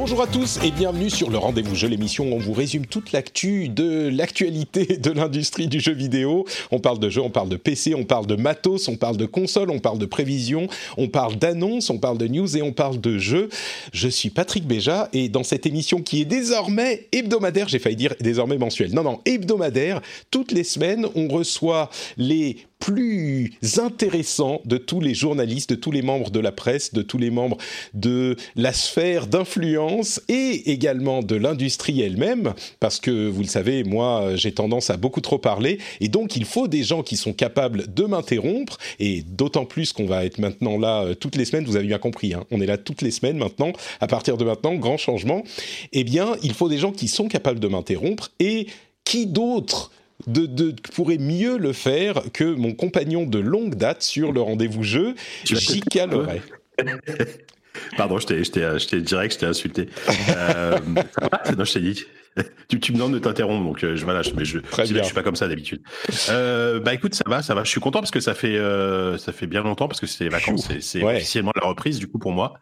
Bonjour à tous et bienvenue sur le Rendez-vous Jeu, l'émission où on vous résume toute l'actu de l'actualité de l'industrie du jeu vidéo. On parle de jeux, on parle de PC, on parle de matos, on parle de consoles, on parle de prévisions, on parle d'annonces, on parle de news et on parle de jeux. Je suis Patrick Béja et dans cette émission qui est désormais hebdomadaire, j'ai failli dire désormais mensuelle, non, non, hebdomadaire, toutes les semaines, on reçoit les plus intéressant de tous les journalistes, de tous les membres de la presse, de tous les membres de la sphère d'influence et également de l'industrie elle-même, parce que vous le savez, moi j'ai tendance à beaucoup trop parler, et donc il faut des gens qui sont capables de m'interrompre, et d'autant plus qu'on va être maintenant là euh, toutes les semaines, vous avez bien compris, hein, on est là toutes les semaines maintenant, à partir de maintenant, grand changement, eh bien il faut des gens qui sont capables de m'interrompre, et qui d'autre de, de, pourrait mieux le faire que mon compagnon de longue date sur le rendez-vous jeu, J.K. Loret. Pardon, je t'ai direct, je t'ai insulté. euh, non, je t'ai dit. Tu, tu, me demandes de t'interrompre, donc euh, je, voilà, je, mais je, je, je, suis pas comme ça d'habitude. Euh, bah écoute, ça va, ça va. Je suis content parce que ça fait euh, ça fait bien longtemps parce que c'est les vacances, c'est ouais. officiellement la reprise du coup pour moi.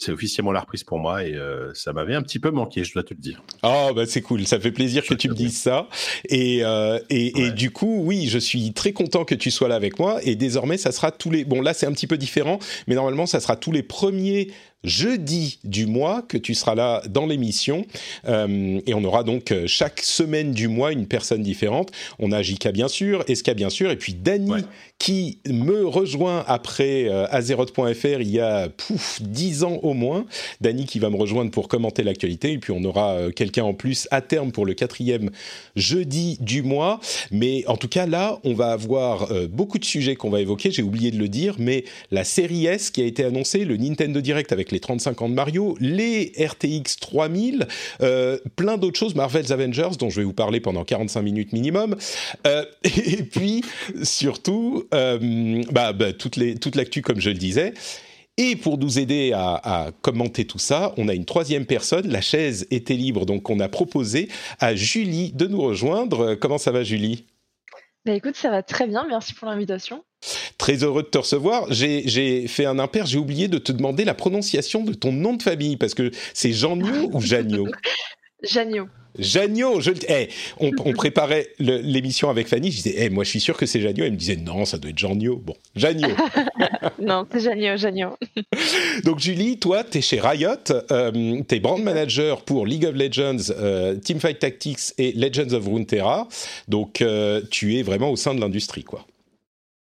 C'est officiellement la reprise pour moi et euh, ça m'avait un petit peu manqué, je dois te le dire. Oh bah c'est cool, ça fait plaisir que tu me dises ça. Et euh, et, ouais. et, du coup, oui, je suis très content que tu sois là avec moi. Et désormais, ça sera tous les. Bon là, c'est un petit peu différent, mais normalement, ça sera tous les premiers jeudi du mois que tu seras là dans l'émission euh, et on aura donc chaque semaine du mois une personne différente. On a Jika bien sûr, Eska bien sûr et puis Dany ouais. qui me rejoint après euh, Azeroth.fr il y a pouf 10 ans au moins. Dany qui va me rejoindre pour commenter l'actualité et puis on aura euh, quelqu'un en plus à terme pour le quatrième jeudi du mois. Mais en tout cas là on va avoir euh, beaucoup de sujets qu'on va évoquer. J'ai oublié de le dire mais la série S qui a été annoncée, le Nintendo Direct avec les 35 ans de Mario, les RTX 3000, euh, plein d'autres choses, Marvel's Avengers, dont je vais vous parler pendant 45 minutes minimum, euh, et puis surtout, euh, bah, bah, toute, l'actu, comme je le disais. Et pour nous aider à, à, commenter tout ça, on a une troisième personne. La chaise était libre, donc on a proposé à Julie de nous rejoindre. Comment ça va, Julie? Bah écoute, ça va très bien. Merci pour l'invitation. Très heureux de te recevoir. J'ai fait un impair, j'ai oublié de te demander la prononciation de ton nom de famille, parce que c'est Jeannot ou Jagnot Jagnot. Jagnot, je, hey, on, on, préparait l'émission avec Fanny, je disais, hey, moi je suis sûr que c'est Jagnot, elle me disait, non, ça doit être Jagnot. Bon, Jagnot. non, c'est Jagnot, Jagnot. Donc Julie, toi, tu es chez Riot, euh, tu es brand manager pour League of Legends, euh, Teamfight Tactics et Legends of Runeterra, donc euh, tu es vraiment au sein de l'industrie, quoi.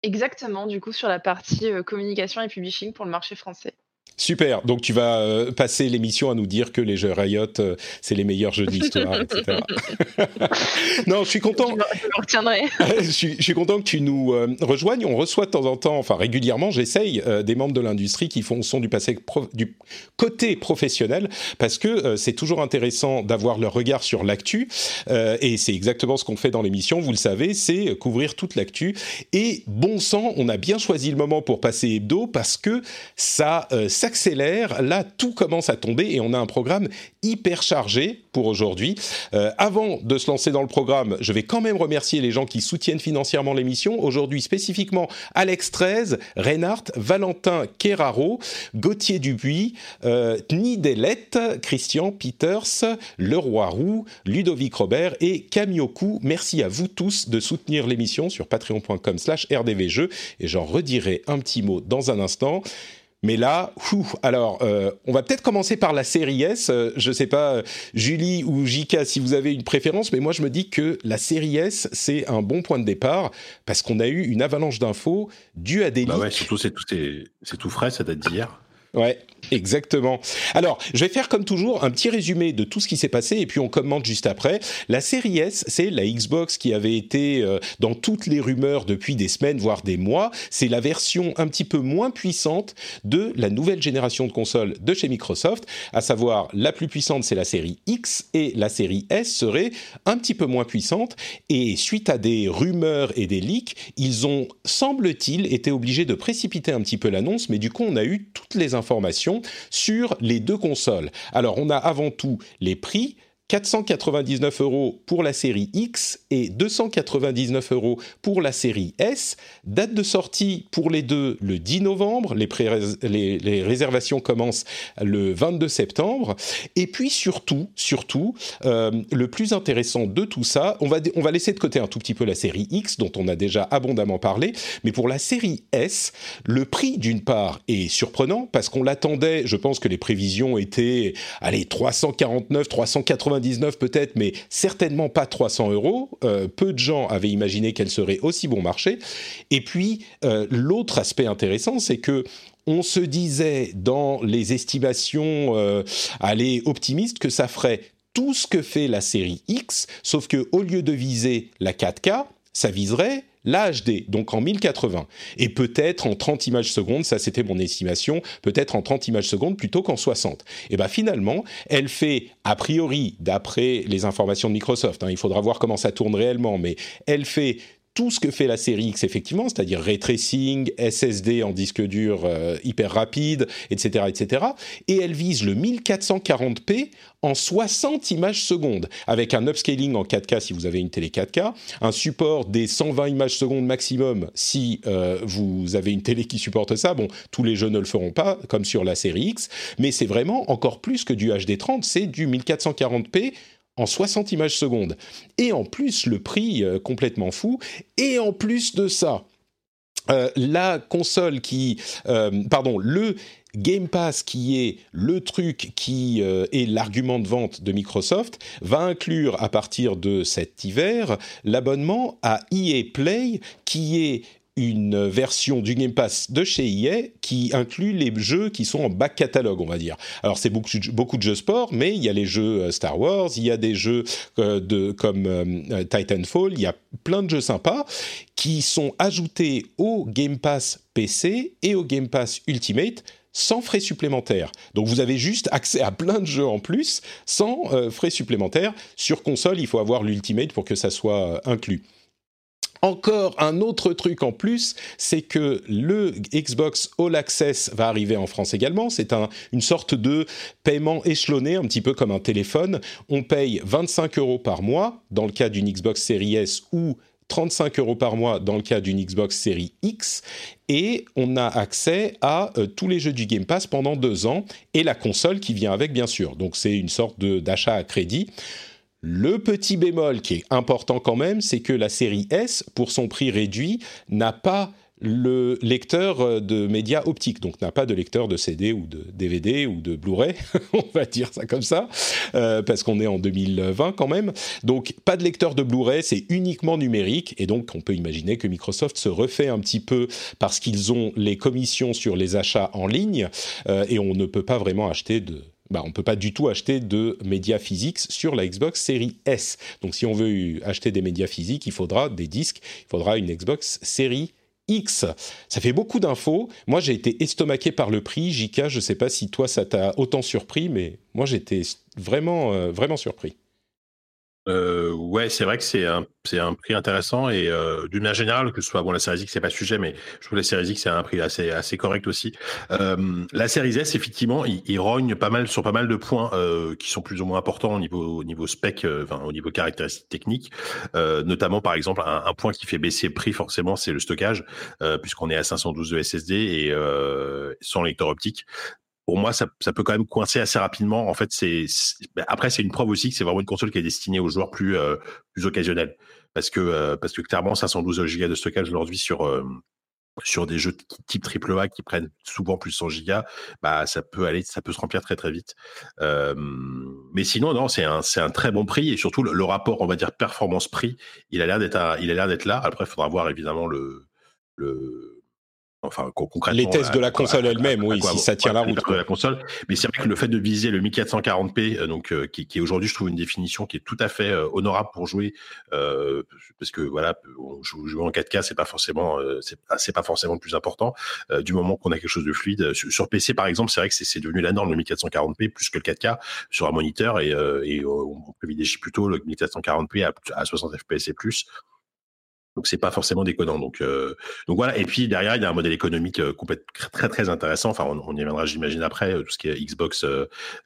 Exactement, du coup, sur la partie euh, communication et publishing pour le marché français. Super. Donc tu vas euh, passer l'émission à nous dire que les jeux Riot, euh, c'est les meilleurs jeux de l'histoire, etc. non, je suis content. Je me retiendrai. je, suis, je, suis, content que tu nous euh, rejoignes. On reçoit de temps en temps, enfin régulièrement, j'essaye des membres de l'industrie qui font sont du passé du côté professionnel parce que c'est toujours intéressant d'avoir leur regard sur l'actu et c'est exactement ce qu'on fait dans l'émission. Vous le savez, c'est couvrir toute l'actu et bon sang, on a bien choisi le moment pour passer hebdo parce que ça Là, tout commence à tomber et on a un programme hyper chargé pour aujourd'hui. Euh, avant de se lancer dans le programme, je vais quand même remercier les gens qui soutiennent financièrement l'émission. Aujourd'hui, spécifiquement, Alex 13, Reinhardt, Valentin Keraro, Gauthier Dupuis, euh, Nidelette, Christian Peters, Leroy Roux, Ludovic Robert et Kamioku. Merci à vous tous de soutenir l'émission sur patreon.com slash et j'en redirai un petit mot dans un instant. Mais là, alors, euh, on va peut-être commencer par la série S. Euh, je ne sais pas, Julie ou Jika, si vous avez une préférence, mais moi je me dis que la série S, c'est un bon point de départ parce qu'on a eu une avalanche d'infos due à des bah ouais, surtout c'est tout, tout frais, ça date d'hier. Ouais, exactement. Alors, je vais faire comme toujours un petit résumé de tout ce qui s'est passé et puis on commente juste après. La série S, c'est la Xbox qui avait été euh, dans toutes les rumeurs depuis des semaines, voire des mois. C'est la version un petit peu moins puissante de la nouvelle génération de consoles de chez Microsoft, à savoir la plus puissante, c'est la série X et la série S serait un petit peu moins puissante. Et suite à des rumeurs et des leaks, ils ont, semble-t-il, été obligés de précipiter un petit peu l'annonce, mais du coup, on a eu toutes les informations sur les deux consoles. Alors, on a avant tout les prix 499 euros pour la série X et 299 euros pour la série S. Date de sortie pour les deux le 10 novembre. Les, réservations commencent le 22 septembre. Et puis surtout, surtout, euh, le plus intéressant de tout ça, on va, on va laisser de côté un tout petit peu la série X dont on a déjà abondamment parlé, mais pour la série S, le prix d'une part est surprenant parce qu'on l'attendait. Je pense que les prévisions étaient, allez, 349, 399 peut-être, mais certainement pas 300 euros. Euh, peu de gens avaient imaginé qu'elle serait aussi bon marché. Et puis, euh, l'autre aspect intéressant, c'est que on se disait dans les estimations, euh, allez, optimistes, que ça ferait tout ce que fait la série X, sauf que au lieu de viser la 4K, ça viserait l'HD, donc en 1080, et peut-être en 30 images secondes, ça c'était mon estimation, peut-être en 30 images secondes plutôt qu'en 60. Et bien finalement, elle fait, a priori, d'après les informations de Microsoft, hein, il faudra voir comment ça tourne réellement, mais elle fait tout ce que fait la série X effectivement, c'est-à-dire ray SSD en disque dur euh, hyper rapide, etc., etc. Et elle vise le 1440p en 60 images secondes, avec un upscaling en 4K si vous avez une télé 4K, un support des 120 images secondes maximum si euh, vous avez une télé qui supporte ça. Bon, tous les jeux ne le feront pas, comme sur la série X, mais c'est vraiment encore plus que du HD30, c'est du 1440p en 60 images secondes. Et en plus, le prix euh, complètement fou. Et en plus de ça, euh, la console qui, euh, pardon, le Game Pass, qui est le truc qui est l'argument de vente de Microsoft, va inclure à partir de cet hiver l'abonnement à EA Play, qui est une version du Game Pass de chez EA qui inclut les jeux qui sont en back catalogue, on va dire. Alors c'est beaucoup, beaucoup de jeux sport, mais il y a les jeux euh, Star Wars, il y a des jeux euh, de, comme euh, Titanfall, il y a plein de jeux sympas qui sont ajoutés au Game Pass PC et au Game Pass Ultimate sans frais supplémentaires. Donc vous avez juste accès à plein de jeux en plus sans frais supplémentaires. Sur console, il faut avoir l'Ultimate pour que ça soit inclus. Encore un autre truc en plus, c'est que le Xbox All Access va arriver en France également. C'est un, une sorte de paiement échelonné, un petit peu comme un téléphone. On paye 25 euros par mois dans le cas d'une Xbox Series S ou 35 euros par mois dans le cas d'une Xbox Series X et on a accès à euh, tous les jeux du Game Pass pendant deux ans et la console qui vient avec bien sûr. Donc c'est une sorte d'achat à crédit. Le petit bémol qui est important quand même, c'est que la série S, pour son prix réduit, n'a pas le lecteur euh, de médias optiques, donc n'a pas de lecteur de CD ou de DVD ou de Blu-ray, on va dire ça comme ça, euh, parce qu'on est en 2020 quand même. Donc pas de lecteur de Blu-ray, c'est uniquement numérique, et donc on peut imaginer que Microsoft se refait un petit peu parce qu'ils ont les commissions sur les achats en ligne, euh, et on ne peut pas vraiment acheter de bah, on ne peut pas du tout acheter de médias physiques sur la Xbox Series S. Donc si on veut acheter des médias physiques, il faudra des disques, il faudra une Xbox Series X. Ça fait beaucoup d'infos. Moi, j'ai été estomaqué par le prix. Jika, je ne sais pas si toi, ça t'a autant surpris, mais moi, j'étais vraiment, euh, vraiment surpris. Euh, ouais, c'est vrai que c'est un, c'est un prix intéressant et euh, d'une manière générale, que ce soit bon la série X, c'est pas le sujet, mais je trouve la série X c'est un prix assez assez correct aussi. Euh, la série S, effectivement, il, rogne pas mal sur pas mal de points euh, qui sont plus ou moins importants au niveau au niveau spec, euh, enfin au niveau caractéristiques techniques, euh, notamment par exemple un, un, point qui fait baisser le prix forcément, c'est le stockage, puisqu'on est à 512 de SSD et sans lecteur optique pour moi, ça, peut quand même coincer assez rapidement. En fait, c'est bah, après c'est une preuve aussi que c'est vraiment une console qui est destinée aux joueurs plus euh, plus occasionnels, parce que euh, parce que clairement 512 Go de stockage aujourd'hui sur euh, sur des jeux type triple A qui prennent souvent plus de 100 gigas, bah ça peut aller, ça peut se remplir très très vite. mais sinon non, c'est un c'est un très bon prix et surtout le, rapport on va dire performance prix, il a l'air d'être il a l'air d'être là. Après il faudra voir évidemment le le Enfin, concrètement. Les tests de la console elle-même, oui, si ça tient la route. De la console. Mais c'est vrai que le fait de viser le 1440p, euh, donc, euh, qui, qui est aujourd'hui, je trouve une définition qui est tout à fait euh, honorable pour jouer, parce que voilà, jouer en 4K, c'est pas forcément, c'est pas forcément le plus important, du moment qu'on a quelque chose de fluide. Sur, PC, par exemple, c'est vrai que c'est devenu la norme, le 1440p, plus que le 4K sur un moniteur, et, et on privilégie plutôt le 1440p à, à 60 fps et plus. Donc c'est pas forcément déconnant. Donc euh, donc voilà. Et puis derrière il y a un modèle économique euh, complètement très très intéressant. Enfin on, y reviendra j'imagine après euh, tout ce qui est Xbox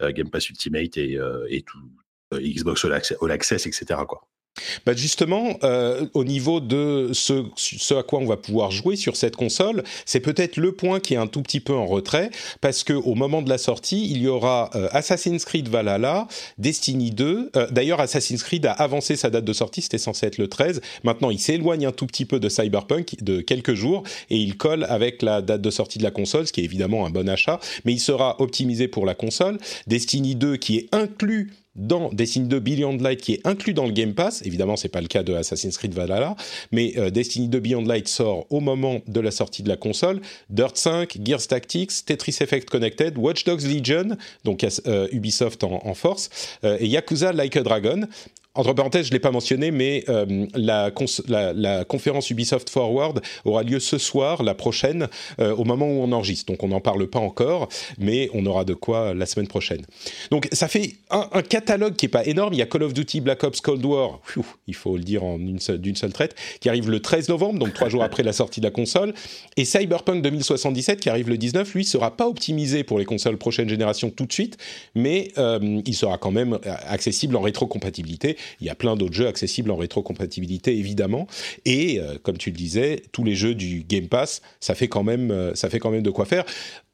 Game Pass Ultimate et, et tout Xbox All Access etc quoi. Bah justement, euh, au niveau de ce, ce, à quoi on va pouvoir jouer sur cette console, c'est peut-être le point qui est un tout petit peu en retrait, parce que au moment de la sortie, il y aura euh, Assassin's Creed Valhalla, Destiny 2. Euh, d'ailleurs, Assassin's Creed a avancé sa date de sortie, c'était censé être le 13. Maintenant, il s'éloigne un tout petit peu de Cyberpunk de quelques jours et il colle avec la date de sortie de la console, ce qui est évidemment un bon achat, mais il sera optimisé pour la console. Destiny 2 qui est inclus dans Destiny 2 Beyond Light qui est inclus dans le Game Pass. Évidemment, c'est pas le cas de Assassin's Creed Valhalla, mais euh, Destiny 2 Beyond Light sort au moment de la sortie de la console. Dirt 5, Gears Tactics, Tetris Effect Connected, Watch Dogs Legion, donc euh, Ubisoft en, force, euh, et Yakuza Like a Dragon. Entre parenthèses, je ne l'ai pas mentionné, mais euh, la, conférence Ubisoft Forward aura lieu ce soir, la prochaine, euh, au moment où on enregistre. Donc on n'en parle pas encore, mais on aura de quoi la semaine prochaine. Donc ça fait un, catalogue qui est pas énorme. Il y a Call of Duty Black Ops Cold War, il faut le dire d'une seule, seule traite, qui arrive le 13 novembre, donc trois jours après la sortie de la console. Et Cyberpunk 2077, qui arrive le 19, lui, sera pas optimisé pour les consoles prochaine génération tout de suite, mais euh, il sera quand même accessible en rétrocompatibilité il y a plein d'autres jeux accessibles en rétrocompatibilité, évidemment. Et euh, comme tu le disais, tous les jeux du Game Pass, ça fait quand même, euh, ça fait quand même de quoi faire.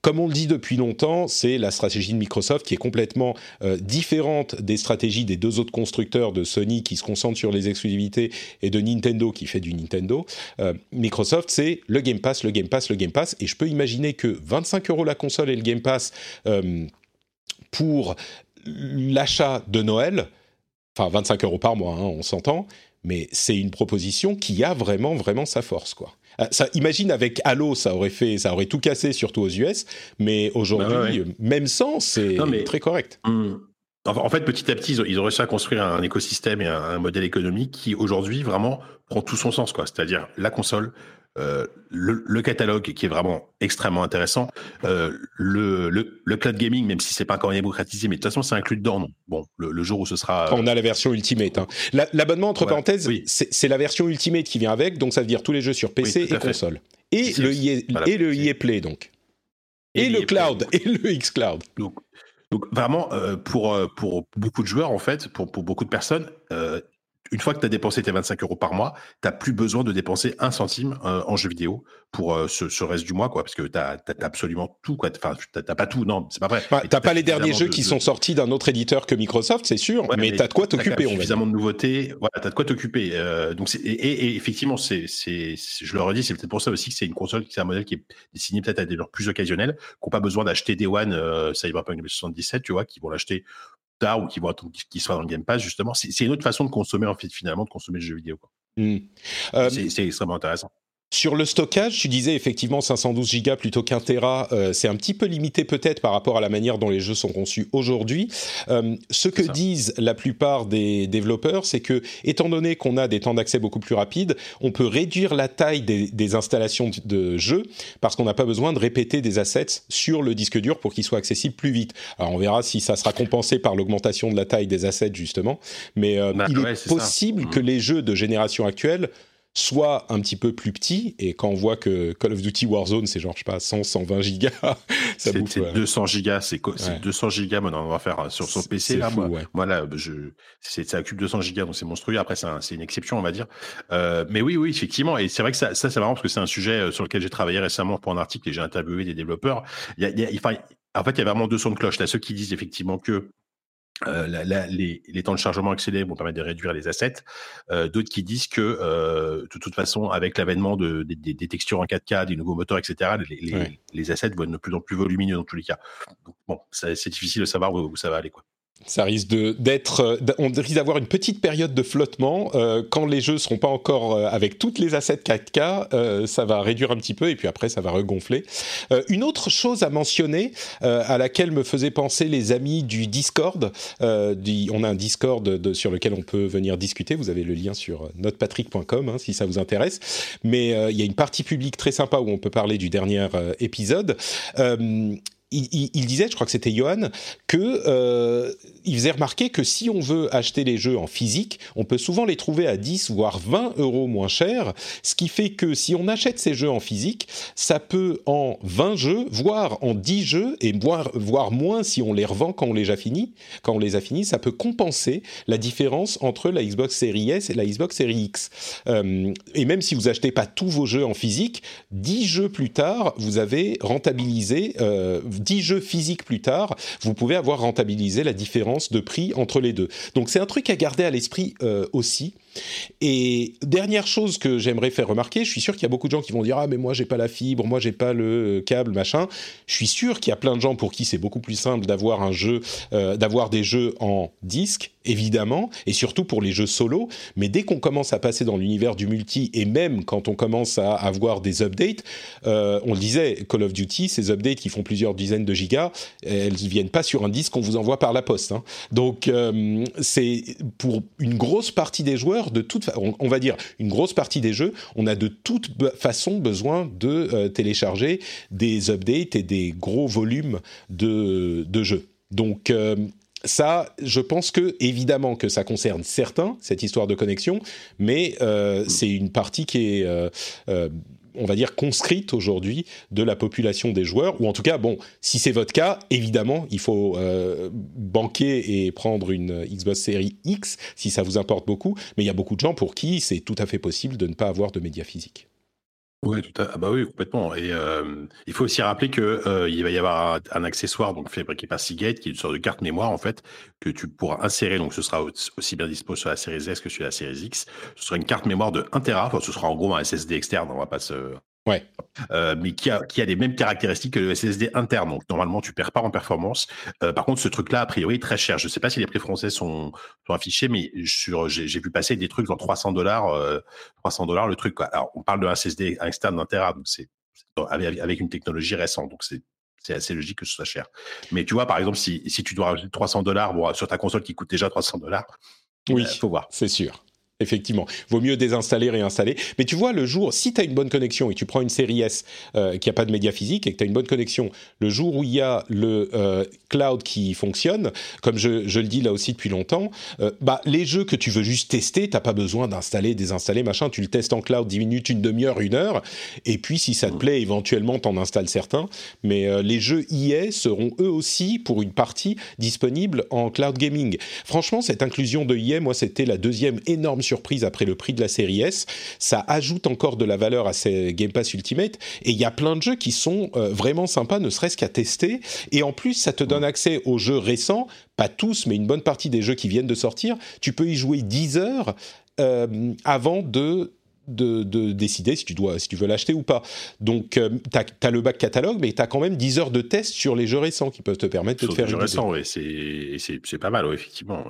Comme on le dit depuis longtemps, c'est la stratégie de Microsoft qui est complètement euh, différente des stratégies des deux autres constructeurs de Sony qui se concentrent sur les exclusivités et de Nintendo qui fait du Nintendo. Microsoft, c'est le Game Pass, le Game Pass, le Game Pass. Et je peux imaginer que 25 euros la console et le Game Pass pour l'achat de Noël, Enfin, 25 euros par mois, hein, on s'entend, mais c'est une proposition qui a vraiment, vraiment sa force, quoi. Euh, ça, imagine avec Halo, ça aurait fait, ça aurait tout cassé, surtout aux US, mais aujourd'hui, bah même sans, c'est très correct. Hmm. En fait, petit à petit, ils ont, réussi à construire un écosystème et un, un modèle économique qui, aujourd'hui, vraiment prend tout son sens, quoi. C'est-à-dire la console, euh, le, catalogue qui est vraiment extrêmement intéressant, euh, le, le, cloud gaming, même si c'est pas encore démocratisé, mais de toute façon c'est inclus dedans. Non? Bon, le, jour où ce sera. On a la version Ultimate. Hein. L'abonnement entre parenthèses, c'est la version Ultimate qui vient avec, donc ça veut dire tous les jeux sur PC et console. Et le, EA, et le EA Play donc. Et, le cloud, et le X Cloud. Donc, donc vraiment, euh, pour, pour beaucoup de joueurs, en fait, pour, pour beaucoup de personnes, une fois que tu as dépensé tes 25 euros par mois, tu n'as plus besoin de dépenser un centime euh, en jeu vidéo pour euh, ce, reste du mois, quoi, parce que tu as, absolument tout, quoi. Enfin, tu pas tout, non, c'est pas vrai. Tu t'as pas les derniers jeux qui sont sortis d'un autre éditeur que Microsoft, c'est sûr, mais, tu as de quoi t'occuper. Suffisamment de nouveautés, voilà, as de quoi t'occuper. Euh, donc, et, et, effectivement, c'est, c'est, je le redis, c'est peut-être pour ça aussi que c'est une console, c'est un modèle qui est destiné peut-être à des gens plus occasionnels, qui n'ont pas besoin d'acheter des One Cyberpunk 2077, tu vois, qui vont l'acheter ou qui vont qu'il soit dans le Game Pass, justement. C'est une autre façon de consommer, en fait, finalement, de consommer le jeu vidéo. Mmh. Euh, c'est extrêmement intéressant. Sur le stockage, tu disais effectivement 512 Go plutôt qu'un Tera, euh, c'est un petit peu limité peut-être par rapport à la manière dont les jeux sont conçus aujourd'hui. Euh, ce que disent la plupart des développeurs, c'est que étant donné qu'on a des temps d'accès beaucoup plus rapides, on peut réduire la taille des, installations de jeux parce qu'on n'a pas besoin de répéter des assets sur le disque dur pour qu'ils soient accessibles plus vite. Alors on verra si ça sera compensé par l'augmentation de la taille des assets justement, mais euh, bah il est, possible que mmh. les jeux de génération actuelle soit un petit peu plus petit. Et quand on voit que Call of Duty Warzone, c'est genre, je sais pas, 100, 120 gigas, ça bouffe. C'est 200 gigas, c'est 200 gigas, maintenant, on va faire euh, sur son PC, là. moi, moi, là, je, ça occupe 200 gigas, donc c'est monstrueux. Après, c'est une exception, on va dire. Euh, mais oui, oui, effectivement. Et c'est vrai que ça, ça c'est marrant parce que c'est un sujet euh, sur lequel j'ai travaillé récemment pour un article et j'ai interviewé des développeurs. Il y a, il y a, enfin, en fait, il y a vraiment deux sons de cloche. Là, ceux qui disent effectivement que les, temps de chargement accélérés vont permettre de réduire les assets. D'autres qui disent que de toute façon, avec l'avènement de, des textures en 4K, des nouveaux moteurs, etc., les, assets vont être de plus en plus volumineux dans tous les cas. bon, c'est difficile de savoir où, où ça va aller. Quoi. Ça risque d'être, euh, on risque d'avoir une petite période de flottement euh, quand les jeux seront pas encore euh, avec toutes les assets 4K. ça va réduire un petit peu et puis après ça va regonfler. une autre chose à mentionner, à laquelle me faisaient penser les amis du Discord. on a un Discord sur lequel on peut venir discuter. Vous avez le lien sur notrepatrick.com hein, si ça vous intéresse. Mais il y a une partie publique très sympa où on peut parler du dernier épisode il, disait, je crois que c'était Johan, que euh, faisait remarquer que si on veut acheter les jeux en physique, on peut souvent les trouver à 10 voire 20 euros moins cher, ce qui fait que si on achète ces jeux en physique, ça peut en 20 jeux, voire en 10 jeux, et voire, voire moins si on les revend quand on les a finis, quand on les a finis, ça peut compenser la différence entre la Xbox Series S et la Xbox Series X. Euh, et même si vous achetez pas tous vos jeux en physique, 10 jeux plus tard, vous avez rentabilisé euh, 10 jeux physiques plus tard, vous pouvez avoir rentabilisé la différence de prix entre les deux. Donc c'est un truc à garder à l'esprit euh, aussi. Et dernière chose que j'aimerais faire remarquer, je suis sûr qu'il y a beaucoup de gens qui vont dire ah mais moi j'ai pas la fibre, moi j'ai pas le câble machin. Je suis sûr qu'il y a plein de gens pour qui c'est beaucoup plus simple d'avoir un jeu, euh, d'avoir des jeux en disque évidemment, et surtout pour les jeux solo. Mais dès qu'on commence à passer dans l'univers du multi et même quand on commence à avoir des updates, euh, on le disait Call of Duty, ces updates qui font plusieurs dizaines de gigas, elles viennent pas sur un disque qu'on vous envoie par la poste. Hein. Donc euh, c'est pour une grosse partie des joueurs de toute on, va dire une grosse partie des jeux, on a de toute façon besoin de euh, télécharger des updates et des gros volumes de, jeux. Donc euh, ça, je pense que évidemment que ça concerne certains cette histoire de connexion, mais euh, c'est une partie qui est on va dire, conscrite aujourd'hui de la population des joueurs, ou en tout cas, bon, si c'est votre cas, évidemment, il faut euh, banquer et prendre une Xbox Series X si ça vous importe beaucoup, mais il y a beaucoup de gens pour qui c'est tout à fait possible de ne pas avoir de médias physiques. Oui, tout à ah bah oui, complètement. Et il faut aussi rappeler que euh, il va y avoir un, accessoire donc fabriqué par Seagate, qui est une sorte de carte mémoire en fait que tu pourras insérer. Donc ce sera aussi bien dispo sur la série S que sur la série X. Ce sera une carte mémoire de 1 Tera. Enfin, ce sera en gros un SSD externe. On va pas se Ouais. Euh, mais qui a, qui a les mêmes caractéristiques que le SSD interne. Donc normalement, tu perds pas en performance. Euh, par contre, ce truc-là, a priori, est très cher. Je sais pas si les prix français sont, sont affichés, mais sur, j'ai, vu passer des trucs dans 300 dollars, 300 dollars le truc. Quoi. Alors, on parle d'un SSD externe d'un Tera, donc c'est avec, une technologie récente. Donc c'est c'est assez logique que ce soit cher. Mais tu vois, par exemple, si, si tu dois rajouter 300 dollars bon, sur ta console qui coûte déjà 300 dollars, oui, il faut voir. C'est sûr effectivement. Vaut mieux désinstaller, réinstaller. Mais tu vois, le jour, si tu as une bonne connexion et tu prends une série S euh, qui n'a pas de média physique et que tu as une bonne connexion, le jour où il y a le euh, cloud qui fonctionne, comme je, je, le dis là aussi depuis longtemps, euh, bah, les jeux que tu veux juste tester, tu pas besoin d'installer, désinstaller, machin. Tu le testes en cloud 10 minutes, une demi-heure, une heure. Et puis, si ça te plaît, éventuellement, tu en installes certains. Mais les jeux EA seront eux aussi, pour une partie, disponibles en cloud gaming. Franchement, cette inclusion de EA, moi, c'était la deuxième énorme surprise après le prix de la série S. Ça ajoute encore de la valeur à ces Game Pass Ultimate. Et il y a plein de jeux qui sont euh, vraiment sympas, ne serait-ce qu'à tester. Et en plus, ça te donne accès aux jeux récents, pas tous, mais une bonne partie des jeux qui viennent de sortir. Tu peux y jouer 10 heures euh, avant de de, décider si tu, dois, si tu veux l'acheter ou pas. Donc, euh, tu as, le bac catalogue, mais tu as quand même 10 heures de test sur les jeux récents qui peuvent te permettre de te faire une jeux récents, c'est pas mal, effectivement.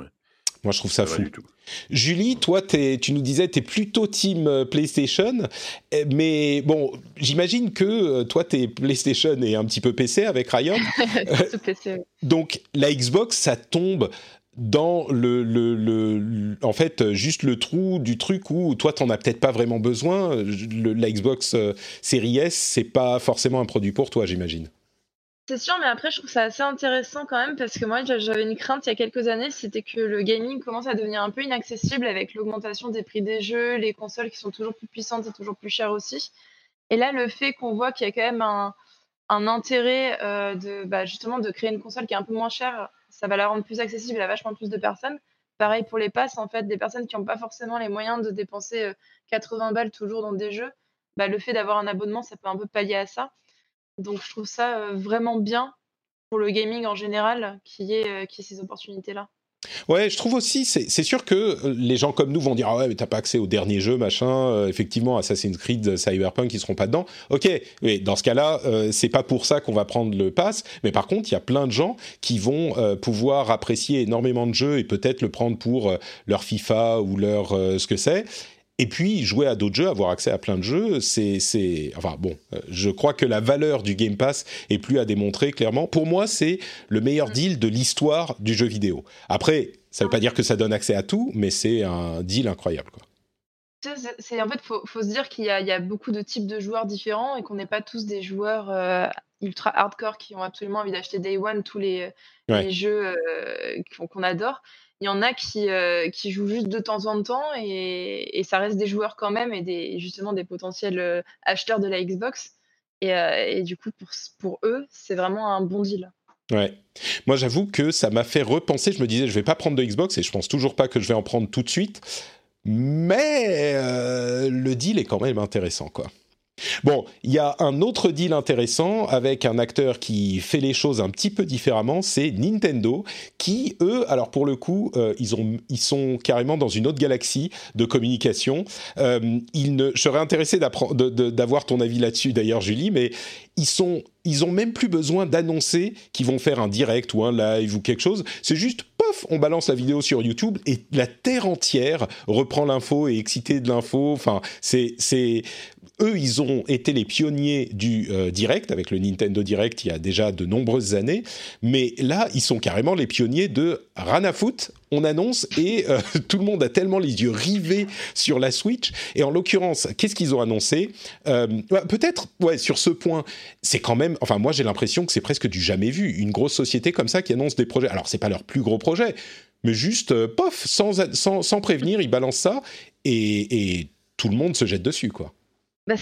Moi, je trouve ça fou. Julie, toi, tu nous disais, tu es plutôt team euh, PlayStation, eh, mais bon, j'imagine que euh, toi, tu es PlayStation et un petit peu PC avec Ryan. PC, Donc, la Xbox, ça tombe dans le, le, le, en fait juste le trou du truc où toi t'en as peut-être pas vraiment besoin. La Xbox euh, Series S c'est pas forcément un produit pour toi j'imagine c'est sûr, mais après, je trouve ça assez intéressant quand même parce que moi, j'avais une crainte il y a quelques années, c'était que le gaming commence à devenir un peu inaccessible avec l'augmentation des prix des jeux, les consoles qui sont toujours plus puissantes et toujours plus chères aussi. Et là, le fait qu'on voit qu'il y a quand même un, intérêt euh, de bah, justement de créer une console qui est un peu moins chère, ça va la rendre plus accessible à vachement plus de personnes. Pareil pour les passes, en fait, des personnes qui n'ont pas forcément les moyens de dépenser 80 euh, balles toujours dans des jeux, bah, le fait d'avoir un abonnement, ça peut un peu pallier à ça. Donc je trouve ça vraiment bien pour le gaming en général qui est qui ces opportunités-là. Ouais, je trouve aussi, c'est sûr que les gens comme nous vont dire ah ouais mais t'as pas accès au dernier jeu machin, euh, effectivement Assassin's Creed, Cyberpunk ils seront pas dedans. Ok, mais dans ce cas-là euh, c'est pas pour ça qu'on va prendre le pass, mais par contre il y a plein de gens qui vont pouvoir apprécier énormément de jeux et peut-être le prendre pour leur FIFA ou leur ce que c'est et puis, jouer à d'autres jeux, avoir accès à plein de jeux, c'est... Enfin bon, euh, je crois que la valeur du Game Pass est plus à démontrer clairement. Pour moi, c'est le meilleur deal de l'histoire du jeu vidéo. Après, ça ne veut pas dire que ça donne accès à tout, mais c'est un deal incroyable. Quoi. C'est en fait, faut, faut se dire qu'il y, y, a beaucoup de types de joueurs différents et qu'on n'est pas tous des joueurs euh, ultra hardcore qui ont absolument envie d'acheter Day One tous les, les jeux euh, qu'on adore il y en a qui, euh, qui jouent juste de temps en temps et, et, ça reste des joueurs quand même et des, justement des potentiels euh, acheteurs de la Xbox. Et, euh, et du coup, pour, pour eux, c'est vraiment un bon deal. Ouais. Moi, j'avoue que ça m'a fait repenser. Je me disais, je vais pas prendre de Xbox et je pense toujours pas que je vais en prendre tout de suite. Mais le deal est quand même intéressant, quoi. Bon, il y a un autre deal intéressant avec un acteur qui fait les choses un petit peu différemment, c'est Nintendo, qui eux, alors pour le coup, euh, ils, ont, ils sont carrément dans une autre galaxie de communication. Euh, ne, je serais intéressé d'avoir ton avis là-dessus d'ailleurs, Julie, mais ils sont, ils ont même plus besoin d'annoncer qu'ils vont faire un direct ou un live ou quelque chose. C'est juste, pof, on balance la vidéo sur YouTube et la terre entière reprend l'info et est excitée de l'info. Enfin, c'est, c'est eux, ils ont été les pionniers du euh, direct avec le Nintendo Direct il y a déjà de nombreuses années, mais là, ils sont carrément les pionniers de Ranafoot. On annonce et euh, tout le monde a tellement les yeux rivés sur la Switch. Et en l'occurrence, qu'est-ce qu'ils ont annoncé? Euh, Peut-être, ouais, sur ce point, c'est quand même. Enfin, moi, j'ai l'impression que c'est presque du jamais vu. Une grosse société comme ça qui annonce des projets. Alors, c'est pas leur plus gros projet, mais juste, pof, sans, sans, sans, prévenir, ils balancent ça et tout le monde se jette dessus, quoi. Bah,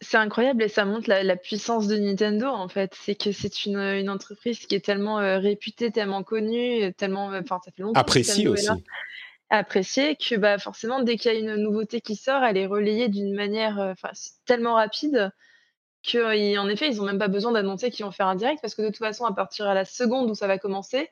c'est incroyable et ça montre la, puissance de Nintendo en fait. C'est que c'est une, une, entreprise qui est tellement euh, réputée, tellement connue, tellement, euh, enfin ça fait longtemps. Appréciée aussi. Appréciée que bah forcément dès qu'il y a une nouveauté qui sort, elle est relayée d'une manière, euh, tellement rapide que en effet ils ont même pas besoin d'annoncer qu'ils vont faire un direct parce que de toute façon à partir à la seconde où ça va commencer,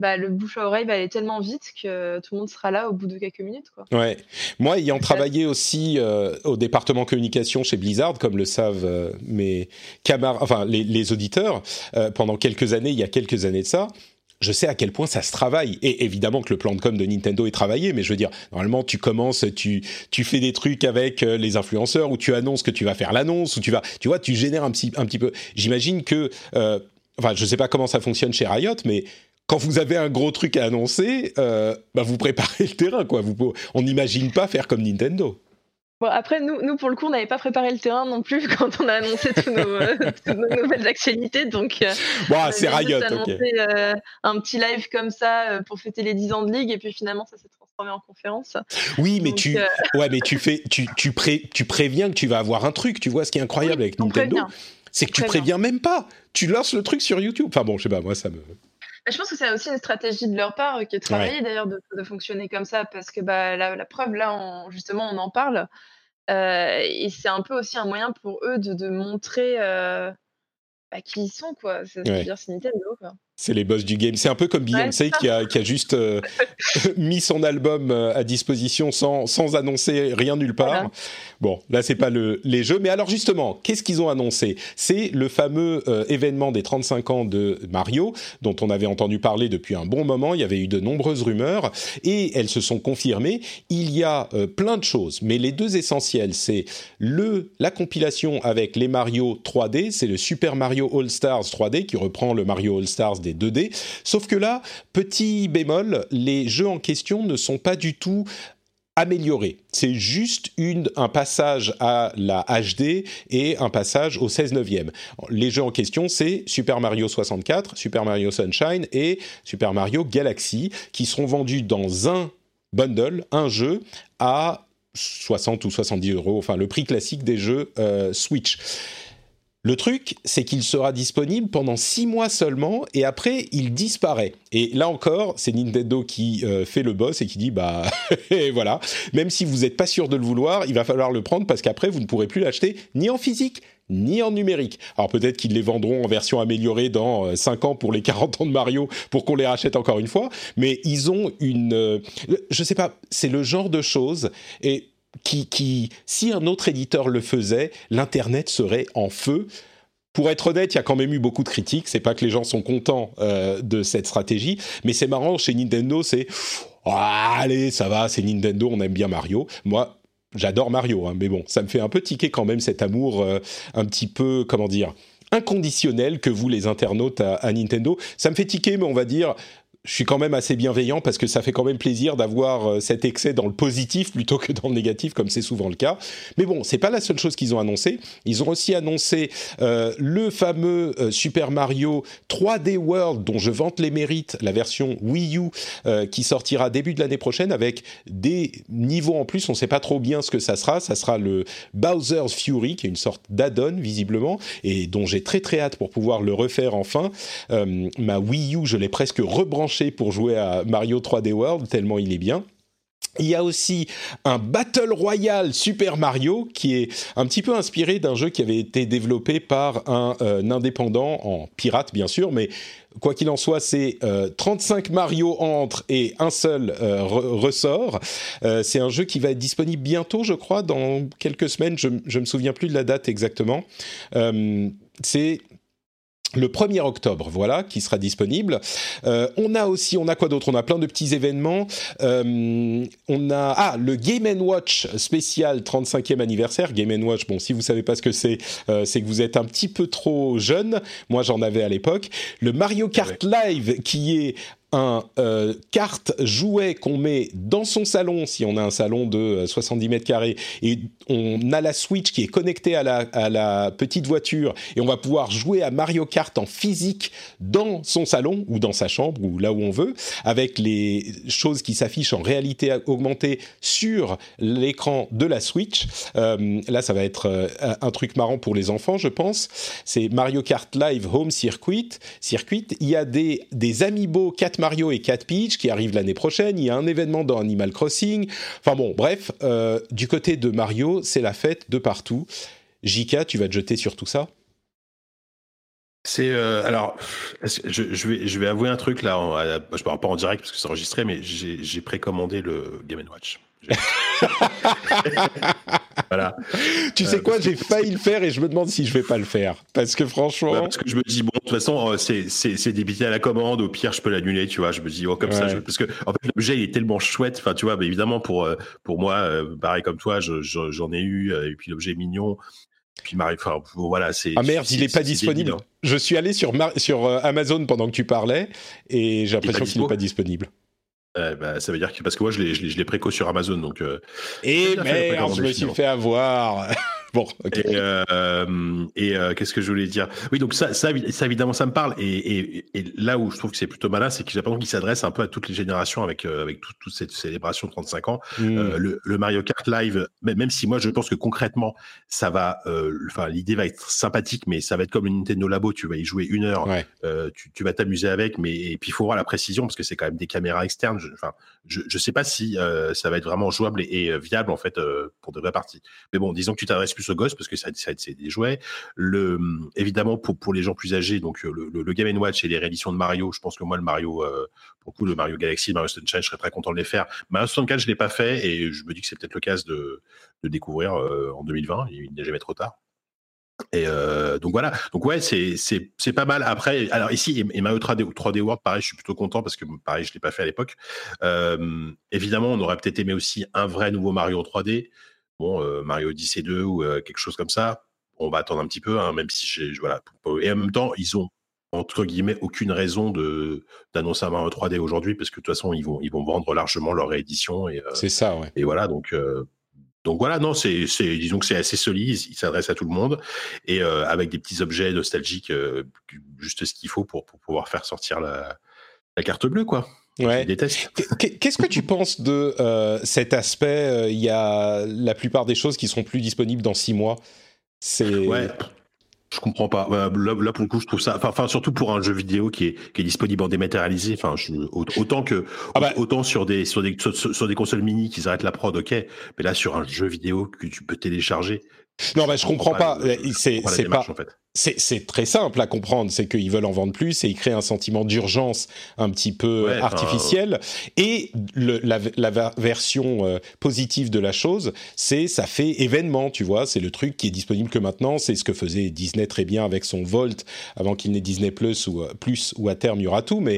bah, le bouche à oreille va aller tellement vite que tout le monde sera là au bout de quelques minutes. Quoi. Ouais. Moi, ayant travaillé aussi euh, au département communication chez Blizzard, comme le savent euh, mes camarades, enfin les, auditeurs, euh, pendant quelques années, il y a quelques années de ça, je sais à quel point ça se travaille. Et évidemment que le plan de com de Nintendo est travaillé, mais je veux dire, normalement, tu commences, tu, tu fais des trucs avec les influenceurs, ou tu annonces que tu vas faire l'annonce, ou tu vas, tu vois, tu génères un petit, un petit peu. J'imagine que, enfin, je sais pas comment ça fonctionne chez Riot, mais quand vous avez un gros truc à annoncer, euh, bah vous préparez le terrain, quoi. Vous, on n'imagine pas faire comme Nintendo. Bon, après, nous, nous pour le coup, on n'avait pas préparé le terrain non plus quand on a annoncé toutes nos, euh, nouvelles actualités. Donc, euh, bon, c'est Riot, ok. un petit live comme ça pour fêter les 10 ans de ligue, et puis finalement, ça s'est transformé en conférence. Oui, mais tu, ouais, mais tu fais, tu, tu, pré, tu préviens que tu vas avoir un truc. Tu vois, ce qui est incroyable avec Nintendo, c'est que tu préviens même pas. Tu lances le truc sur YouTube. Enfin bon, je sais pas, moi ça me. Bah, je pense que c'est aussi une stratégie de leur part euh, qui est travaillée d'ailleurs de, fonctionner comme ça parce que bah, la, preuve, là, justement, on en parle. Euh, et c'est un peu aussi un moyen pour eux de, de montrer euh, bah, qui ils sont, quoi. C'est Nintendo, quoi. C'est les boss du game. C'est un peu comme Beyoncé qui, a, qui, a, juste euh, mis son album euh, à disposition sans, sans annoncer rien nulle part. Bon, là, c'est pas le, les jeux. Mais alors, justement, qu'est-ce qu'ils ont annoncé? C'est le fameux euh, événement des 35 ans de Mario, dont on avait entendu parler depuis un bon moment. Il y avait eu de nombreuses rumeurs et elles se sont confirmées. Il y a plein de choses, mais les deux essentiels, c'est le la compilation avec les Mario 3D, c'est le Super Mario All Stars 3D qui reprend le Mario All Stars des 2D. Sauf que là, petit bémol, les jeux en question ne sont pas du tout améliorés. C'est juste un passage à la HD et un passage au 16 neuvième. Les jeux en question, c'est Super Mario 64, Super Mario Sunshine et Super Mario Galaxy, qui seront vendus dans un bundle, un jeu, à 60 ou 70 euros, enfin le prix classique des jeux euh, Switch. Le truc, c'est qu'il sera disponible pendant six mois seulement et après il disparaît. Et là encore, c'est Nintendo qui euh, fait le boss et qui dit bah et voilà, même si vous n'êtes pas sûr de le vouloir, il va falloir le prendre parce qu'après vous ne pourrez plus l'acheter ni en physique ni en numérique. Alors peut-être qu'ils les vendront en version améliorée dans 5 ans pour les 40 ans de Mario pour qu'on les rachète encore une fois, mais ils ont une je sais pas, c'est le genre de choses et qui, si un autre éditeur le faisait, l'internet serait en feu pour être honnête, il y a quand même eu beaucoup de critiques. C'est pas que les gens sont contents euh, de cette stratégie, mais c'est marrant chez Nintendo, c'est ah, allez, ça va, c'est Nintendo, on aime bien Mario. Moi, j'adore Mario, hein, mais bon, ça me fait un peu tiquer quand même cet amour euh, un petit peu, comment dire, inconditionnel que vous les internautes à, à, Nintendo. Ça me fait tiquer, mais on va dire, je suis quand même assez bienveillant parce que ça fait quand même plaisir d'avoir euh, cet excès dans le positif plutôt que dans le négatif comme c'est souvent le cas. Mais bon, c'est pas la seule chose qu'ils ont annoncé. Ils ont aussi annoncé euh, le fameux euh, Super Mario 3D World dont je vante les mérites, la version Wii U qui sortira début de l'année prochaine avec des niveaux en plus. On sait pas trop bien ce que ça sera. Ça sera le Bowser's Fury qui est une sorte d'add-on visiblement et dont j'ai très très hâte pour pouvoir le refaire enfin. Ma Wii U, je l'ai presque rebranché pour jouer à Mario 3D World, tellement il est bien. Il y a aussi un Battle Royale Super Mario qui est un petit peu inspiré d'un jeu qui avait été développé par un, euh, indépendant en pirate bien sûr, mais quoi qu'il en soit, c'est 35 euh, Mario entre et un seul euh, ressort. c'est un jeu qui va être disponible bientôt, je crois, dans quelques semaines. Je, me souviens plus de la date exactement. c'est le 1er octobre, voilà, qui sera disponible. Euh, on a aussi, on a quoi d'autre? On a plein de petits événements. Euh, on a ah le Game Watch spécial 35e anniversaire. Game Watch, bon, si vous savez pas ce que c'est, euh, c'est que vous êtes un petit peu trop jeune. Moi, j'en avais à l'époque. Le Mario Kart Live, qui est un euh, carte jouet qu'on met dans son salon, si on a un salon de 70 euh, mètres carrés, et on a la Switch qui est connectée à la, à la petite voiture, et on va pouvoir jouer à Mario Kart en physique dans son salon, ou dans sa chambre, ou là où on veut, avec les choses qui s'affichent en réalité augmentée sur l'écran de la Switch. Euh, là, ça va être un truc marrant pour les enfants, je pense. C'est Mario Kart Live Home Circuit. Circuit. Il y a des, des amiibo 4 Mario et Cat Peach qui arrive l'année prochaine. Il y a un événement dans Animal Crossing. Enfin bon, bref, euh, du côté de Mario, c'est la fête de partout. Jika, tu vas te jeter sur tout ça? C'est euh, alors, je, je, vais je vais avouer un truc là. je ne parle pas en direct parce que c'est enregistré, mais j'ai précommandé le Game Watch. voilà. Tu sais euh, quoi, j'ai failli le faire et je me demande si je vais pas le faire. Parce que franchement. parce que je me dis, bon, de toute façon, euh, c'est débité à la commande, au pire, je peux l'annuler, tu vois. Je me dis, oh, comme ça, parce que, en fait, l'objet, il est tellement chouette. Enfin, tu vois, mais évidemment, pour, euh, pour moi, pareil comme toi, j'en ai eu, et puis l'objet est mignon. Puis Marie, enfin, voilà, c'est. Ah merde, il est pas disponible. Je suis allé sur, sur Amazon pendant que tu parlais et j'ai l'impression qu'il n'est pas disponible. Euh, bah, ça veut dire que parce que moi je l'ai je l'ai préco sur Amazon donc. Euh, et merde, je me suis fait avoir. Bon, Et, euh, et euh, qu'est-ce que je voulais dire? Oui, donc ça, ça, ça, évidemment, ça me parle. Et, et, et là où je trouve que c'est plutôt malin, c'est que j'ai l'impression qu'il s'adresse un peu à toutes les générations avec euh, avec toute, toute cette célébration de 35 ans. Mmh. Le, le, Mario Kart Live, même si moi je pense que concrètement, ça va, enfin l'idée va être sympathique, mais ça va être comme une Nintendo Labo. Tu vas y jouer une heure, ouais. tu, tu, vas t'amuser avec, mais et puis il faut voir la précision parce que c'est quand même des caméras externes. Enfin, je, je, je sais pas si ça va être vraiment jouable et, et viable en fait pour de vraies parties. Mais bon, disons que tu t'adresses plus plus aux gosses parce que ça, ça c'est des jouets. Le, évidemment, pour, les gens plus âgés, donc le, le, Game Watch et les rééditions de Mario, je pense que moi, le Mario, euh, pour le le Mario Galaxy, Mario Sunshine, je serais très content de les faire. Mario 64, je l'ai pas fait et je me dis que c'est peut-être l'occasion de, de découvrir euh, en 2020. Il n'est jamais trop tard. Et euh, donc voilà, donc ouais, c'est pas mal. Après, alors ici et Mario 3D 3D World, pareil, je suis plutôt content parce que pareil, je l'ai pas fait à l'époque. Euh, évidemment, on aurait peut-être aimé aussi un vrai nouveau Mario 3D bon, euh, Mario Odyssey 2 ou euh, quelque chose comme ça, on va attendre un petit peu, hein, même si j'ai, voilà. Et en même temps, ils ont entre guillemets aucune raison de d'annoncer un Mario 3D aujourd'hui parce que de toute façon ils vont ils vont vendre largement leur réédition et euh, c'est ça ouais. et voilà donc donc voilà non c'est c'est disons que c'est assez solide il s'adresse à tout le monde et euh, avec des petits objets nostalgiques juste ce qu'il faut pour, pour pouvoir faire sortir la la carte bleue quoi Ouais. Qu'est-ce que tu penses de euh, cet aspect euh, Il y a la plupart des choses qui seront plus disponibles dans six mois? C'est ouais. Je comprends pas. Là, là, pour le coup, je trouve ça. Enfin, surtout pour un jeu vidéo qui est, qui est disponible en dématérialisé. Enfin, autant que ah bah autant sur des sur des sur, des consoles mini qui arrêtent la prod, ok. Mais là, sur un jeu vidéo que tu peux télécharger, non, mais je comprends pas. C'est pas. En fait. C'est très simple à comprendre, c'est qu'ils veulent en vendre plus et ils créent un sentiment d'urgence un petit peu artificiel. Et le, la, la, version euh, positive de la chose, c'est ça fait événement, tu vois. C'est le truc qui est disponible que maintenant. C'est ce que faisait Disney très bien avec son Volt avant qu'il n'ait Disney Plus ou euh, plus ou à terme il y aura tout. Mais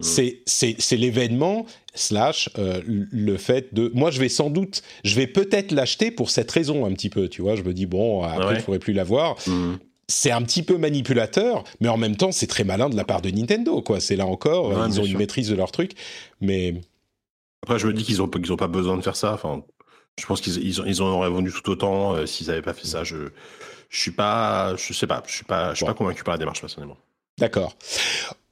c'est c'est l'événement slash euh, le fait de moi je vais sans doute je vais peut-être l'acheter pour cette raison un petit peu tu vois je me dis bon après je pourrais plus l'avoir mmh c'est un petit peu manipulateur, mais en même temps, c'est très malin de la part de Nintendo, quoi. C'est là encore, ils ont une maîtrise de leur truc, mais. Après, je me dis qu'ils ont, qu'ils ont pas besoin de faire ça. Enfin, je pense qu'ils ils, ils en auraient vendu tout autant euh, s'ils n'avaient pas fait ça. Je, je suis pas, je sais pas, je suis pas, je suis pas convaincu par la démarche personnellement. D'accord.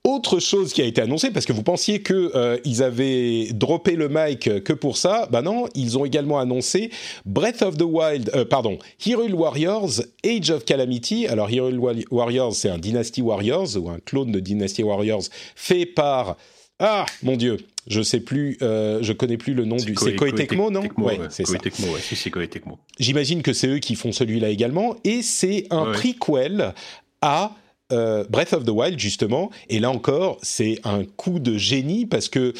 Autre chose qui a été annoncée, parce que vous pensiez qu'ils euh, avaient droppé le mic que pour ça, bah non, ils ont également annoncé Breath of the Wild, euh, pardon, Hyrule Warriors, Age of Calamity. Alors Hyrule Warriors, c'est un Dynasty Warriors ou un clone de Dynasty Warriors fait par ah mon dieu, je sais plus, euh, je connais plus le nom du. C'est Koei Tecmo, non? Ouais, c'est ça. Tecmo, ouais, c'est Koei Tecmo. J'imagine que c'est eux qui font celui-là également, et c'est un prequel à euh, Breath of the Wild, justement, et là encore, c'est un coup de génie parce que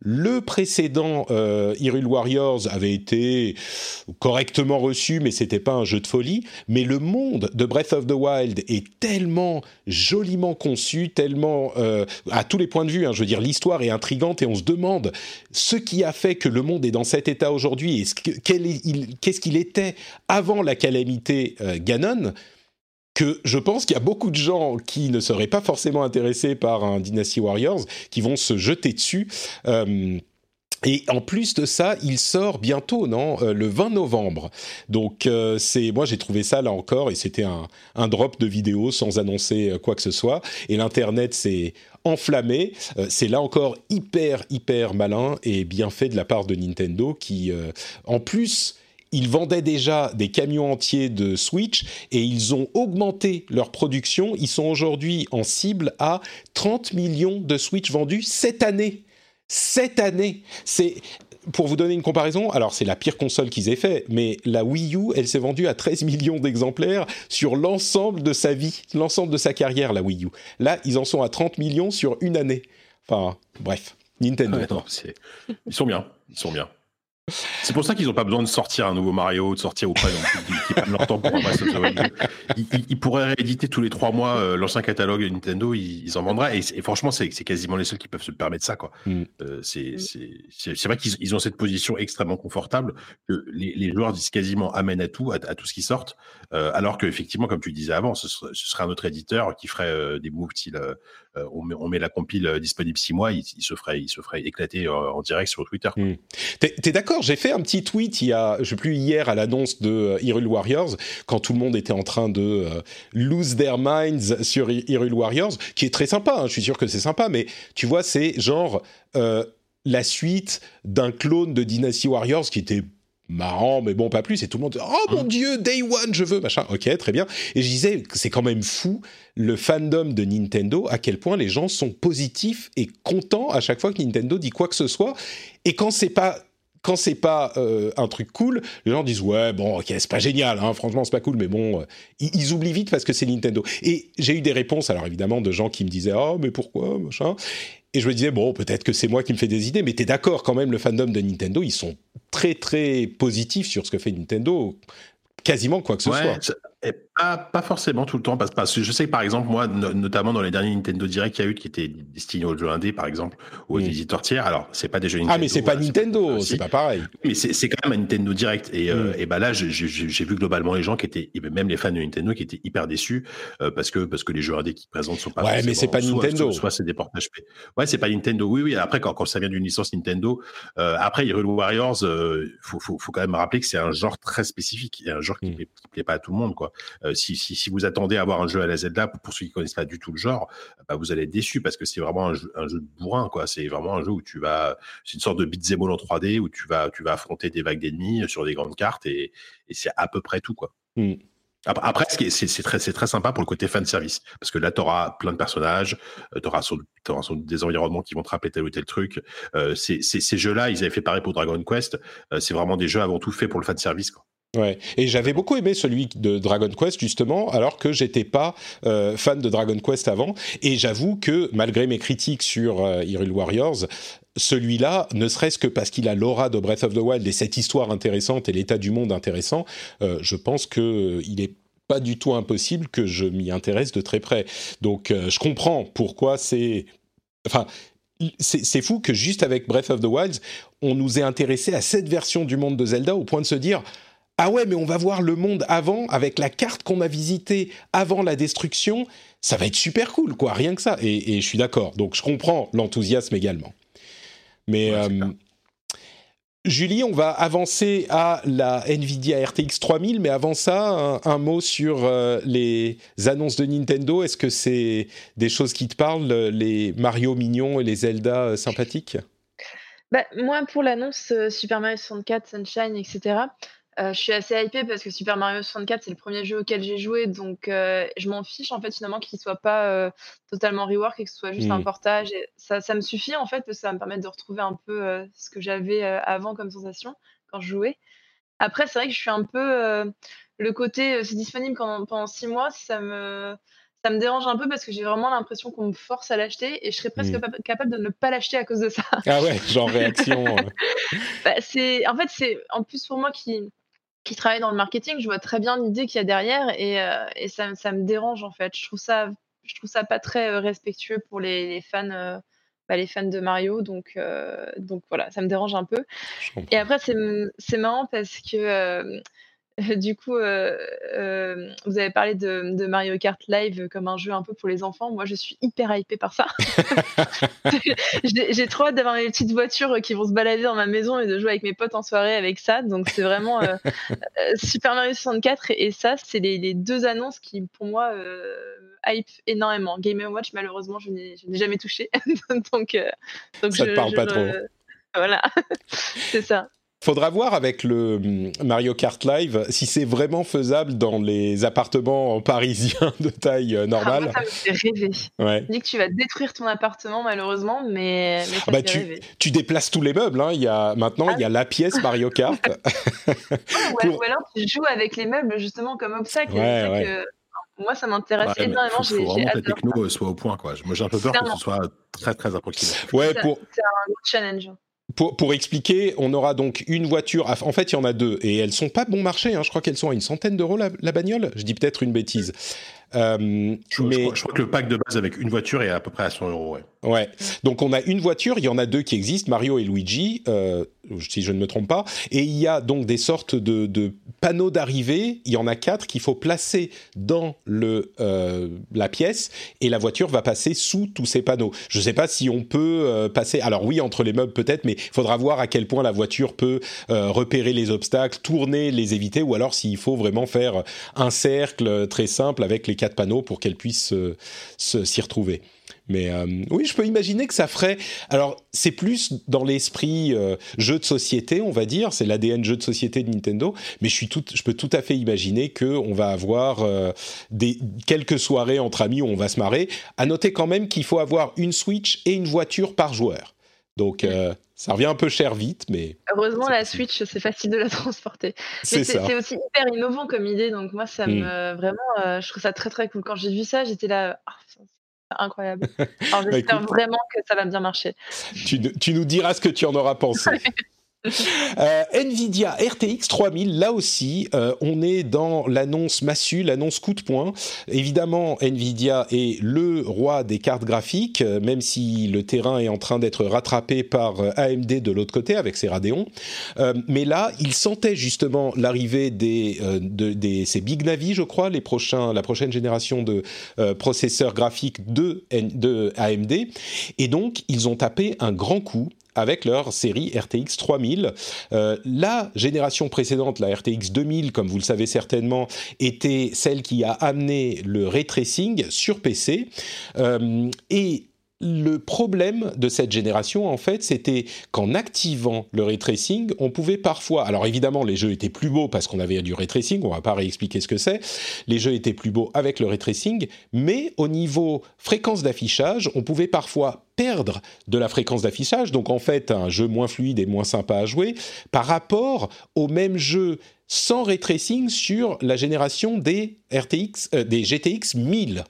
le précédent euh, Hyrule Warriors avait été correctement reçu, mais c'était pas un jeu de folie. Mais le monde de Breath of the Wild est tellement joliment conçu, tellement euh, à tous les points de vue. Hein, je veux dire, l'histoire est intrigante et on se demande ce qui a fait que le monde est dans cet état aujourd'hui et qu'est-ce qu'il était avant la calamité Ganon que je pense qu'il y a beaucoup de gens qui ne seraient pas forcément intéressés par un Dynasty Warriors qui vont se jeter dessus. Euh, et en plus de ça, il sort bientôt, non euh, Le 20 novembre. Donc euh, c'est, moi j'ai trouvé ça là encore, et c'était un, un, drop de vidéo sans annoncer quoi que ce soit. Et l'internet s'est enflammé. c'est là encore hyper hyper malin et bien fait de la part de Nintendo, qui en plus ils vendaient déjà des camions entiers de Switch et ils ont augmenté leur production. Ils sont aujourd'hui en cible à 30 millions de Switch vendus cette année. Cette année, c'est pour vous donner une comparaison, alors c'est la pire console qu'ils aient fait, mais la Wii U, elle s'est vendue à 13 millions d'exemplaires sur l'ensemble de sa vie, l'ensemble de sa carrière, la Wii U. Là, ils en sont à 30 millions sur une année. Enfin, bref, Nintendo. ils sont bien, ils sont bien. C'est pour ça qu'ils n'ont pas besoin de sortir un nouveau Mario, de sortir ou pas, ils, prennent leur temps pour un Ils, pourraient rééditer tous les trois mois euh, l'ancien catalogue de Nintendo, ils, en vendraient. Et, franchement, c'est quasiment les seuls qui peuvent se permettre ça. quoi. Mm. Euh, c'est vrai qu'ils ont cette position extrêmement confortable que les, joueurs disent quasiment amène à tout, à, tout ce qui sortent. Euh, alors qu'effectivement, comme tu disais avant, ce serait, un autre éditeur qui ferait des moves style on met, la compile disponible six mois, il, se ferait, il se ferait éclater en, direct sur Twitter. Mm. T'es es, d'accord? J'ai fait un petit tweet il a, je plus hier à l'annonce de euh, Hyrule Warriors, quand tout le monde était en train de euh, lose their minds sur Hyrule Warriors, qui est très sympa. Hein, je suis sûr que c'est sympa, mais tu vois, c'est genre euh, la suite d'un clone de Dynasty Warriors qui était marrant, mais bon, pas plus. Et tout le monde, oh mon mmh. dieu, Day One, je veux, machin. Ok, très bien. Et je disais, c'est quand même fou le fandom de Nintendo, à quel point les gens sont positifs et contents à chaque fois que Nintendo dit quoi que ce soit. Et quand c'est pas quand c'est pas euh, un truc cool, les gens disent ouais bon ok c'est pas génial, hein, franchement c'est pas cool, mais bon euh, ils, oublient vite parce que c'est Nintendo. Et j'ai eu des réponses alors évidemment de gens qui me disaient oh mais pourquoi machin? Et je me disais bon peut-être que c'est moi qui me fais des idées, mais t'es d'accord quand même le fandom de Nintendo ils sont très très positifs sur ce que fait Nintendo, quasiment quoi que ce soit. Et pas, pas, forcément tout le temps, parce, que je sais que par exemple, moi, notamment dans les derniers Nintendo Direct qu'il y a eu, qui étaient destinés aux jeux indés, par exemple, ou aux éditeurs tiers, alors c'est pas des jeux Nintendo. Ah, mais c'est pas Nintendo, c'est pas pareil. Mais c'est quand même un Nintendo Direct. Et, euh, mm. et bah là, j'ai vu globalement les gens qui étaient, même les fans de Nintendo, qui étaient hyper déçus, euh, parce, que, parce que les jeux indés qui présentent sont pas Ouais, mais c'est pas Nintendo. Soit, c'est des portages. Ouais, c'est pas Nintendo. Oui, oui. Après, quand, quand ça vient d'une licence Nintendo, euh, après, Hyrule Warriors, euh, faut, faut, faut, quand même rappeler que c'est un genre très spécifique, et un genre qui, mm. plaît, plaît, pas à tout le monde, quoi. Si si, vous attendez à avoir un jeu à la Zelda, pour ceux qui connaissent pas du tout le genre, bah, vous allez être déçu parce que c'est vraiment un jeu, de bourrin, quoi. C'est vraiment un jeu où tu vas, c'est une sorte de beat'em all en 3D où tu vas, tu vas affronter des vagues d'ennemis sur des grandes cartes et, c'est à peu près tout, quoi. Mmh. Après, c'est très, très sympa pour le côté fan service. Parce que là, tu auras plein de personnages, euh, tu auras, des environnements qui vont te rappeler tel ou tel truc. Euh, ces jeux-là, ils avaient fait pareil pour Dragon Quest. Euh, c'est vraiment des jeux avant tout faits pour le fan service. Quoi. Ouais. Et j'avais beaucoup aimé celui de Dragon Quest justement, alors que j'étais pas fan de Dragon Quest avant. Et j'avoue que malgré mes critiques sur Hyrule Warriors, celui-là, ne serait-ce que parce qu'il a l'aura de Breath of the Wild et cette histoire intéressante et l'état du monde intéressant, je pense que il est pas du tout impossible que je m'y intéresse de très près. Donc euh, je comprends pourquoi c'est... Enfin, c'est fou que juste avec Breath of the Wild, on nous ait intéressé à cette version du monde de Zelda au point de se dire ah ouais, mais on va voir le monde avant avec la carte qu'on a visitée avant la destruction. Ça va être super cool, quoi, rien que ça. Et, je suis d'accord. Donc je comprends l'enthousiasme également. Mais Julie, on va avancer à la Nvidia RTX 3000, mais avant ça, un, mot sur euh, les annonces de Nintendo. Est-ce que c'est des choses qui te parlent, les Mario mignons et les Zelda euh, sympathiques? Bah, Moi, pour l'annonce euh, Super Mario 64, Sunshine, etc., euh, je suis assez hypée parce que Super Mario 64, c'est le premier jeu auquel j'ai joué, donc euh, je m'en fiche en fait finalement qu'il soit pas euh, totalement rework et que ce soit juste un mmh. portage. ça, ça me suffit en fait parce que ça va me permettre de retrouver un peu ce que j'avais avant comme sensation quand je jouais. Après, c'est vrai que je suis un peu le côté c'est disponible pendant, six mois, ça me ça me dérange un peu parce que j'ai vraiment l'impression qu'on me force à l'acheter et je serais presque mmh. capable de ne pas l'acheter à cause de ça. Ah ouais, genre réaction. bah, c'est en fait c'est en plus pour moi qui qui travaille dans le marketing, je vois très bien l'idée qu'il y a derrière et, euh, et ça, ça, me dérange en fait. Je trouve ça, je trouve ça pas très euh, respectueux pour les, les fans, euh, bah, les fans de Mario. Donc, donc voilà, ça me dérange un peu. Et après, c'est marrant parce que du coup, euh, euh, vous avez parlé de, Mario Kart Live comme un jeu un peu pour les enfants. Moi, je suis hyper hypée par ça. J'ai trop hâte d'avoir mes petites voitures qui vont se balader dans ma maison et de jouer avec mes potes en soirée avec ça. Donc, c'est vraiment euh, Super Mario 64 et, ça, c'est les, deux annonces qui, pour moi, hype énormément. Game Watch, malheureusement, je n'ai jamais touché. donc, donc, ça ne te parle pas trop. Voilà, c'est ça. Faudra voir avec le hum, Mario Kart Live si c'est vraiment faisable dans les appartements parisiens de taille euh, normale. Ah, ça me fait rêver. Ouais. dis que tu vas détruire ton appartement malheureusement, mais, mais ça ah bah, tu, rêver. tu, déplaces tous les meubles. Hein. Il y a, maintenant, il y a la pièce Mario Kart. ou, alors tu joues avec les meubles justement comme obstacle. moi, ça m'intéresse bah, énormément. Il faut, vraiment que la techno euh, soit au point. Quoi. Moi, j'ai un peu peur que ce soit très, très approximatif. Ouais, pour... C'est un challenge pour, expliquer, on aura donc une voiture. En fait, il y en a deux et elles sont pas bon marché. Hein. Je crois qu'elles sont à une centaine d'euros la, la, bagnole. Je dis peut-être une bêtise. Euh, je, mais... je, crois, que le pack de base avec une voiture est à peu près à 100 euros. Ouais. Ouais. Donc on a une voiture, il y en a deux qui existent, Mario et Luigi, euh, si je ne me trompe pas. Et il y a donc des sortes de, panneaux d'arrivée. Il y en a quatre qu'il faut placer dans le euh, la pièce et la voiture va passer sous tous ces panneaux. Je ne sais pas si on peut euh, passer. Alors oui, entre les meubles peut-être, mais il faudra voir à quel point la voiture peut repérer les obstacles, tourner, les éviter, ou alors s'il faut vraiment faire un cercle très simple avec les quatre panneaux pour qu'elle puisse s'y retrouver. Mais euh, oui, je peux imaginer que ça ferait. Alors, c'est plus dans l'esprit euh, jeu de société, on va dire. C'est l'ADN jeu de société de Nintendo. Mais je suis tout, je peux tout à fait imaginer que on va avoir des quelques soirées entre amis où on va se marrer. À noter quand même qu'il faut avoir une Switch et une voiture par joueur. Donc, ça revient un peu cher vite, mais. Heureusement, la Switch, c'est facile de la transporter. Mais c'est aussi hyper innovant comme idée, donc moi, ça me. Hmm. Vraiment, euh, je trouve ça très très cool. Quand j'ai vu ça, j'étais là. Oh, incroyable. Alors, bah, j'espère vraiment que ça va bien marcher. Tu, tu, nous diras ce que tu en auras pensé. Euh, Nvidia RTX 3000, là aussi, euh, on est dans l'annonce massue, l'annonce coup de poing. Évidemment, Nvidia est le roi des cartes graphiques, euh, même si le terrain est en train d'être rattrapé par AMD de l'autre côté avec ses Radeon. mais là, il sentait justement l'arrivée de, ces Big Navi, je crois, les prochains, la prochaine génération de processeurs graphiques de AMD. Et donc, ils ont tapé un grand coup avec leur série RTX 3000. Euh, la génération précédente, la RTX 2000, comme vous le savez certainement, était celle qui a amené le ray tracing sur PC. Euh, et le problème de cette génération, en fait, c'était qu'en activant le ray tracing, on pouvait parfois. Alors évidemment, les jeux étaient plus beaux parce qu'on avait du ray tracing. On va pas réexpliquer ce que c'est. Les jeux étaient plus beaux avec le ray tracing, mais au niveau fréquence d'affichage, on pouvait parfois perdre de la fréquence d'affichage. Donc en fait, un jeu moins fluide et moins sympa à jouer par rapport au même jeu sans ray tracing sur la génération des RTX, euh, des GTX 1000.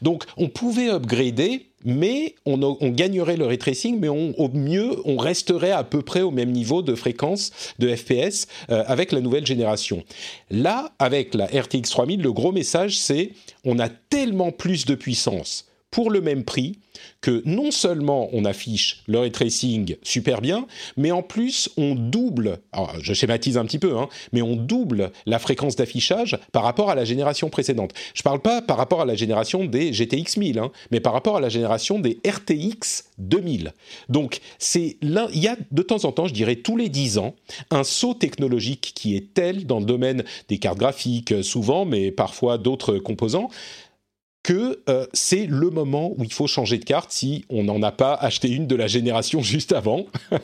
Donc on pouvait upgrader, mais on, gagnerait le ray tracing, mais au mieux on resterait à peu près au même niveau de fréquence de FPS euh, avec la nouvelle génération. Là, avec la RTX 3000, le gros message c'est on a tellement plus de puissance pour le même prix que non seulement on affiche le ray tracing super bien, mais en plus on double, je schématise un petit peu, hein, mais on double la fréquence d'affichage par rapport à la génération précédente. Je ne parle pas par rapport à la génération des GTX 1000, hein, mais par rapport à la génération des RTX 2000. Donc c'est il y a de temps en temps, je dirais tous les 10 ans, un saut technologique qui est tel dans le domaine des cartes graphiques souvent, mais parfois d'autres composants que euh, c'est le moment où il faut changer de carte si on n'en a pas acheté une de la génération juste avant.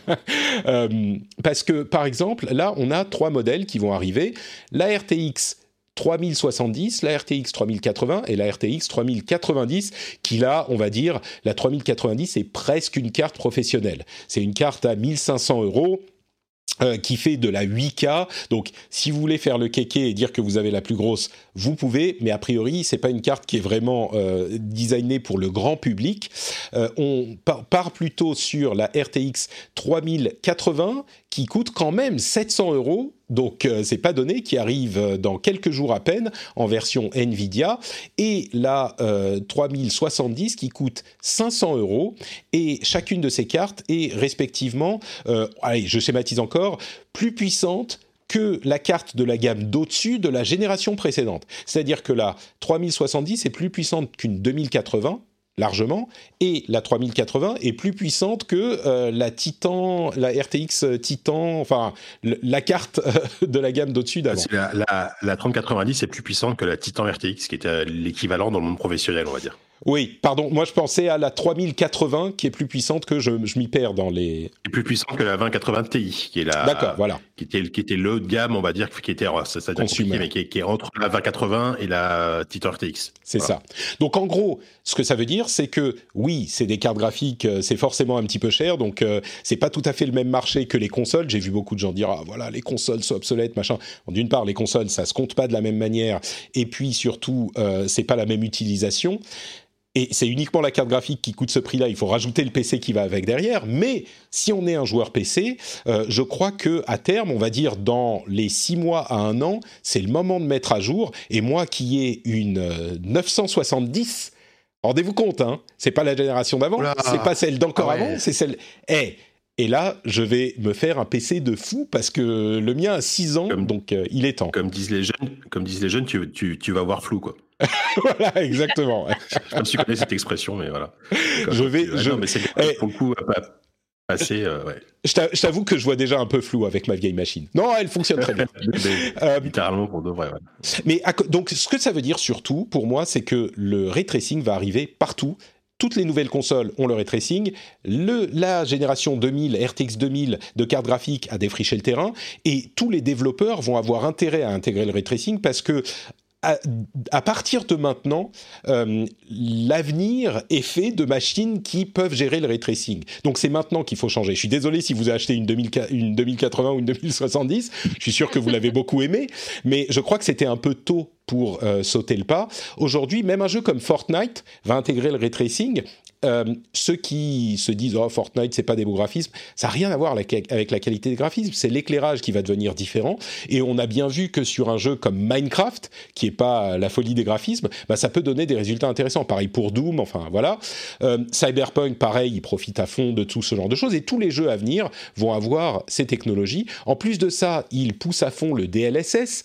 Euh, parce que, par exemple, là, on a trois modèles qui vont arriver. La RTX 3070, la RTX 3080 et la RTX 3090, qui là, on va dire, la 3090 est presque une carte professionnelle. C'est une carte à 1500 euros euh, qui fait de la 8K. Donc, si vous voulez faire le kéké et dire que vous avez la plus grosse, vous pouvez, mais a priori, c'est pas une carte qui est vraiment euh, designée pour le grand public. Euh, on part plutôt sur la RTX 3080 qui coûte quand même 700 euros donc euh, c'est pas donné, qui arrive euh, dans quelques jours à peine en version Nvidia, et la 3070 euh, qui coûte 500 euros, et chacune de ces cartes est respectivement, allez, je schématise encore, plus puissante que la carte de la gamme d'au-dessus de la génération précédente. C'est-à-dire que la 3070 est plus puissante qu'une 2080, largement, et la 3080 est plus puissante que euh, la Titan, la RTX Titan, enfin la carte euh, de la gamme d'au-dessus d'avant. La, la, la 3090 est plus puissante que la Titan RTX, qui est l'équivalent dans le monde professionnel, on va dire. Oui, pardon, moi je pensais à la 3080 qui est plus puissante que je, je m'y perds dans les. Est plus puissante que la 2080 Ti, qui est la. D'accord, voilà. Qui était, qui était le haut de gamme, on va dire, qui était, ça, ça mais qui est, qui est, entre la 2080 et la Titan RTX. C'est ça. Donc en gros, ce que ça veut dire, c'est que oui, c'est des cartes graphiques, euh, c'est forcément un petit peu cher, donc euh, c'est pas tout à fait le même marché que les consoles. J'ai vu beaucoup de gens dire ah voilà les consoles sont obsolètes, machin. D'une part, les consoles ça se compte pas de la même manière, et puis surtout euh, c'est pas la même utilisation et c'est uniquement la carte graphique qui coûte ce prix-là. Il faut rajouter le PC qui va avec derrière. Mais si on est un joueur PC, euh, je crois que à terme, on va dire dans les six mois à un an, c'est le moment de mettre à jour. Et moi, qui ai une 970 euh, Rendez-vous compte, hein, c'est pas la génération d'avant, c'est pas celle d'encore ah avant, c'est celle. Eh, et là, je vais me faire un PC de fou parce que le mien a 6 ans, donc euh, il est temps. Comme disent les jeunes, comme disent les jeunes, tu, tu, tu vas voir flou, quoi. voilà, exactement. je ne sais pas cette expression, mais voilà. je vais. je... Non, mais c'est eh, pour le coup assez. Euh, ouais. Je t'avoue que je vois déjà un peu flou avec ma vieille machine. Non, elle fonctionne très bien. euh, littéralement pour de vrai. Ouais. Mais donc, ce que ça veut dire surtout, pour moi, c'est que le ray tracing va arriver partout toutes les nouvelles consoles ont le ray tracing. Le, la génération 2000, RTX 2000 de cartes graphiques a défriché le terrain et tous les développeurs vont avoir intérêt à intégrer le ray tracing parce que à, partir de maintenant, euh, l'avenir est fait de machines qui peuvent gérer le ray tracing. Donc c'est maintenant qu'il faut changer. Je suis désolé si vous avez acheté une, 2080 ou une 2070. Je suis sûr que vous l'avez beaucoup aimé, mais je crois que c'était un peu tôt pour euh, sauter le pas. Aujourd'hui, même un jeu comme Fortnite va intégrer le ray euh, ceux qui se disent oh Fortnite c'est pas des beaux graphismes, ça n'a rien à voir avec la qualité des graphismes, c'est l'éclairage qui va devenir différent. Et on a bien vu que sur un jeu comme Minecraft, qui est pas la folie des graphismes, bah, ça peut donner des résultats intéressants. Pareil pour Doom, enfin voilà. Euh, Cyberpunk, pareil, il profite à fond de tout ce genre de choses. Et tous les jeux à venir vont avoir ces technologies. En plus de ça, il pousse à fond le DLSS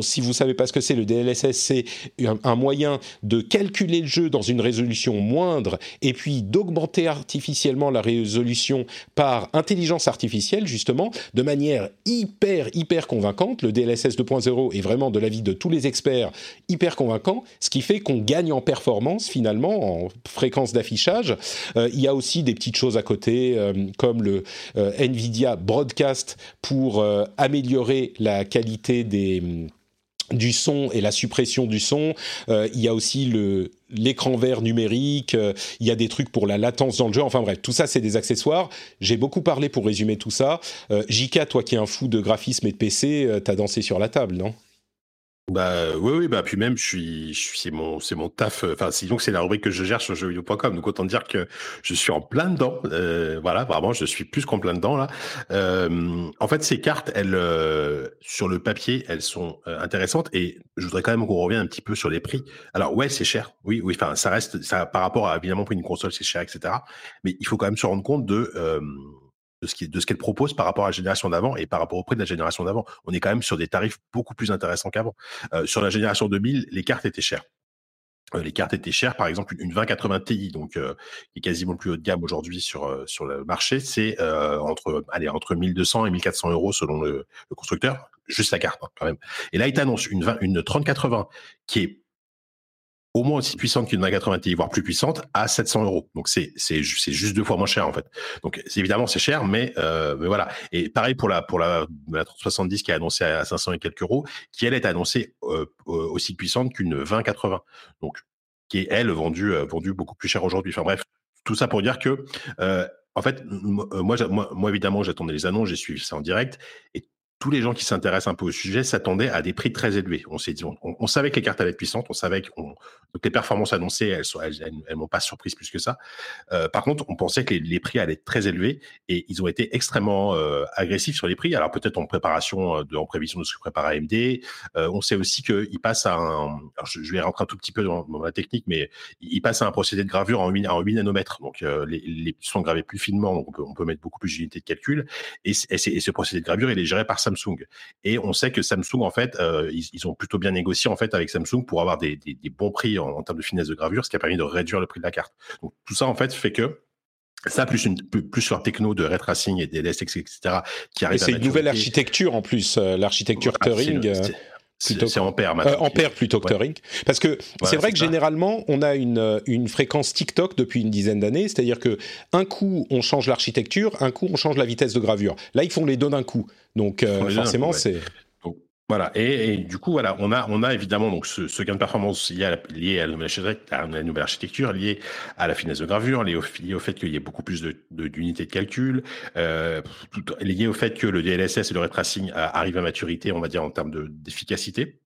si vous savez pas ce que c'est, le DLSS, c'est un, moyen de calculer le jeu dans une résolution moindre puis d'augmenter artificiellement la résolution par intelligence artificielle, justement, de manière hyper, hyper convaincante. Le DLSS 2.0 est vraiment, de l'avis de tous les experts, hyper convaincant, ce qui fait qu'on gagne en performance, finalement, en fréquence d'affichage. Euh, il y a aussi des petites choses à côté, euh, comme le euh, NVIDIA Broadcast pour améliorer la qualité des du son et la suppression du son. Euh, il y a aussi le l'écran vert numérique. Euh, il y a des trucs pour la latence dans le jeu. Enfin bref, tout ça c'est des accessoires. J'ai beaucoup parlé pour résumer tout ça. Euh, Jika, toi qui es un fou de graphisme et de PC, t'as dansé sur la table, non? Bah oui, oui, bah puis même je suis, je suis c'est mon, c'est mon taf. Euh, enfin, donc c'est la rubrique que je gère sur jeuxvideo.com. Donc autant dire que je suis en plein dedans. Euh, voilà, vraiment, je suis plus qu'en plein dedans là. Euh, en fait, ces cartes, elles, euh, sur le papier, elles sont euh, intéressantes. Et je voudrais quand même qu'on revienne un petit peu sur les prix. Alors ouais, c'est cher. Oui, oui. Enfin, ça reste, ça par rapport à évidemment pour une console, c'est cher, etc. Mais il faut quand même se rendre compte de de ce qu'elle propose par rapport à la génération d'avant et par rapport au prix de la génération d'avant. On est quand même sur des tarifs beaucoup plus intéressants qu'avant. Euh, sur la génération 2000, les cartes étaient chères. Euh, les cartes étaient chères, par exemple une 2080 Ti, donc euh, qui est quasiment le plus haut de gamme aujourd'hui sur sur le marché, c'est entre allez entre 1200 et 1400 euros selon le, constructeur, juste la carte hein, quand même. Et là, il t'annonce une 20, une 3080 qui est au moins aussi puissante qu'une 2080 Ti, voire plus puissante, à 700 euros. Donc c'est c'est juste deux fois moins cher en fait. Donc évidemment c'est cher, mais euh, mais voilà. Et pareil pour la pour la, la 3070 qui est annoncée à 500 et quelques euros, qui elle est annoncée euh, aussi puissante qu'une 2080. Donc qui est elle vendue euh, vendue beaucoup plus cher aujourd'hui. Enfin bref, tout ça pour dire que euh, en fait, moi, moi, moi évidemment, j'attendais les annonces, j'ai suivi ça en direct, et tous les gens qui s'intéressent un peu au sujet s'attendaient à des prix très élevés. On s'est on, savait que les cartes allaient être puissantes, on savait que les performances annoncées, elles, elles, m'ont pas surprise plus que ça. Euh, par contre, on pensait que les, prix allaient être très élevés et ils ont été extrêmement euh, agressifs sur les prix. Alors peut-être en préparation, euh, en prévision de ce que prépare AMD. On sait aussi qu'ils passent à un, je, vais rentrer un tout petit peu dans, la technique, mais ils passent à un procédé de gravure en 8, en 8 nanomètres. Donc les, les sont gravés plus finement, donc on peut, mettre beaucoup plus d'unités de calcul. Et, et, ce procédé de gravure, il est géré par Samsung. Et on sait que Samsung, en fait, euh, ils, ont plutôt bien négocié en fait avec Samsung pour avoir des, bons prix en, termes de finesse de gravure, ce qui a permis de réduire le prix de la carte. Donc tout ça, en fait, fait que ça, plus, une, plus leur techno de ray tracing et des etc., qui arrive C'est une nouvelle architecture en plus, euh, l'architecture Turing. C'est Ampère maintenant. Euh, Ampère plutôt que Turing. Parce que c'est vrai que généralement, on a une, euh, une fréquence TikTok depuis une dizaine d'années, c'est-à-dire que un coup, on change l'architecture, un coup, on change la vitesse de gravure. Là, ils font les deux d'un coup. Donc, euh, forcément, c'est. Voilà. Et, du coup, voilà, on a, on a évidemment donc ce, gain de performance lié à la, nouvelle, architecture, lié à la finesse de gravure, lié au, fait qu'il y ait beaucoup plus de, d'unités de, calcul, euh, lié au fait que le DLSS et le ray tracing arrivent à maturité, on va dire en termes d'efficacité.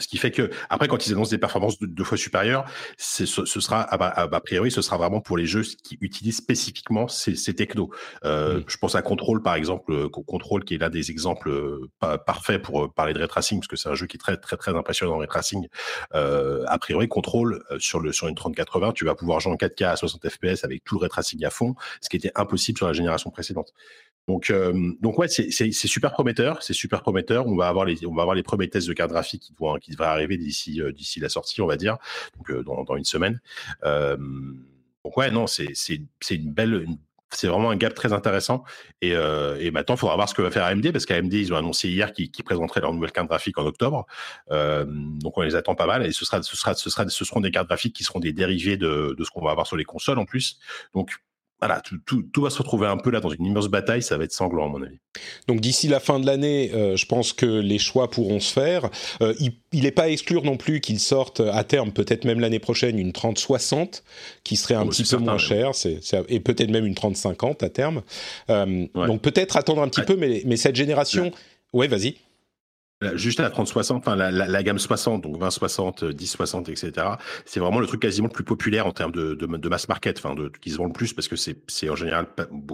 Ce qui fait que après, quand ils annoncent des performances deux, fois supérieures, ce, ce, sera a, priori, ce sera vraiment pour les jeux qui utilisent spécifiquement ces, ces technos. Euh, Je pense à Control par exemple, euh, Control qui est là des exemples euh, parfaits pour parler de ray tracing parce que c'est un jeu qui est très très très impressionnant en ray tracing. Euh, a priori, Control sur le sur une 3080, tu vas pouvoir jouer en 4K à 60 FPS avec tout le ray tracing à fond, ce qui était impossible sur la génération précédente. Donc, euh, donc ouais, c'est super prometteur, c'est super prometteur. On va avoir les, on va avoir les premiers tests de cartes graphiques qui vont, qui devraient arriver d'ici, euh, d'ici la sortie, on va dire, donc euh, dans, une semaine. Euh, donc ouais, non, c'est une belle, c'est vraiment un gap très intéressant. Et, et maintenant, il faudra voir ce que va faire AMD, parce qu'AMD, ils ont annoncé hier qu'ils présenteraient leur nouvelle carte graphique en octobre. donc on les attend pas mal. Et ce sera, ce sera, ce sera, ce seront des cartes graphiques qui seront des dérivés de, de ce qu'on va avoir sur les consoles en plus. Donc voilà, tout, tout, tout, va se retrouver un peu là dans une immense bataille, ça va être sanglant à mon avis. Donc d'ici la fin de l'année, euh, je pense que les choix pourront se faire. Euh, il n'est pas à exclure non plus qu'ils sortent à terme, peut-être même l'année prochaine, une 3060 qui serait un oh, petit peu moins chère, c'est, et peut-être même une 3050 à terme. Euh, Donc peut-être attendre un petit peu, mais, mais cette génération... Ouais, vas-y. Juste à la 3060, enfin la, la, la, gamme 60, donc 2060, 1060, etc. C'est vraiment le truc quasiment le plus populaire en termes de, de, de mass market, enfin de qui se vend le plus parce que c'est en général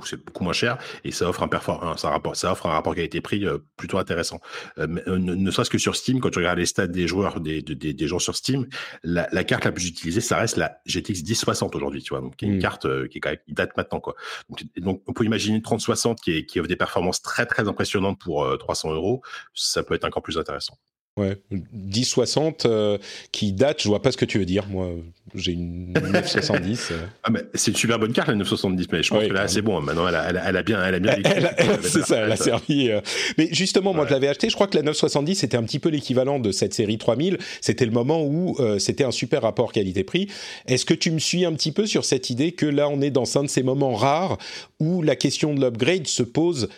c'est beaucoup moins cher et ça offre un ça, rapport, ça offre un rapport qualité-prix euh, plutôt intéressant. Euh, euh, ne, ne serait-ce que sur Steam, quand tu regardes les stats des joueurs, des, des, des gens sur Steam, la, la, carte la plus utilisée, ça reste la GTX 1060 aujourd'hui, tu vois, donc qui est une mmh. carte qui, est, date maintenant quoi. Donc, donc on peut imaginer une 3060 qui, est, qui offre des performances très très impressionnantes pour 300 euros, ça peut être un encore plus intéressant. Ouais, 1060 euh, qui date, je vois pas ce que tu veux dire. Moi, j'ai une 970. Euh. Ah, mais c'est une super bonne carte la 970, mais je pense que là c'est bon. Maintenant, elle a, elle a, bien, elle a bien. c'est ça, elle a servi. Euh. Mais justement, moi, je l'avais acheté. Je crois que la 970 c'était un petit peu l'équivalent de cette série 3000. C'était le moment où c'était un super rapport qualité-prix. Est-ce que tu me suis un petit peu sur cette idée que là, on est dans un de ces moments rares où la question de l'upgrade se pose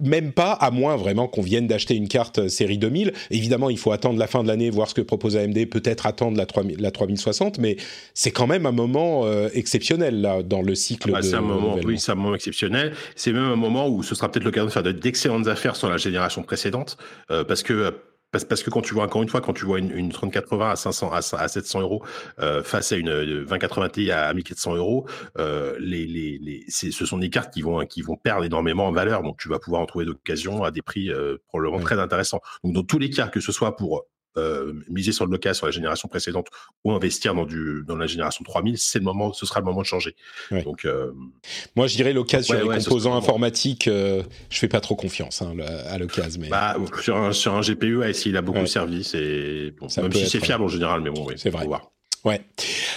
même pas, à moins vraiment qu'on vienne d'acheter une carte euh, série 2000. Évidemment, il faut attendre la fin de l'année, voir ce que propose AMD, peut-être attendre la, 3000, la 3060, mais c'est quand même un moment euh, exceptionnel là, dans le cycle. Ah bah, c'est un moment, oui, c'est un moment exceptionnel. C'est même un moment où ce sera peut-être l'occasion de faire d'excellentes affaires sur la génération précédente, euh, parce que parce, parce, que quand tu vois, encore une fois, quand tu vois une, une 3080 à 500, à, à 700 euros euh, face à une 2080 Ti à 1400 euros, euh, les, les, les, ce sont des cartes qui vont, qui vont perdre énormément en valeur. Donc, tu vas pouvoir en trouver d'occasion à des prix euh, probablement très intéressants. Donc, dans tous les cas, que ce soit pour euh, miser sur le local sur la génération précédente ou investir dans, du, dans la génération 3000, c'est le moment, ce sera le moment de changer. Donc, euh, Moi, je dirais l'occasion sur les composants informatiques, euh, je fais pas trop confiance hein, à l'occasion. Mais... Bah, sur, un, sur un GPU, s'il a beaucoup servi, c'est bon, même si c'est fiable en général, mais bon, oui, c'est vrai. Voir. Ouais.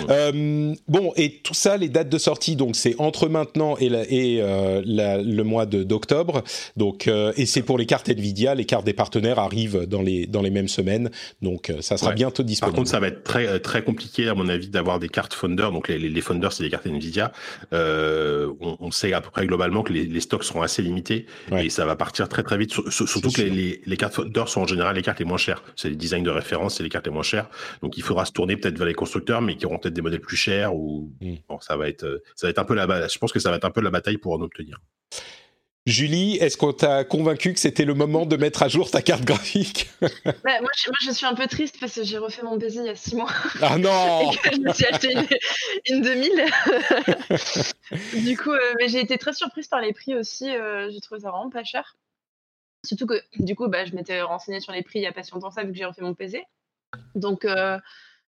Euh, bon, et tout ça, les dates de sortie, donc c'est entre maintenant et, et euh, le mois d'octobre. Donc, euh, et c'est pour les cartes Nvidia. Les cartes des partenaires arrivent dans les dans les mêmes semaines. Donc, ça sera bientôt disponible. Par contre, ça va être très très compliqué à mon avis d'avoir des cartes Founder. Donc, les, les Founder, c'est des cartes Nvidia. On, on, sait à peu près globalement que les, les stocks seront assez limités et ça va partir très très vite. Surtout que les, les, cartes Founder sont en général les cartes les moins chères. C'est les designs de référence, c'est les cartes les moins chères. Donc, il faudra se tourner peut-être vers les constructeurs mais qui auront peut-être des modèles plus chers ou mm. bon, ça va être euh, ça va être un peu la je pense que ça va être un peu la bataille pour en obtenir. Julie, est-ce qu'on t'a convaincu que c'était le moment de mettre à jour ta carte graphique? Bah, moi, je, suis un peu triste parce que j'ai refait mon PC il y a six mois. Ah non Je me suis acheté une, 2000. du coup, euh, mais j'ai été très surprise par les prix aussi. Euh, j'ai trouvé ça vraiment pas cher. Surtout que, du coup, bah, je m'étais renseignée sur les prix il y a pas si longtemps ça, vu que j'ai refait mon PC. Donc,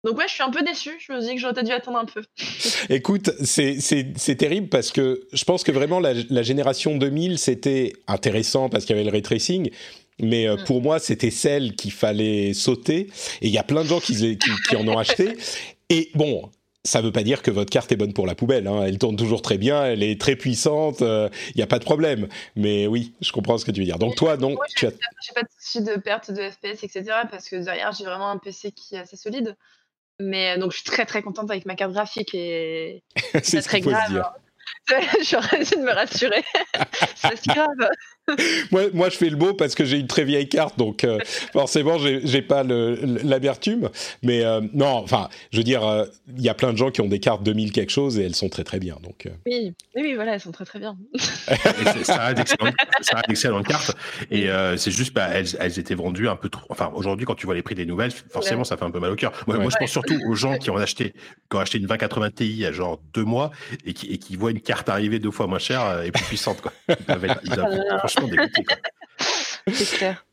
donc ouais, je suis un peu déçu. Je me dis que j'aurais dû attendre un peu. Écoute, c'est terrible parce que je pense que vraiment la, génération 2000 c'était intéressant parce qu'il y avait le ray tracing. Mais euh, mm. pour moi, c'était celle qu'il fallait sauter. Et il y a plein de gens qui, qui, en ont acheté. Et bon, ça ne veut pas dire que votre carte est bonne pour la poubelle. Hein. Elle tourne toujours très bien, elle est très puissante, il euh, n'y a pas de problème. Mais oui, je comprends ce que tu veux dire. Donc toi, non, tu as... pas de souci de perte de FPS, etc. Parce que derrière, j'ai vraiment un PC qui est assez solide. Mais donc, je suis très très contente avec ma carte graphique et c'est très grave. Je suis en train de me rassurer. c'est si grave. moi, moi, je fais le beau parce que j'ai une très vieille carte, donc euh, forcément, j'ai pas l'amertume. Mais euh, non, enfin, je veux dire, euh, il y a plein de gens qui ont des cartes 2000 quelque chose et elles sont très très bien. Donc, oui, oui, voilà, elles sont très très bien. ça a d'excellentes cartes. Et c'est juste, bah, elles, elles, étaient vendues un peu trop. Enfin, aujourd'hui, quand tu vois les prix des nouvelles, forcément, ça fait un peu mal au cœur. Moi, moi je pense surtout aux gens qui ont acheté, qui ont acheté une 2080 Ti il y a genre deux mois et qui, et qui voient une carte arriver deux fois moins chère et plus puissante. Quoi.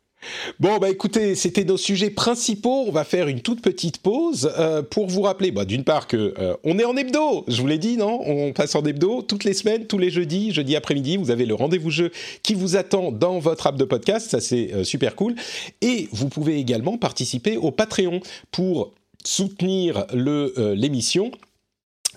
Bon, bah écoutez, c'était nos sujets principaux. On va faire une toute petite pause euh, pour vous rappeler, bah, d'une part que euh, on est en hebdo. Je vous l'ai dit, non? On passe en hebdo toutes les semaines, tous les jeudis, jeudi après-midi. Vous avez le rendez-vous jeu qui vous attend dans votre app de podcast. Ça, c'est euh, super cool. Et vous pouvez également participer au Patreon pour soutenir l'émission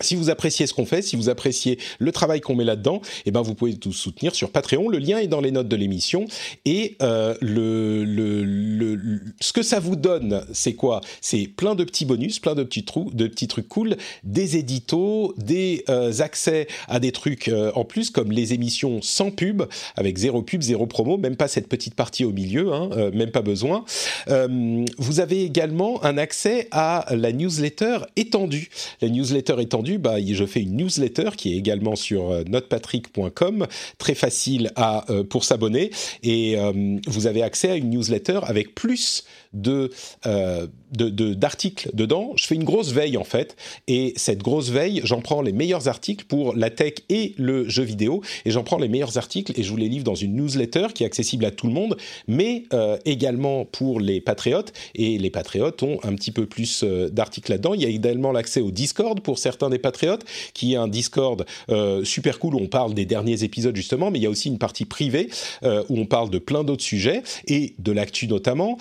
si vous appréciez ce qu'on fait, si vous appréciez le travail qu'on met là-dedans, eh ben vous pouvez tout soutenir sur Patreon. Le lien est dans les notes de l'émission. Et euh, le, le, le, ce que ça vous donne, c'est quoi? C'est plein de petits bonus, plein de petits, trous, de petits trucs cool, des éditos, des euh, accès à des trucs euh, en plus, comme les émissions sans pub, avec zéro pub, zéro promo, même pas cette petite partie au milieu, hein, même pas besoin. vous avez également un accès à la newsletter étendue. La newsletter étendue bah, je fais une newsletter qui est également sur euh, notepatrick.com, très facile euh, pour s'abonner. Et euh, vous avez accès à une newsletter avec plus de d'articles de, dedans. Je fais une grosse veille en fait, et cette grosse veille, j'en prends les meilleurs articles pour la tech et le jeu vidéo, et j'en prends les meilleurs articles et je vous les livre dans une newsletter qui est accessible à tout le monde, mais euh, également pour les patriotes. Et les patriotes ont un petit peu plus euh, d'articles là-dedans. Il y a également l'accès au Discord pour certains des patriotes, qui est un Discord euh, super cool où on parle des derniers épisodes justement, mais il y a aussi une partie privée où on parle de plein d'autres sujets et de l'actu notamment.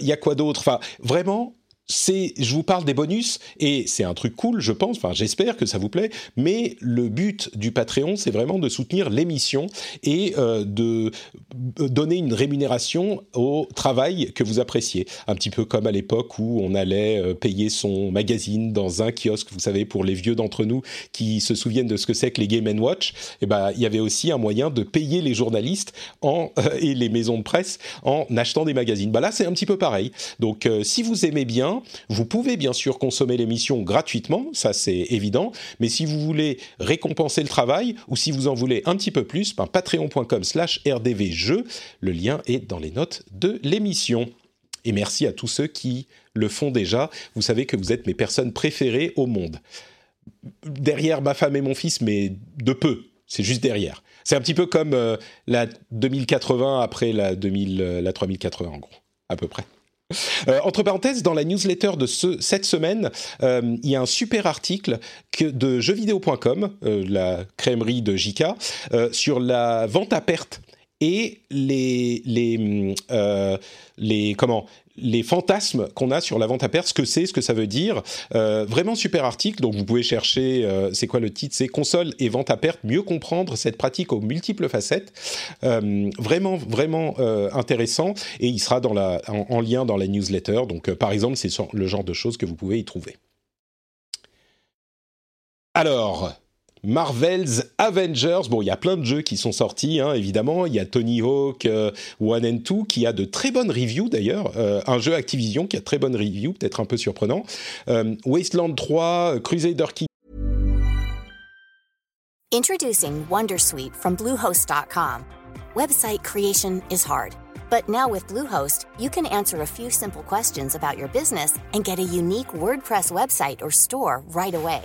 Y a quoi d'autre? Enfin, vraiment, c'est, je vous parle des bonus et c'est un truc cool, je pense. Enfin, j'espère que ça vous plaît. Mais le but du Patreon, c'est vraiment de soutenir l'émission et euh, de donner une rémunération au travail que vous appréciez. Un petit peu comme à l'époque où on allait euh, payer son magazine dans un kiosque. Vous savez, pour les vieux d'entre nous qui se souviennent de ce que c'est que les Game Watch, et eh ben, il y avait aussi un moyen de payer les journalistes en, et les maisons de presse en achetant des magazines. Bah là, c'est un petit peu pareil. Donc, euh, si vous aimez bien vous pouvez bien sûr consommer l'émission gratuitement, ça c'est évident, mais si vous voulez récompenser le travail ou si vous en voulez un petit peu plus, ben, patreon.com slash rdvjeux, le lien est dans les notes de l'émission. Et merci à tous ceux qui le font déjà. Vous savez que vous êtes mes personnes préférées au monde. Derrière ma femme et mon fils, mais de peu. C'est juste derrière. C'est un petit peu comme euh, la 2080 après la, 2000, euh, la 3080 en gros, à peu près. Euh, entre parenthèses, dans la newsletter de ce, cette semaine, euh, il y a un super article que, de jeuxvideo.com, euh, la crèmerie de JK, sur la vente à perte et les les les comment les fantasmes qu'on a sur la vente à perte, ce que c'est, ce que ça veut dire. Euh, vraiment super article, donc vous pouvez chercher, euh, c'est quoi le titre? C'est console et vente à perte, mieux comprendre cette pratique aux multiples facettes. Euh, vraiment, vraiment intéressant et il sera en, lien dans la newsletter. Donc par exemple, c'est le genre de choses que vous pouvez y trouver. Alors, Marvel's Avengers. Bon, il y a plein de jeux qui sont sortis, hein, évidemment. Il y a Tony Hawk euh, One and Two qui a de très bonnes reviews d'ailleurs. Euh, un jeu Activision qui a très bonnes reviews, peut-être un peu surprenant. Euh, Wasteland 3, Crusader King. Introducing Wondersuite from Bluehost.com. Website creation is hard, but now with Bluehost, you can answer a few simple questions about your business and get a unique WordPress website or store right away.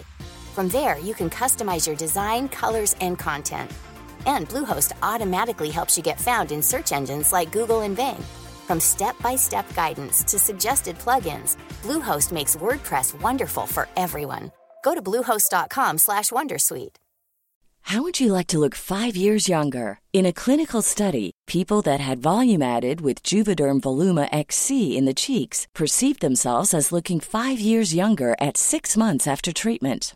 From there, you can customize your design, colors, and content. And Bluehost automatically helps you get found in search engines like Google and Bing. From step-by-step guidance to suggested plugins, Bluehost makes WordPress wonderful for everyone. Go to bluehost.com/wondersuite. How would you like to look 5 years younger? In a clinical study, people that had volume added with Juvederm Voluma XC in the cheeks perceived themselves as looking 5 years younger at 6 months after treatment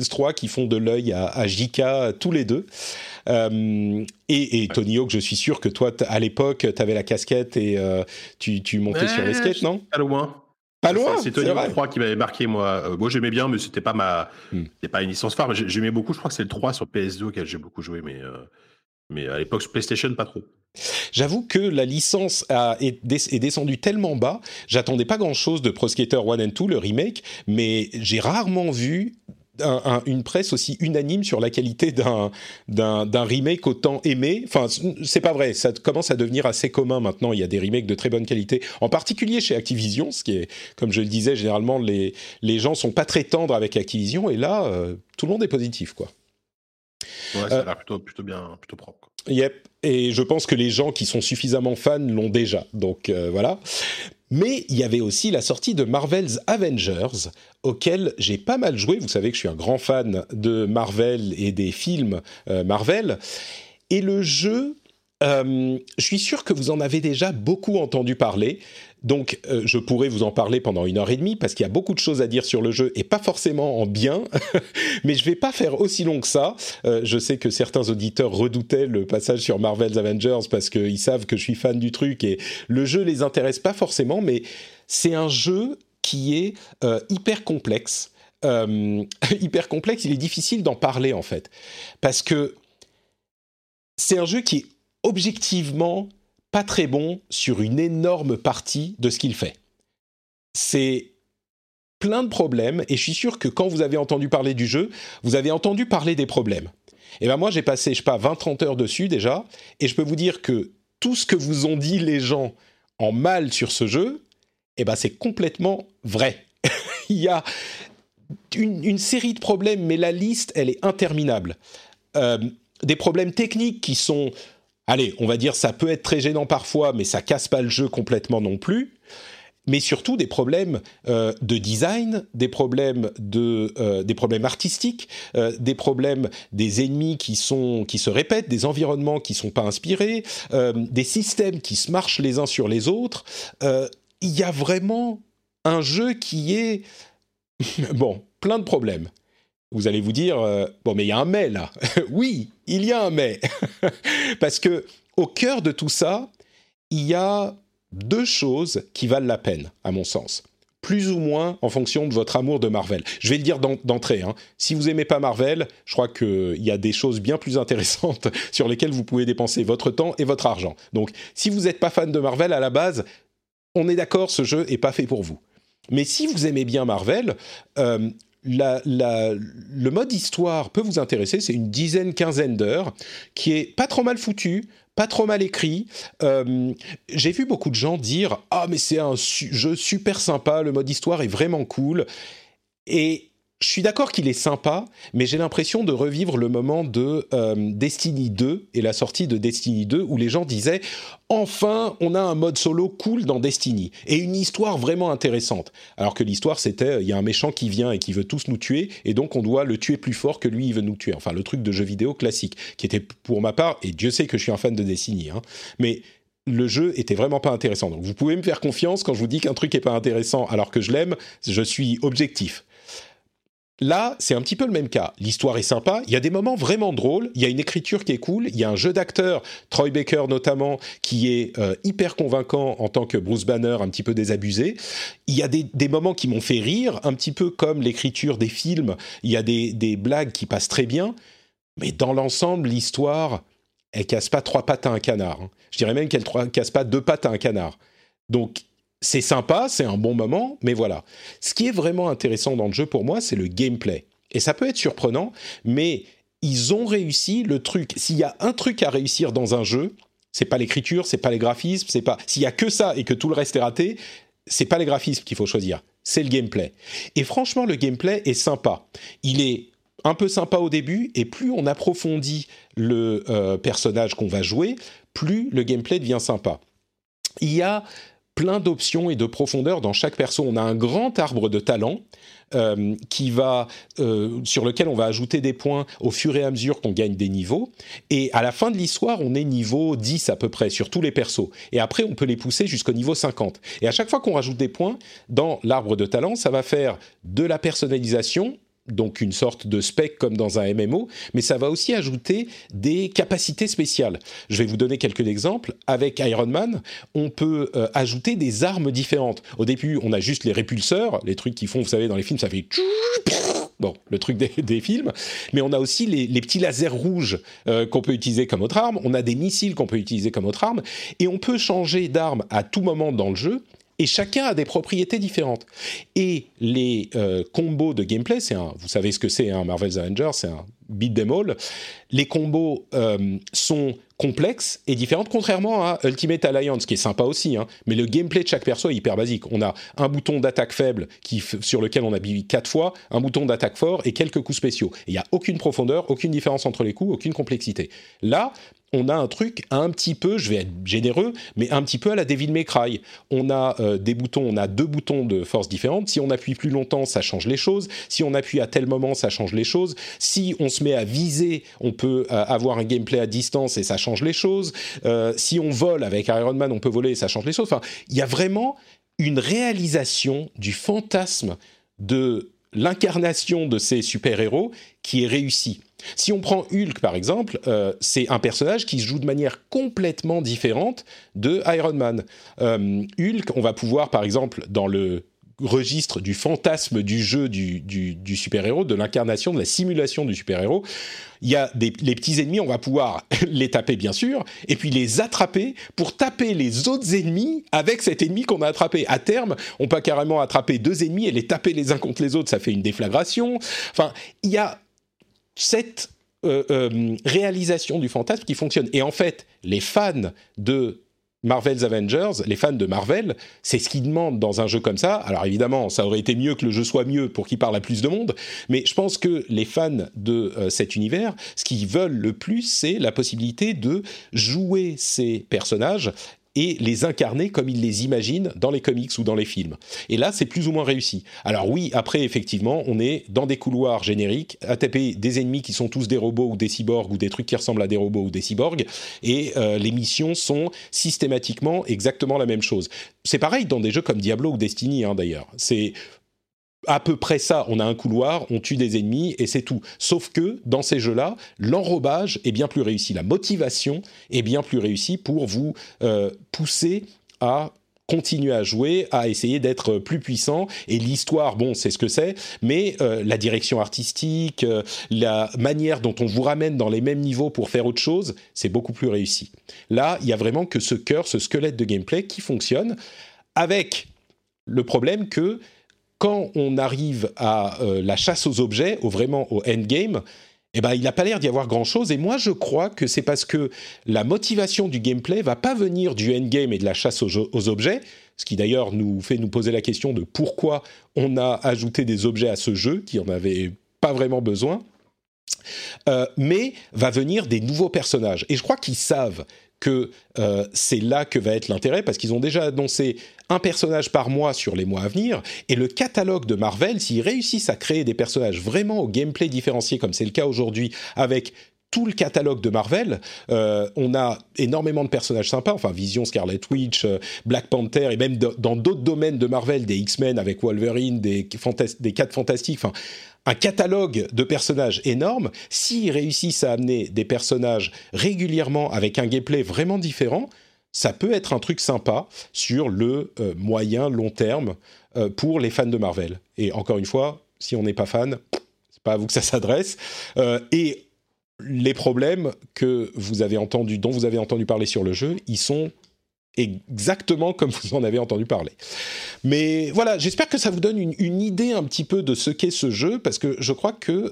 3 qui font de l'œil à, à JK tous les deux. Euh, et, et, Tony Hawk, je suis sûr que toi, à l'époque, tu avais la casquette et euh, tu, tu, montais sur les skates, non? Pas loin. Pas loin. C'est Tony Hawk 3 qui m'avait marqué moi. Euh, moi j'aimais bien, mais c'était pas ma, hmm. pas une licence phare. J'aimais beaucoup. Je crois que c'est le 3 sur PS2 auquel j'ai beaucoup joué, mais mais à l'époque sur PlayStation pas trop. J'avoue que la licence a, est, est, descendue tellement bas, j'attendais pas grand chose de Pro Skater 1 and 2, le remake, mais j'ai rarement vu une presse aussi unanime sur la qualité d'un remake autant aimé. Enfin, c'est pas vrai. Ça commence à devenir assez commun maintenant. Il y a des remakes de très bonne qualité, en particulier chez Activision, ce qui est, comme je le disais, généralement les les gens sont pas très tendres avec Activision, et là, euh, tout le monde est positif, quoi. Ouais, ça a l'air plutôt, plutôt bien, plutôt propre. Yep. Et je pense que les gens qui sont suffisamment fans l'ont déjà. Donc euh, voilà. Mais il y avait aussi la sortie de Marvel's Avengers, auquel j'ai pas mal joué. Vous savez que je suis un grand fan de Marvel et des films euh, Marvel. Et le jeu, euh, je suis sûr que vous en avez déjà beaucoup entendu parler. Donc, euh, je pourrais vous en parler pendant une heure et demie parce qu'il y a beaucoup de choses à dire sur le jeu et pas forcément en bien. Mais je vais pas faire aussi long que ça. Euh, je sais que certains auditeurs redoutaient le passage sur Marvel's Avengers parce qu'ils savent que je suis fan du truc et le jeu les intéresse pas forcément. Mais c'est un jeu qui est euh, hyper complexe. hyper complexe. Il est difficile d'en parler en fait parce que c'est un jeu qui est objectivement pas très bon sur une énorme partie de ce qu'il fait. C'est plein de problèmes et je suis sûr que quand vous avez entendu parler du jeu, vous avez entendu parler des problèmes. Et ben moi j'ai passé je sais pas 20 30 heures dessus déjà et je peux vous dire que tout ce que vous ont dit les gens en mal sur ce jeu, eh ben c'est complètement vrai. Il y a une, série de problèmes, mais la liste, elle est interminable. Euh, des problèmes techniques qui sont, allez, on va dire, ça peut être très gênant parfois, mais ça casse pas le jeu complètement non plus. Mais surtout des problèmes euh, de design, des problèmes de, euh, des problèmes artistiques, des problèmes des ennemis qui sont qui se répètent, des environnements qui sont pas inspirés, des systèmes qui se marchent les uns sur les autres. Il y a vraiment un jeu qui est bon, plein de problèmes. Vous allez vous dire, euh, bon, mais il y a un mais là. oui, il y a un mais. Parce que au cœur de tout ça, il y a deux choses qui valent la peine, à mon sens. Plus ou moins en fonction de votre amour de Marvel. Je vais le dire d'entrée. Hein. Si vous aimez pas Marvel, je crois qu'il y a des choses bien plus intéressantes sur lesquelles vous pouvez dépenser votre temps et votre argent. Donc, si vous n'êtes pas fan de Marvel à la base, on est d'accord, ce jeu est pas fait pour vous. Mais si vous aimez bien Marvel, euh, le mode histoire peut vous intéresser. C'est une dizaine, quinzaine d'heures qui est pas trop mal foutu, pas trop mal écrit. Euh, j'ai vu beaucoup de gens dire ah mais c'est un jeu super sympa, le mode histoire est vraiment cool. Et je suis d'accord qu'il est sympa, mais j'ai l'impression de revivre le moment de euh, Destiny 2 et la sortie de Destiny 2 où les gens disaient enfin on a un mode solo cool dans Destiny et une histoire vraiment intéressante. Alors que l'histoire c'était il y a un méchant qui vient et qui veut tous nous tuer et donc on doit le tuer plus fort que lui il veut nous tuer. Enfin le truc de jeu vidéo classique qui était pour ma part et Dieu sait que je suis un fan de Destiny, hein, mais le jeu était vraiment pas intéressant. Donc vous pouvez me faire confiance quand je vous dis qu'un truc est pas intéressant alors que je l'aime, je suis objectif. Là, c'est un petit peu le même cas. L'histoire est sympa, il y a des moments vraiment drôles, il y a une écriture qui est cool, il y a un jeu d'acteur, Troy Baker notamment, qui est euh, hyper convaincant en tant que Bruce Banner, un petit peu désabusé. Il y a des, moments qui m'ont fait rire, un petit peu comme l'écriture des films, il y a des, blagues qui passent très bien, mais dans l'ensemble, l'histoire, elle casse pas trois pattes à un canard. Hein. Je dirais même qu'elle casse pas deux pattes à un canard. Donc, c'est sympa, c'est un bon moment, mais voilà. Ce qui est vraiment intéressant dans le jeu pour moi, c'est le gameplay. Et ça peut être surprenant, mais ils ont réussi le truc. S'il y a un truc à réussir dans un jeu, c'est pas l'écriture, c'est pas les graphismes, c'est pas. S'il y a que ça et que tout le reste est raté, c'est pas les graphismes qu'il faut choisir, c'est le gameplay. Et franchement, le gameplay est sympa. Il est un peu sympa au début, et plus on approfondit le euh, personnage qu'on va jouer, plus le gameplay devient sympa. Il y a plein d'options et de profondeur dans chaque perso. On a un grand arbre de talent euh, qui va, euh, sur lequel on va ajouter des points au fur et à mesure qu'on gagne des niveaux. Et à la fin de l'histoire, on est niveau 10 à peu près sur tous les persos. Et après, on peut les pousser jusqu'au niveau 50. Et à chaque fois qu'on rajoute des points dans l'arbre de talent, ça va faire de la personnalisation donc une sorte de spec comme dans un MMO, mais ça va aussi ajouter des capacités spéciales. Je vais vous donner quelques exemples. Avec Iron Man, on peut euh, ajouter des armes différentes. Au début, on a juste les répulseurs, les trucs qui font, vous savez, dans les films, ça fait bon, le truc des, films, mais on a aussi les, petits lasers rouges euh, qu'on peut utiliser comme autre arme, on a des missiles qu'on peut utiliser comme autre arme, et on peut changer d'arme à tout moment dans le jeu, et chacun a des propriétés différentes. Et les euh, combos de gameplay, c'est un, vous savez ce que c'est, un hein, Marvel's Avengers, c'est un beat them all. Les combos euh, sont complexes et différentes, contrairement à Ultimate Alliance, qui est sympa aussi. Hein. mais le gameplay de chaque perso est hyper basique. On a un bouton d'attaque faible qui, sur lequel on appuie quatre fois, un bouton d'attaque fort et quelques coups spéciaux. Il n'y a aucune profondeur, aucune différence entre les coups, aucune complexité. Là, on a un truc un petit peu, je vais être généreux, mais un petit peu à la Devil May Cry. On a euh, des boutons, on a deux boutons de force différentes. Si on appuie plus longtemps, ça change les choses. Si on appuie à tel moment, ça change les choses. Si on se met à viser, on peut euh, avoir un gameplay à distance et ça change les choses. Euh, si on vole avec Iron Man, on peut voler et ça change les choses. Enfin, il y a vraiment une réalisation du fantasme de l'incarnation de ces super-héros qui est réussie. Si on prend Hulk par exemple, euh, c'est un personnage qui se joue de manière complètement différente de Iron Man. Hulk, on va pouvoir par exemple dans le registre du fantasme du jeu du, du, super-héros, de l'incarnation, de la simulation du super-héros. Il y a des, les petits ennemis, on va pouvoir les taper bien sûr, et puis les attraper pour taper les autres ennemis avec cet ennemi qu'on a attrapé. À terme, on peut carrément attraper deux ennemis et les taper les uns contre les autres, ça fait une déflagration. Enfin, il y a cette euh, euh, réalisation du fantasme qui fonctionne. Et en fait, les fans de Marvel's Avengers, les fans de Marvel, c'est ce qu'ils demandent dans un jeu comme ça. Alors évidemment, ça aurait été mieux que le jeu soit mieux pour qu'il parle à plus de monde, mais je pense que les fans de euh, cet univers, ce qu'ils veulent le plus, c'est la possibilité de jouer ces personnages et les incarner comme ils les imaginent dans les comics ou dans les films. Et là, c'est plus ou moins réussi. Alors oui, après, effectivement, on est dans des couloirs génériques, à taper des ennemis qui sont tous des robots ou des cyborgs ou des trucs qui ressemblent à des robots ou des cyborgs, et euh, les missions sont systématiquement exactement la même chose. C'est pareil dans des jeux comme Diablo ou Destiny, hein, d'ailleurs. C'est à peu près ça. On a un couloir, on tue des ennemis et c'est tout. Sauf que dans ces jeux-là, l'enrobage est bien plus réussi, la motivation est bien plus réussie pour vous euh, pousser à continuer à jouer, à essayer d'être plus puissant. Et l'histoire, bon, c'est ce que c'est, mais euh, la direction artistique, euh, la manière dont on vous ramène dans les mêmes niveaux pour faire autre chose, c'est beaucoup plus réussi. Là, il y a vraiment que ce cœur, ce squelette de gameplay qui fonctionne, avec le problème que quand on arrive à euh, la chasse aux objets, au vraiment au endgame, eh ben, il n'a pas l'air d'y avoir grand-chose. Et moi, je crois que c'est parce que la motivation du gameplay va pas venir du endgame et de la chasse aux, objets, ce qui d'ailleurs nous fait nous poser la question de pourquoi on a ajouté des objets à ce jeu qui en avait pas vraiment besoin. Euh, mais va venir des nouveaux personnages. Et je crois qu'ils savent que euh, c'est là que va être l'intérêt, parce qu'ils ont déjà annoncé un personnage par mois sur les mois à venir, et le catalogue de Marvel, s'ils réussissent à créer des personnages vraiment au gameplay différencié, comme c'est le cas aujourd'hui avec tout le catalogue de Marvel, euh, on a énormément de personnages sympas, enfin Vision, Scarlet Witch, euh, Black Panther, et même dans d'autres domaines de Marvel, des X-Men avec Wolverine, des, des 4 Fantastiques, enfin un catalogue de personnages énorme, s'ils réussissent à amener des personnages régulièrement avec un gameplay vraiment différent, ça peut être un truc sympa sur le euh, moyen long terme euh, pour les fans de Marvel. Et encore une fois, si on n'est pas fan, c'est pas à vous que ça s'adresse. Euh, et les problèmes que vous avez dont vous avez entendu parler sur le jeu, ils sont exactement comme vous en avez entendu parler. Mais voilà, j'espère que ça vous donne une, idée un petit peu de ce qu'est ce jeu, parce que je crois que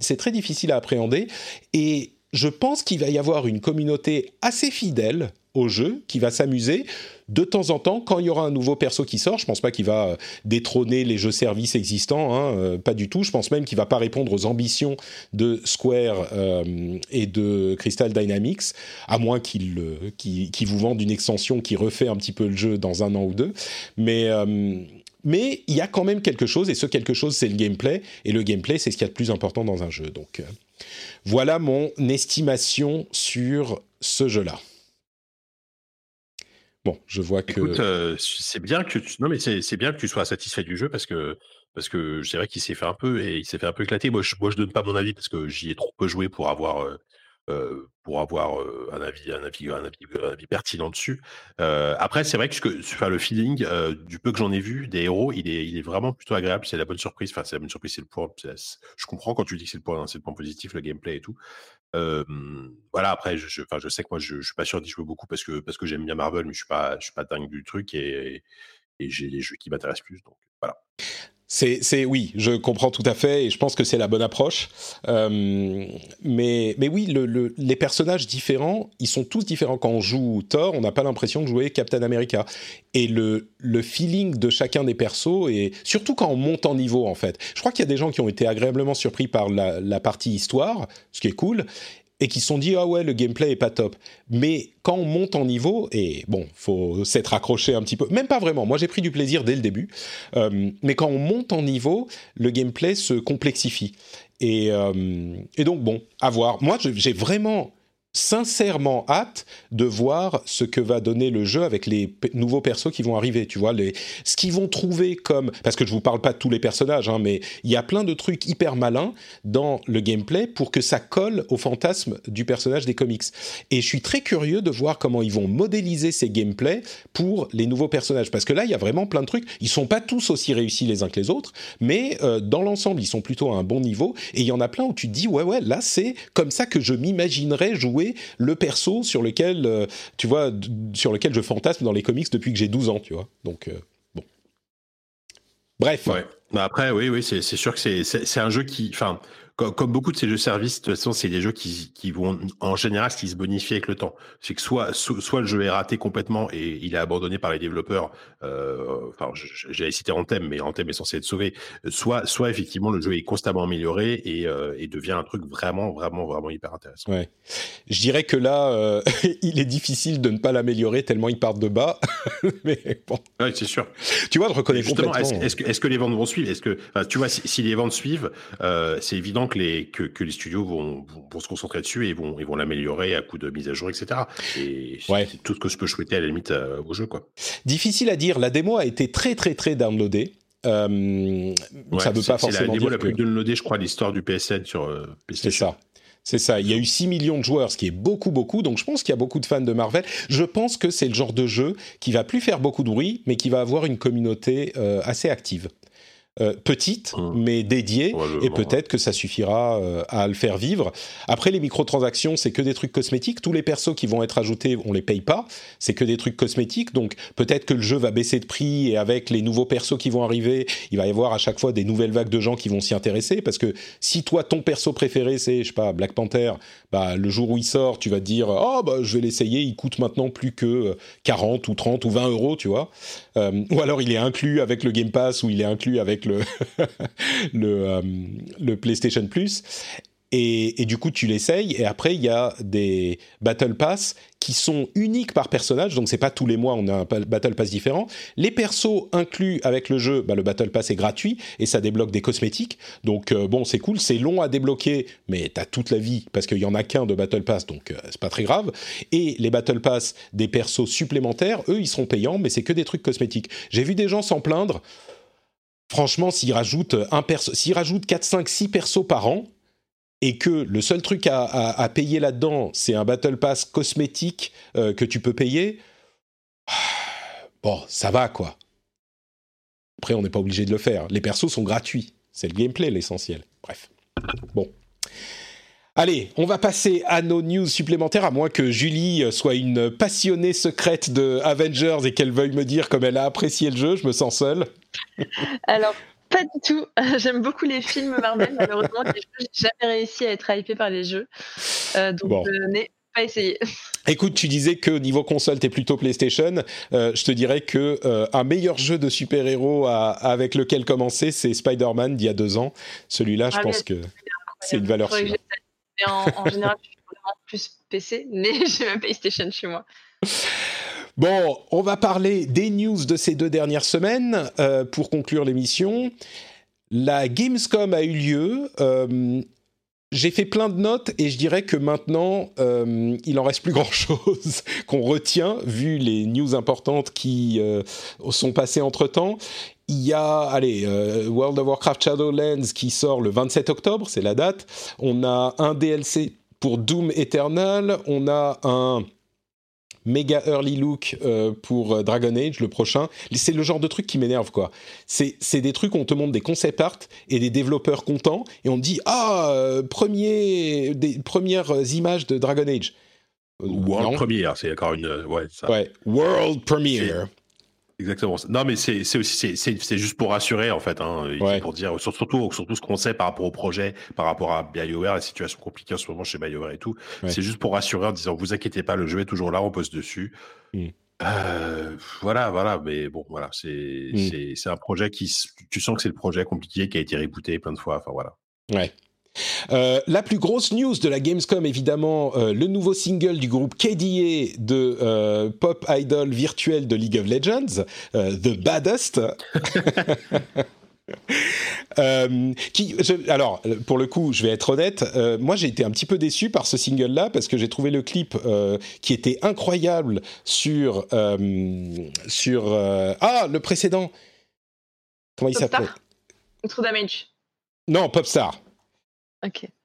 c'est très difficile à appréhender, et je pense qu'il va y avoir une communauté assez fidèle au jeu, qui va s'amuser de temps en temps quand il y aura un nouveau perso qui sort. Je pense pas qu'il va euh, détrôner les jeux services existants, hein, euh, pas du tout. Je pense même qu'il va pas répondre aux ambitions de Square euh, et de Crystal Dynamics, à moins qu'il vous vende une extension qui refait un petit peu le jeu dans un an ou deux. Mais mais il y a quand même quelque chose, et ce quelque chose, c'est le gameplay, et le gameplay, c'est ce qu'il y a de plus important dans un jeu. Donc, voilà mon estimation sur ce jeu-là. Bon, je vois que. Écoute, euh, c'est bien que tu... non mais c'est bien que tu sois satisfait du jeu parce que parce que c'est vrai qu'il s'est fait un peu et il s'est fait un peu éclater. Moi, je, moi, donne pas mon avis parce que j'y ai trop peu joué pour avoir euh, pour avoir un avis, un avis, un avis, pertinent dessus. après, c'est vrai que, que le feeling du peu que j'en ai vu des héros, il est, il est vraiment plutôt agréable. C'est la bonne surprise. Enfin, c'est la bonne surprise. C'est le point. Je comprends quand tu dis que c'est le point, c'est le point positif, le gameplay et tout voilà, après, je, je, sais que moi, je, je suis pas sûr d'y jouer beaucoup parce que, parce que j'aime bien Marvel, mais je suis suis pas dingue du truc et, et, j'ai les jeux qui m'intéressent plus. Donc voilà. C'est, oui, je comprends tout à fait et je pense que c'est la bonne approche. mais, mais oui, le, les personnages différents, ils sont tous différents. Quand on joue Thor, on n'a pas l'impression de jouer Captain America. Et le, feeling de chacun des persos, et surtout quand on monte en niveau, en fait. Je crois qu'il y a des gens qui ont été agréablement surpris par la partie histoire, ce qui est cool, et qui se sont dit ah ouais le gameplay est pas top. Mais quand on monte en niveau et bon faut s'être accroché un petit peu, même pas vraiment. Moi j'ai pris du plaisir dès le début, euh, mais quand on monte en niveau, le gameplay se complexifie et, euh, et donc bon à voir. Moi j'ai vraiment sincèrement hâte de voir ce que va donner le jeu avec les nouveaux persos qui vont arriver. Tu vois, ce qu'ils vont trouver comme. Parce que je vous parle pas de tous les personnages, hein, mais il y a plein de trucs hyper malins dans le gameplay pour que ça colle au fantasme du personnage des comics. Et je suis très curieux de voir comment ils vont modéliser ces gameplays pour les nouveaux personnages. Parce que là, il y a vraiment plein de trucs. Ils sont pas tous aussi réussis les uns que les autres, mais euh, dans l'ensemble, ils sont plutôt à un bon niveau. Et il y en a plein où tu te dis, ouais, ouais, là, c'est comme ça que je m'imaginerais jouer le perso sur lequel, euh, tu vois, sur lequel je fantasme dans les comics depuis que j'ai 12 ans, tu vois. Donc, euh, bon. Bref. Bah, après, oui, oui, c'est sûr que c'est un jeu qui, enfin, comme, beaucoup de ces jeux services, de toute façon, c'est des jeux qui, qui, vont, en général, qui se bonifient avec le temps. C'est que soit, soit le jeu est raté complètement et il est abandonné par les développeurs. Euh, enfin, j'ai cité Anthem, mais Anthem est censé être sauvé. Soit, soit effectivement, le jeu est constamment amélioré et, euh, et devient un truc vraiment, vraiment, vraiment hyper intéressant. Ouais. Je dirais que là, euh, il est difficile de ne pas l'améliorer tellement il part de bas. mais bon. Oui, c'est sûr. Tu vois, je reconnais complètement. Est-ce que, est que, les ventes vont suivre? Est-ce que, tu vois, si, si, les ventes suivent, euh, c'est évident que les, que, que les studios vont, vont, se concentrer dessus et vont, ils vont l'améliorer à coup de mise à jour, etc. Et c'est tout ce que je peux souhaiter à la limite euh, au jeu. Quoi. Difficile à dire. La démo a été très, très, très downloadée. Euh, ça veut pas forcément la démo la plus downloadée, je crois, l'histoire du PSN sur euh, C'est ça. C'est ça. Il y a eu 6 millions de joueurs, ce qui est beaucoup, beaucoup. Donc je pense qu'il y a beaucoup de fans de Marvel. Je pense que c'est le genre de jeu qui va plus faire beaucoup de bruit, mais qui va avoir une communauté euh, assez active. Euh, petite, mmh. mais dédiée, et peut-être que ça suffira euh, à le faire vivre. Après, les microtransactions, c'est que des trucs cosmétiques. Tous les persos qui vont être ajoutés, on les paye pas. C'est que des trucs cosmétiques. Donc, peut-être que le jeu va baisser de prix, et avec les nouveaux persos qui vont arriver, il va y avoir à chaque fois des nouvelles vagues de gens qui vont s'y intéresser. Parce que si toi, ton perso préféré, c'est, je sais pas, Black Panther, bah, le jour où il sort, tu vas te dire, oh, bah, je vais l'essayer, il coûte maintenant plus que 40 ou 30 ou 20 euros, tu vois. Euh, ou alors, il est inclus avec le Game Pass, ou il est inclus avec le, euh, le, PlayStation Plus. Et, et, du coup, tu l'essayes. Et après, il y a des Battle Pass qui sont uniques par personnage. Donc, c'est pas tous les mois, on a un Battle Pass différent. Les persos inclus avec le jeu, bah, le Battle Pass est gratuit et ça débloque des cosmétiques. Donc, euh, bon, c'est cool. C'est long à débloquer, mais t'as toute la vie parce qu'il y en a qu'un de Battle Pass, donc euh, c'est pas très grave. Et les Battle Pass des persos supplémentaires, eux, ils seront payants, mais c'est que des trucs cosmétiques. J'ai vu des gens s'en plaindre franchement, s'ils rajoutent, un perso, s'ils rajoutent 4, 5, 6 persos par an, et que le seul truc à, payer là-dedans, c'est un Battle Pass cosmétique euh, que tu peux payer, bon, ça va quoi. Après, on n'est pas obligé de le faire. Les persos sont gratuits. C'est le gameplay l'essentiel. Bref. Bon. Allez, on va passer à nos news supplémentaires, à moins que Julie soit une passionnée secrète de Avengers et qu'elle veuille me dire comme elle a apprécié le jeu. Je me sens seule. Alors, pas du tout. J'aime beaucoup les films Marvel. Malheureusement, je n'ai jamais réussi à être hypé par les jeux. Euh, donc, je n'ai pas essayé. Écoute, tu disais que niveau console, tu es plutôt PlayStation. Euh, je te dirais que euh, un meilleur jeu de super-héros avec lequel commencer, c'est Spider-Man d'il y a deux ans. Celui-là, je ah, pense que c'est une valeur sûre. En, général, je suis vraiment plus PC, mais j'ai ma PlayStation chez moi. Bon, on va parler des news de ces deux dernières semaines euh, pour conclure l'émission. La Gamescom a eu lieu. Euh, j'ai fait plein de notes et je dirais que maintenant, euh, il en reste plus grand-chose qu'on retient vu les news importantes qui sont passées entre-temps. Il y a, allez, World of Warcraft Shadowlands qui sort le 27 octobre, c'est la date. On a un DLC pour Doom Eternal. On a un méga early look euh, pour euh, Dragon Age, le prochain. C'est le genre de truc qui m'énerve, quoi. C'est des trucs où on te montre des concept art et des développeurs contents et on te dit Ah, euh, premier, des premières images de Dragon Age. World Premiere, c'est encore une. Ouais, ça. ouais, World Premiere. Exactement. Non, mais c'est aussi c'est juste pour rassurer en fait, hein, pour dire surtout surtout ce qu'on sait par rapport au projet, par rapport à BioWare, la situation compliquée en ce moment chez BioWare et tout. C'est juste pour rassurer en disant vous inquiétez pas, le jeu est toujours là, on pose dessus. Mm. Euh, voilà, voilà, mais bon, voilà, c'est mm. c'est un projet qui tu sens que c'est le projet compliqué qui a été rebooté plein de fois. Enfin voilà. Ouais. Euh, la plus grosse news de la Gamescom, évidemment, euh, le nouveau single du groupe KDA de euh, pop idol virtuel de League of Legends, The Baddest. Euh, qui, alors, pour le coup, je vais être honnête, euh, moi j'ai été un petit peu déçu par ce single-là parce que j'ai trouvé le clip euh, qui était incroyable sur sur ah le précédent. Comment il s'appelait? True Damage. Non, Popstar.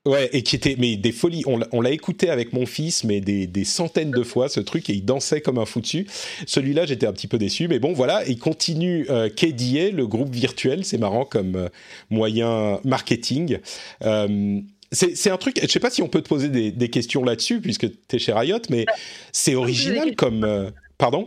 Ouais, et qui était mais des folies. On l'a écouté avec mon fils, mais des, centaines de fois ce truc et il dansait comme un fou dessus. Celui-là, j'étais un petit peu déçu, mais bon, voilà. Il continue euh, KDA, le groupe virtuel. C'est marrant comme euh, moyen marketing. Euh, c'est un truc. Je sais pas si on peut te poser des, des questions là-dessus puisque tu es chez Riot, mais c'est original comme. Euh, pardon?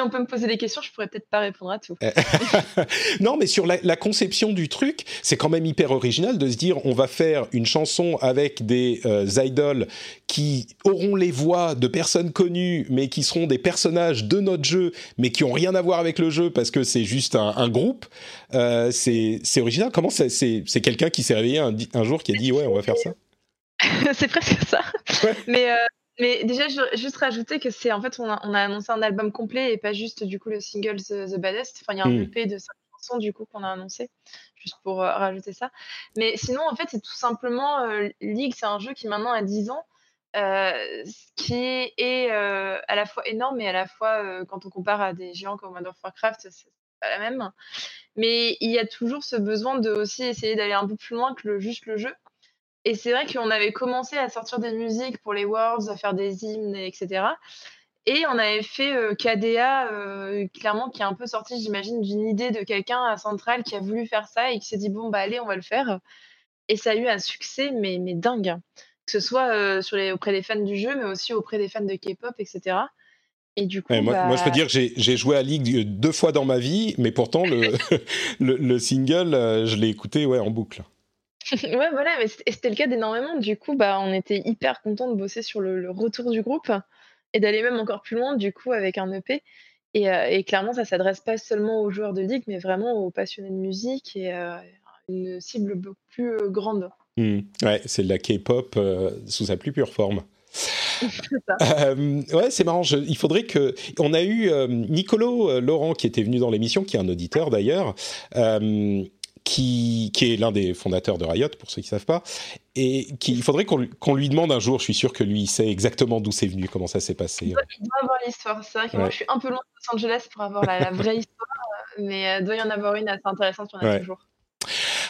On peut me poser des questions, je pourrais peut-être pas répondre à tout. non, mais sur la, conception du truc, c'est quand même hyper original de se dire on va faire une chanson avec des euh, idoles qui auront les voix de personnes connues, mais qui seront des personnages de notre jeu, mais qui ont rien à voir avec le jeu parce que c'est juste un, groupe. Euh, c'est original. Comment c'est quelqu'un qui s'est réveillé un, un, jour qui a dit ouais, on va faire ça? c'est presque ça. Mais euh, mais déjà, je juste rajouter que c'est en fait, on a, on a, annoncé un album complet et pas juste du coup le single The, Baddest. Enfin, il y a un. EP de 5 chansons du coup qu'on a annoncé, juste pour euh, rajouter ça. Mais sinon, en fait, c'est tout simplement euh, League, c'est un jeu qui maintenant a 10 ans, euh, qui est à la fois énorme et à la fois, quand on compare à des géants comme World of Warcraft, c'est pas la même. Mais il y a toujours ce besoin de aussi essayer d'aller un peu plus loin que le, juste le jeu. Et c'est vrai qu'on avait commencé à sortir des musiques pour les Worlds, à faire des hymnes, etc. Et on avait fait euh, KDA, euh, clairement, qui est un peu sorti, j'imagine, d'une idée de quelqu'un à Central qui a voulu faire ça et qui s'est dit, bon, bah allez, on va le faire. Et ça a eu un succès, mais, mais dingue. Que ce soit euh, sur les, auprès des fans du jeu, mais aussi auprès des fans de K-pop, etc. Et du coup, moi, moi, je peux bah dire que j'ai joué à League deux fois dans ma vie, mais pourtant, le, le, le single, je l'ai écouté ouais, en boucle. Ouais, voilà, mais c'était le cas d'énormément. Du coup, bah, on était hyper content de bosser sur le, retour du groupe et d'aller même encore plus loin, du coup, avec un EP. Euh, et, clairement, ça s'adresse pas seulement aux joueurs de ligue, mais vraiment aux passionnés de musique et euh, une cible beaucoup plus euh, grande. Mmh. Ouais, c'est de la K-pop sous sa plus pure forme. ouais, c'est marrant. il faudrait que. On a eu Nicolo Laurent qui était venu dans l'émission, qui est un auditeur d'ailleurs, qui, est l'un des fondateurs de Riot, pour ceux qui ne savent pas, et qu'il faudrait qu'on lui demande un jour, je suis sûr que lui, il sait exactement d'où c'est venu, comment ça s'est passé. Il doit, avoir l'histoire. C'est vrai que moi, je suis un peu loin de Los Angeles pour avoir la, vraie histoire, mais il euh, doit y en avoir une assez intéressante, il y en a toujours.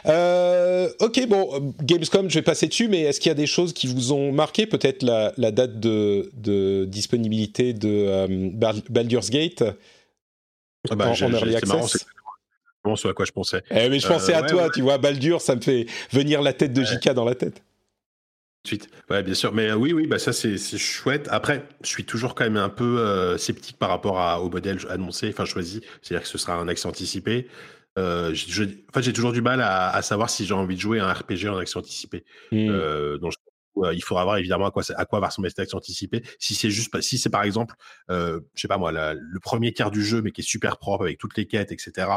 Euh, ok, bon, Gamescom, je vais passer dessus, mais est-ce qu'il y a des choses qui vous ont marqué Peut-être la, date de, disponibilité de euh, Baldur's Gate ah bah, en, early access? Ce à quoi je pensais. Eh, mais je pensais à euh, toi, tu vois, Baldur, ça me fait venir la tête de JK dans la tête. Suite. Ouais, bien sûr. Mais euh, oui, oui, bah ça c'est chouette. Après, je suis toujours quand même un peu euh, sceptique par rapport à, au modèle annoncé, enfin choisi. C'est-à-dire que ce sera un accès anticipé. Euh, j'ai toujours du mal à, savoir si j'ai envie de jouer un RPG en accès anticipé. Hmm. donc, euh, il faudra voir évidemment à quoi, à quoi va ressembler cette action anticipée. Si c'est juste, si c'est par exemple, euh, je sais pas moi, le premier quart du jeu, mais qui est super propre avec toutes les quêtes, etc.,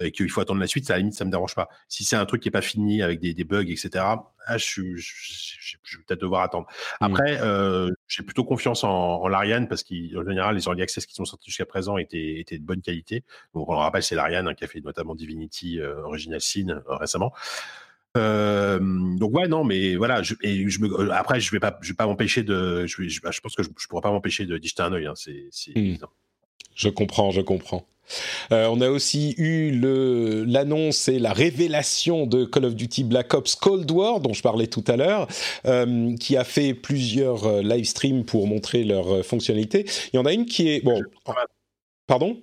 et qu'il faut attendre la suite, ça, à la limite, ça me dérange pas. Si c'est un truc qui est pas fini avec des, bugs, etc., ah, je, vais peut-être devoir attendre. Mmh. Après, euh, j'ai plutôt confiance en, l'Ariane parce qu'en général, les early access qui sont sortis jusqu'à présent étaient, étaient de bonne qualité. Donc, on le rappelle, c'est l'Ariane hein, qui a fait notamment Divinity Original Sin récemment. Euh, donc ouais non mais voilà je, et je me, euh, après je vais pas je vais pas m'empêcher de je, je, pense que je, je pourrais pas m'empêcher de d'y jeter un œil hein, c'est hmm. je comprends je comprends. Euh, on a aussi eu l'annonce et la révélation de Call of Duty Black Ops Cold War dont je parlais tout à l'heure qui a fait plusieurs live streams pour montrer leur fonctionnalité. Il y en a une qui est bon pardon?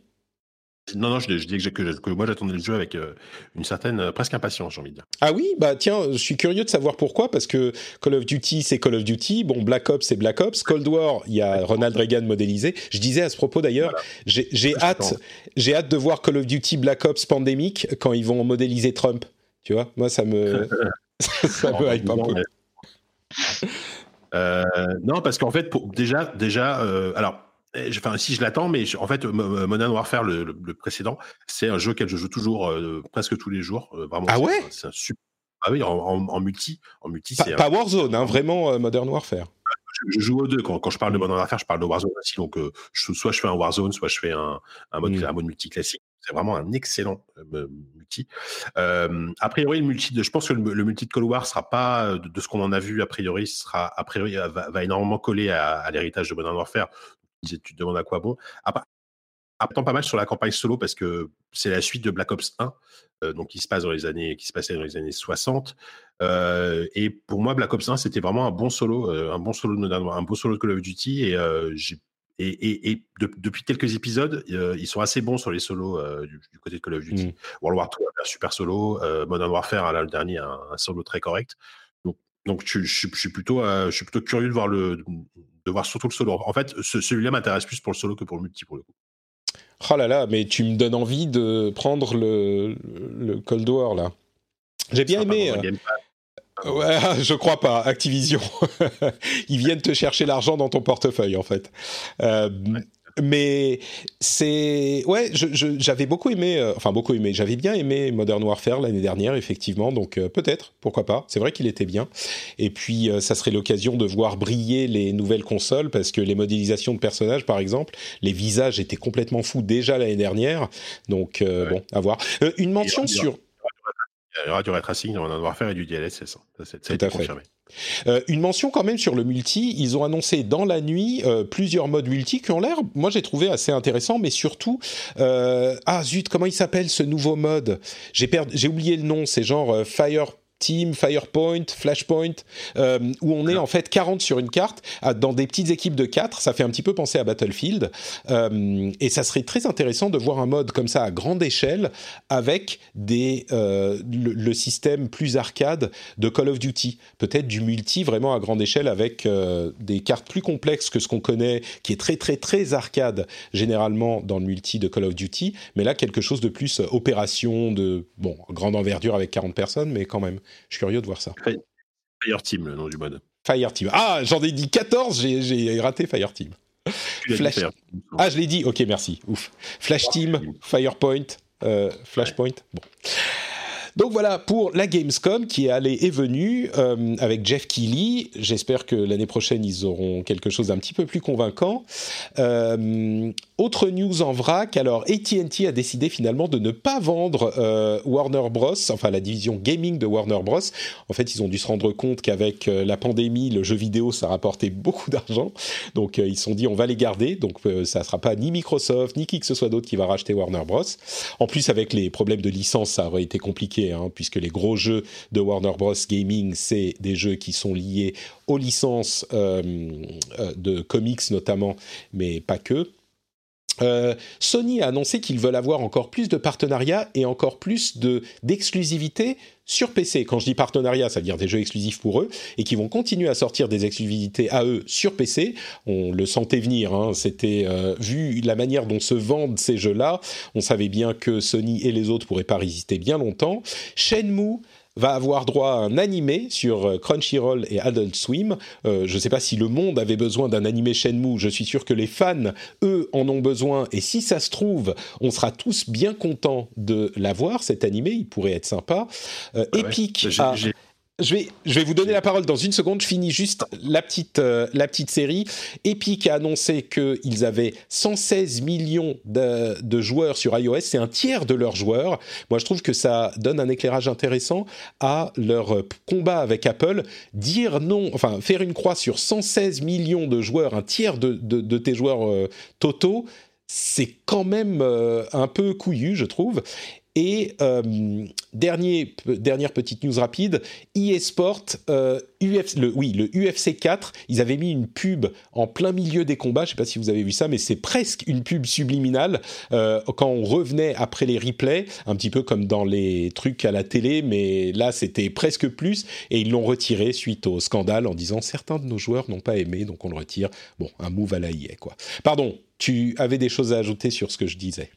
Non, non, je, dis que, moi j'attendais le jeu avec euh, une certaine, euh, presque impatience, j'ai envie de dire. Ah oui, bah tiens, je suis curieux de savoir pourquoi, parce que Call of Duty, c'est Call of Duty, bon, Black Ops, c'est Black Ops, Cold War, il y a Ronald Reagan modélisé. Je disais à ce propos d'ailleurs, j'ai hâte, j'ai hâte de voir Call of Duty Black Ops Pandemic quand ils vont modéliser Trump. Tu vois, moi ça me, ça me hype un peu. Euh, non, parce qu'en fait, pour, déjà, déjà, alors Enfin, si je l'attends, mais en fait, Modern Warfare, le, le, précédent, c'est un jeu auquel je joue toujours euh, presque tous les jours. Euh, vraiment, ah ouais? C'est un super. Ah oui, en, multi, en multi. Pas, pas Warzone, hein, vraiment euh, Modern Warfare. Je, joue aux deux. Quand, quand, je parle de Modern Warfare, je parle de Warzone aussi. Donc, soit je fais un Warzone, soit je fais un, un mode, mm. un mode multi classique. c'est vraiment un excellent multi. a priori, le multi, de, je pense que le, multi de Cold War sera pas de, ce qu'on en a vu a priori, sera a priori va, énormément coller à, l'héritage de Modern Warfare. Tu te demandes à quoi bon. Attends pas mal sur la campagne solo parce que c'est la suite de Black Ops 1, donc qui se passe dans les années, qui se passait dans les années 60. et pour moi, Black Ops 1, c'était vraiment un bon solo, un bon solo de un beau solo de Call of Duty. Et depuis quelques épisodes, ils sont assez bons sur les solos du, côté de Call of Duty. Mmh. World War II un super solo, Modern Warfare, là, le dernier, un, un, solo très correct. Donc, donc je, suis plutôt, je suis plutôt curieux de voir, le, de voir surtout le solo. En fait, celui-là m'intéresse plus pour le solo que pour le multi, pour le coup. Oh là là, mais tu me donnes envie de prendre le, le Cold War, là. J'ai bien aimé. Ouais, je crois pas. Activision, ils viennent te chercher l'argent dans ton portefeuille en fait. Euh, mais c'est ouais, j'avais beaucoup aimé, euh, enfin beaucoup aimé, j'avais bien aimé Modern Warfare l'année dernière effectivement, donc euh, peut-être, pourquoi pas. C'est vrai qu'il était bien. Et puis ça serait l'occasion de voir briller les nouvelles consoles parce que les modélisations de personnages, par exemple, les visages étaient complètement fous déjà l'année dernière. Donc bon, à voir. une mention sur il y aura du ray tracing, on va devoir faire et du DLSS. Ça, ça, a été confirmé. Euh, une mention quand même sur le multi, ils ont annoncé dans la nuit euh, plusieurs modes multi qui ont l'air, moi j'ai trouvé assez intéressant, mais surtout, euh, ah zut, comment il s'appelle ce nouveau mode? J'ai j'ai oublié le nom, c'est genre Fire Team, Firepoint, Flashpoint, euh, où on est en fait 40 sur une carte, dans des petites équipes de 4. Ça fait un petit peu penser à Battlefield. Euh, et ça serait très intéressant de voir un mode comme ça à grande échelle avec des, euh, le, système plus arcade de Call of Duty. Peut-être du multi vraiment à grande échelle avec des cartes plus complexes que ce qu'on connaît, qui est très très très arcade généralement dans le multi de Call of Duty. Mais là, quelque chose de plus opération, de bon, grande envergure avec 40 personnes, mais quand même. Je suis curieux de voir ça. Fire Team, le nom du mode. Fire Team. Ah, j'en ai dit 14, j'ai raté Fire Team. Flash... Ah, je l'ai dit. Ok, merci. Ouf. Flash Team, Firepoint, euh, Flashpoint. Bon. Donc voilà pour la Gamescom qui est allée et venue euh, avec Jeff Keighley. J'espère que l'année prochaine ils auront quelque chose d'un petit peu plus convaincant. Euh, autre news en vrac, alors AT&T a décidé finalement de ne pas vendre euh, Warner Bros, enfin la division gaming de Warner Bros. En fait, ils ont dû se rendre compte qu'avec la pandémie, le jeu vidéo ça rapportait beaucoup d'argent, donc ils se sont dit on va les garder. Donc ça sera pas ni Microsoft ni qui que ce soit d'autre qui va racheter Warner Bros. En plus avec les problèmes de licence, ça aurait été compliqué Hein, puisque les gros jeux de Warner Bros. Gaming, c'est des jeux qui sont liés aux licences euh, euh, de comics notamment, mais pas que. Euh, Sony a annoncé qu'ils veulent avoir encore plus de partenariats et encore plus de d'exclusivité sur PC. Quand je dis partenariat, ça veut dire des jeux exclusifs pour eux et qui vont continuer à sortir des exclusivités à eux sur PC. On le sentait venir. Hein. C'était euh, vu la manière dont se vendent ces jeux-là, on savait bien que Sony et les autres pourraient pas résister bien longtemps. Shenmue va avoir droit à un animé sur euh, Crunchyroll et Adult Swim. Euh, je ne sais pas si le monde avait besoin d'un animé Shenmue. Je suis sûr que les fans, eux, en ont besoin. Et si ça se trouve, on sera tous bien contents de l'avoir, cet animé. Il pourrait être sympa. Euh, ah Epic je vais, je vais vous donner la parole dans une seconde. Je finis juste la petite, euh, la petite série. Epic a annoncé qu'ils avaient 116 millions de, de joueurs sur iOS. C'est un tiers de leurs joueurs. Moi, je trouve que ça donne un éclairage intéressant à leur combat avec Apple. Dire non, enfin, faire une croix sur 116 millions de joueurs, un tiers de, de, de tes joueurs euh, totaux, c'est quand même euh, un peu couillu, je trouve. Et euh, dernière petite news rapide, eSport, euh, le, oui, le UFC 4, ils avaient mis une pub en plein milieu des combats, je ne sais pas si vous avez vu ça, mais c'est presque une pub subliminale euh, quand on revenait après les replays, un petit peu comme dans les trucs à la télé, mais là c'était presque plus, et ils l'ont retiré suite au scandale en disant certains de nos joueurs n'ont pas aimé, donc on le retire. Bon, un move à la IA, quoi. Pardon, tu avais des choses à ajouter sur ce que je disais?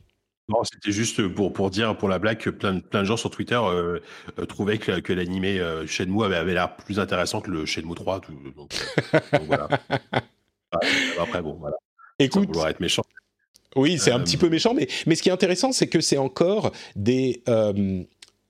Non, c'était juste pour, pour dire, pour la blague, que plein, plein de gens sur Twitter euh, euh, trouvaient que, que l'animé euh, Shenmue avait, avait l'air plus intéressant que le Shenmue 3. Tout, donc, voilà. Après, bon, voilà. Écoute. Sans être méchant. Oui, c'est un petit peu méchant, mais, mais ce qui est intéressant, c'est que c'est encore des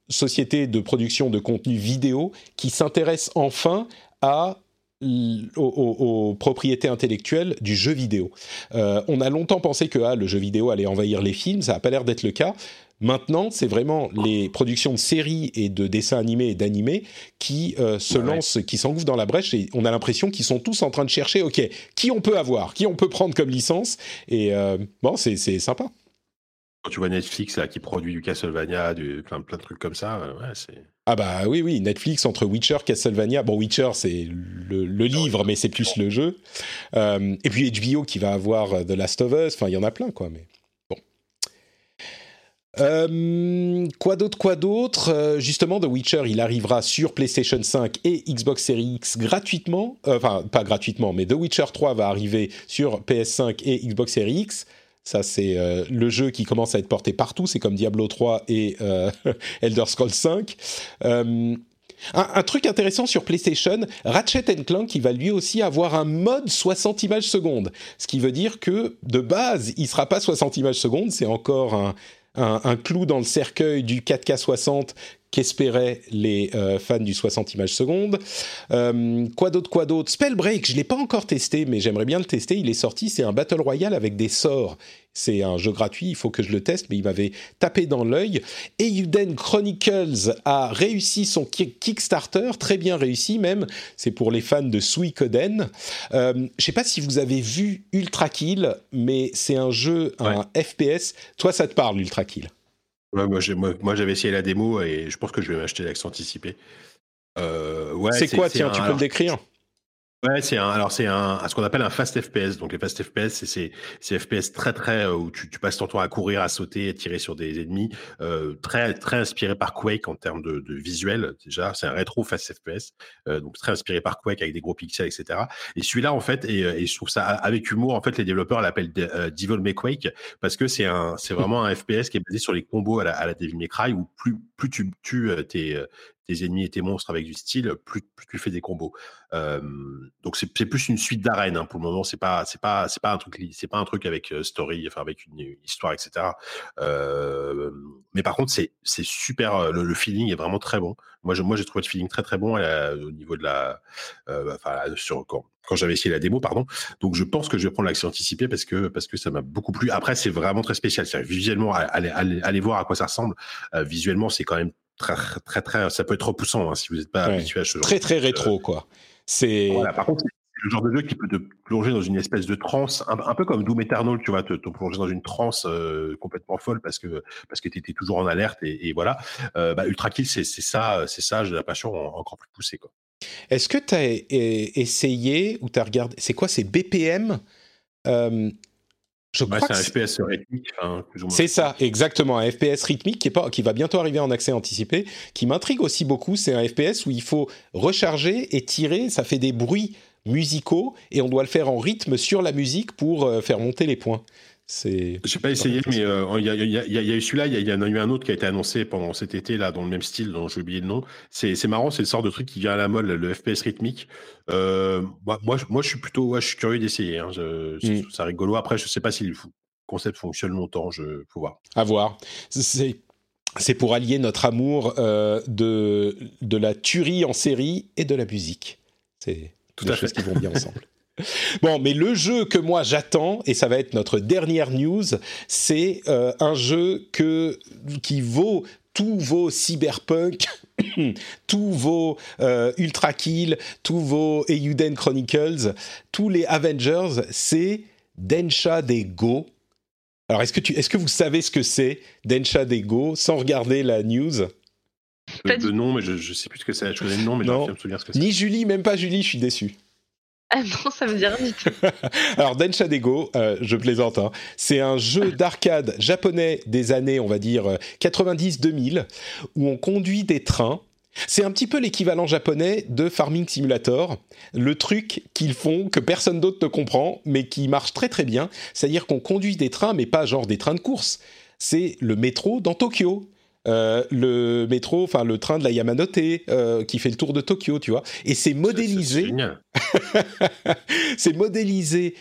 sociétés de production de contenu vidéo qui s'intéressent enfin à aux, propriétés intellectuelles du jeu vidéo. Euh, on a longtemps pensé que ah, le jeu vidéo allait envahir les films, ça n'a pas l'air d'être le cas. Maintenant, c'est vraiment les productions de séries et de dessins animés et d'animés qui euh, se lancent, qui s'engouffrent dans la brèche et on a l'impression qu'ils sont tous en train de chercher, ok, qui on peut avoir, qui on peut prendre comme licence et euh, bon, c'est sympa. Quand tu vois Netflix là, qui produit du Castlevania, du, plein, plein de trucs comme ça, ouais, c'est ah bah oui, oui, Netflix entre Witcher, Castlevania. Bon, Witcher, c'est le, livre, mais c'est plus le jeu. Euh, et puis HBO qui va avoir euh, The Last of Us. Enfin, il y en a plein, quoi. Mais bon. Euh, quoi d'autre, quoi d'autre? Justement, The Witcher, il arrivera sur PlayStation 5 et Xbox Series X gratuitement. Enfin, pas gratuitement, mais The Witcher 3 va arriver sur PS5 et Xbox Series X. Ça, c'est euh, le jeu qui commence à être porté partout. C'est comme Diablo 3 et euh, Elder Scrolls 5. Euh, un, truc intéressant sur PlayStation, Ratchet Clank, il va lui aussi avoir un mode 60 images secondes. Ce qui veut dire que, de base, il sera pas 60 images secondes. C'est encore un, un, clou dans le cercueil du 4K 60 qu'espéraient les euh, fans du 60 images secondes. Euh, quoi d'autre, quoi d'autre? Spellbreak, je ne l'ai pas encore testé, mais j'aimerais bien le tester. Il est sorti, c'est un Battle Royale avec des sorts. C'est un jeu gratuit, il faut que je le teste, mais il m'avait tapé dans l'œil. Euden Chronicles a réussi son Kickstarter, très bien réussi même. C'est pour les fans de Suikoden. Euh, je ne sais pas si vous avez vu Ultra Kill, mais c'est un jeu, un FPS. Toi, ça te parle, Ultra Kill? Moi, j'avais essayé la démo et je pense que je vais m'acheter l'accent anticipé. Euh, ouais, c'est quoi, tiens, tu peux le décrire? Ouais, c'est un, alors c'est un, ce qu'on appelle un fast FPS. Donc les fast FPS, c'est c'est FPS très très euh, où tu, tu, passes ton temps à courir, à sauter, à tirer sur des ennemis, euh, très très inspiré par Quake en termes de, de visuel. Déjà, c'est un rétro fast FPS, euh, donc très inspiré par Quake avec des gros pixels, etc. Et celui-là, en fait, et, et, je trouve ça avec humour. En fait, les développeurs l'appellent euh, Devil May Quake parce que c'est un, c'est vraiment un FPS qui est basé sur les combos à la, à la Devil May Cry où plus plus tu tues euh, tes tes ennemis et tes monstres avec du style, plus, plus tu fais des combos. Donc c'est plus une suite d'arènes hein. pour le moment. C'est pas c'est pas c'est pas un truc c'est pas un truc avec story, enfin avec une, histoire, etc. Mais par contre c'est c'est super. Le, feeling est vraiment très bon. Moi je, moi j'ai trouvé le feeling très très bon au niveau de la sur quand, quand j'avais essayé la démo, pardon. Donc je pense que je vais prendre l'accès anticipé parce que parce que ça m'a beaucoup plu. Après c'est vraiment très spécial. Visuellement, allez, allez, allez, voir à quoi ça ressemble. visuellement, c'est quand même très, très, très, ça peut être repoussant hein, si vous n'êtes pas habitué à ce genre. Très, très rétro, quoi. C'est. Voilà, par contre, c'est le genre de jeu qui peut te plonger dans une espèce de transe, un, peu comme Doom Eternal, tu vois, te, te plonger dans une transe euh, complètement folle parce que parce que tu étais toujours en alerte et, voilà. Euh, bah, Ultra Kill, c'est ça, c'est ça, j'ai la passion encore plus poussée, quoi. Est-ce que tu as essayé ou tu as regardé, c'est quoi, c'est BPM euh, c'est un FPS rythmique. c'est ça, exactement, un FPS rythmique qui, est pas, qui va bientôt arriver en accès anticipé, qui m'intrigue aussi beaucoup. C'est un FPS où il faut recharger et tirer, ça fait des bruits musicaux et on doit le faire en rythme sur la musique pour euh, faire monter les points. C'est. J'ai pas essayé, mais euh, il y, a, eu celui-là, il y, en a eu un autre qui a été annoncé pendant cet été là, dans le même style, dont j'ai oublié le nom. C'est marrant, c'est le sort de truc qui vient à la mode, le FPS rythmique. Euh, moi, moi, je suis plutôt, je suis curieux d'essayer. Hein. Mm. Ça rigolo. Après, je sais pas si le concept fonctionne longtemps. Je faut voir. À voir. C'est c'est pour allier notre amour euh, de de la tuerie en série et de la musique. C'est toutes les choses qui vont bien ensemble. Bon, mais le jeu que moi j'attends, et ça va être notre dernière news, c'est euh, un jeu que, qui vaut tous vos cyberpunk, tous vos euh, Ultra Kill, tous vos Euden Chronicles, tous les Avengers, c'est Densha des Go. Alors, est-ce que, tu, est-ce que vous savez ce que c'est, Densha des Go, sans regarder la news? De, nom, mais je, ne sais plus ce que c'est. Je connais le nom, mais je ne me souvenir ce que c'est. Ni Julie, même pas Julie, je suis déçu. Ah non, ça me dit rien du tout. Alors, Densha Dego, euh, je plaisante, hein. c'est un jeu d'arcade japonais des années, on va dire, 90-2000, euh, où on conduit des trains. C'est un petit peu l'équivalent japonais de Farming Simulator, le truc qu'ils font que personne d'autre ne comprend, mais qui marche très très bien. C'est-à-dire qu'on conduit des trains, mais pas genre des trains de course. C'est le métro dans Tokyo. Euh, le métro, enfin le train de la Yamanote euh, qui fait le tour de Tokyo, tu vois. Et c'est modélisé. C'est modélisé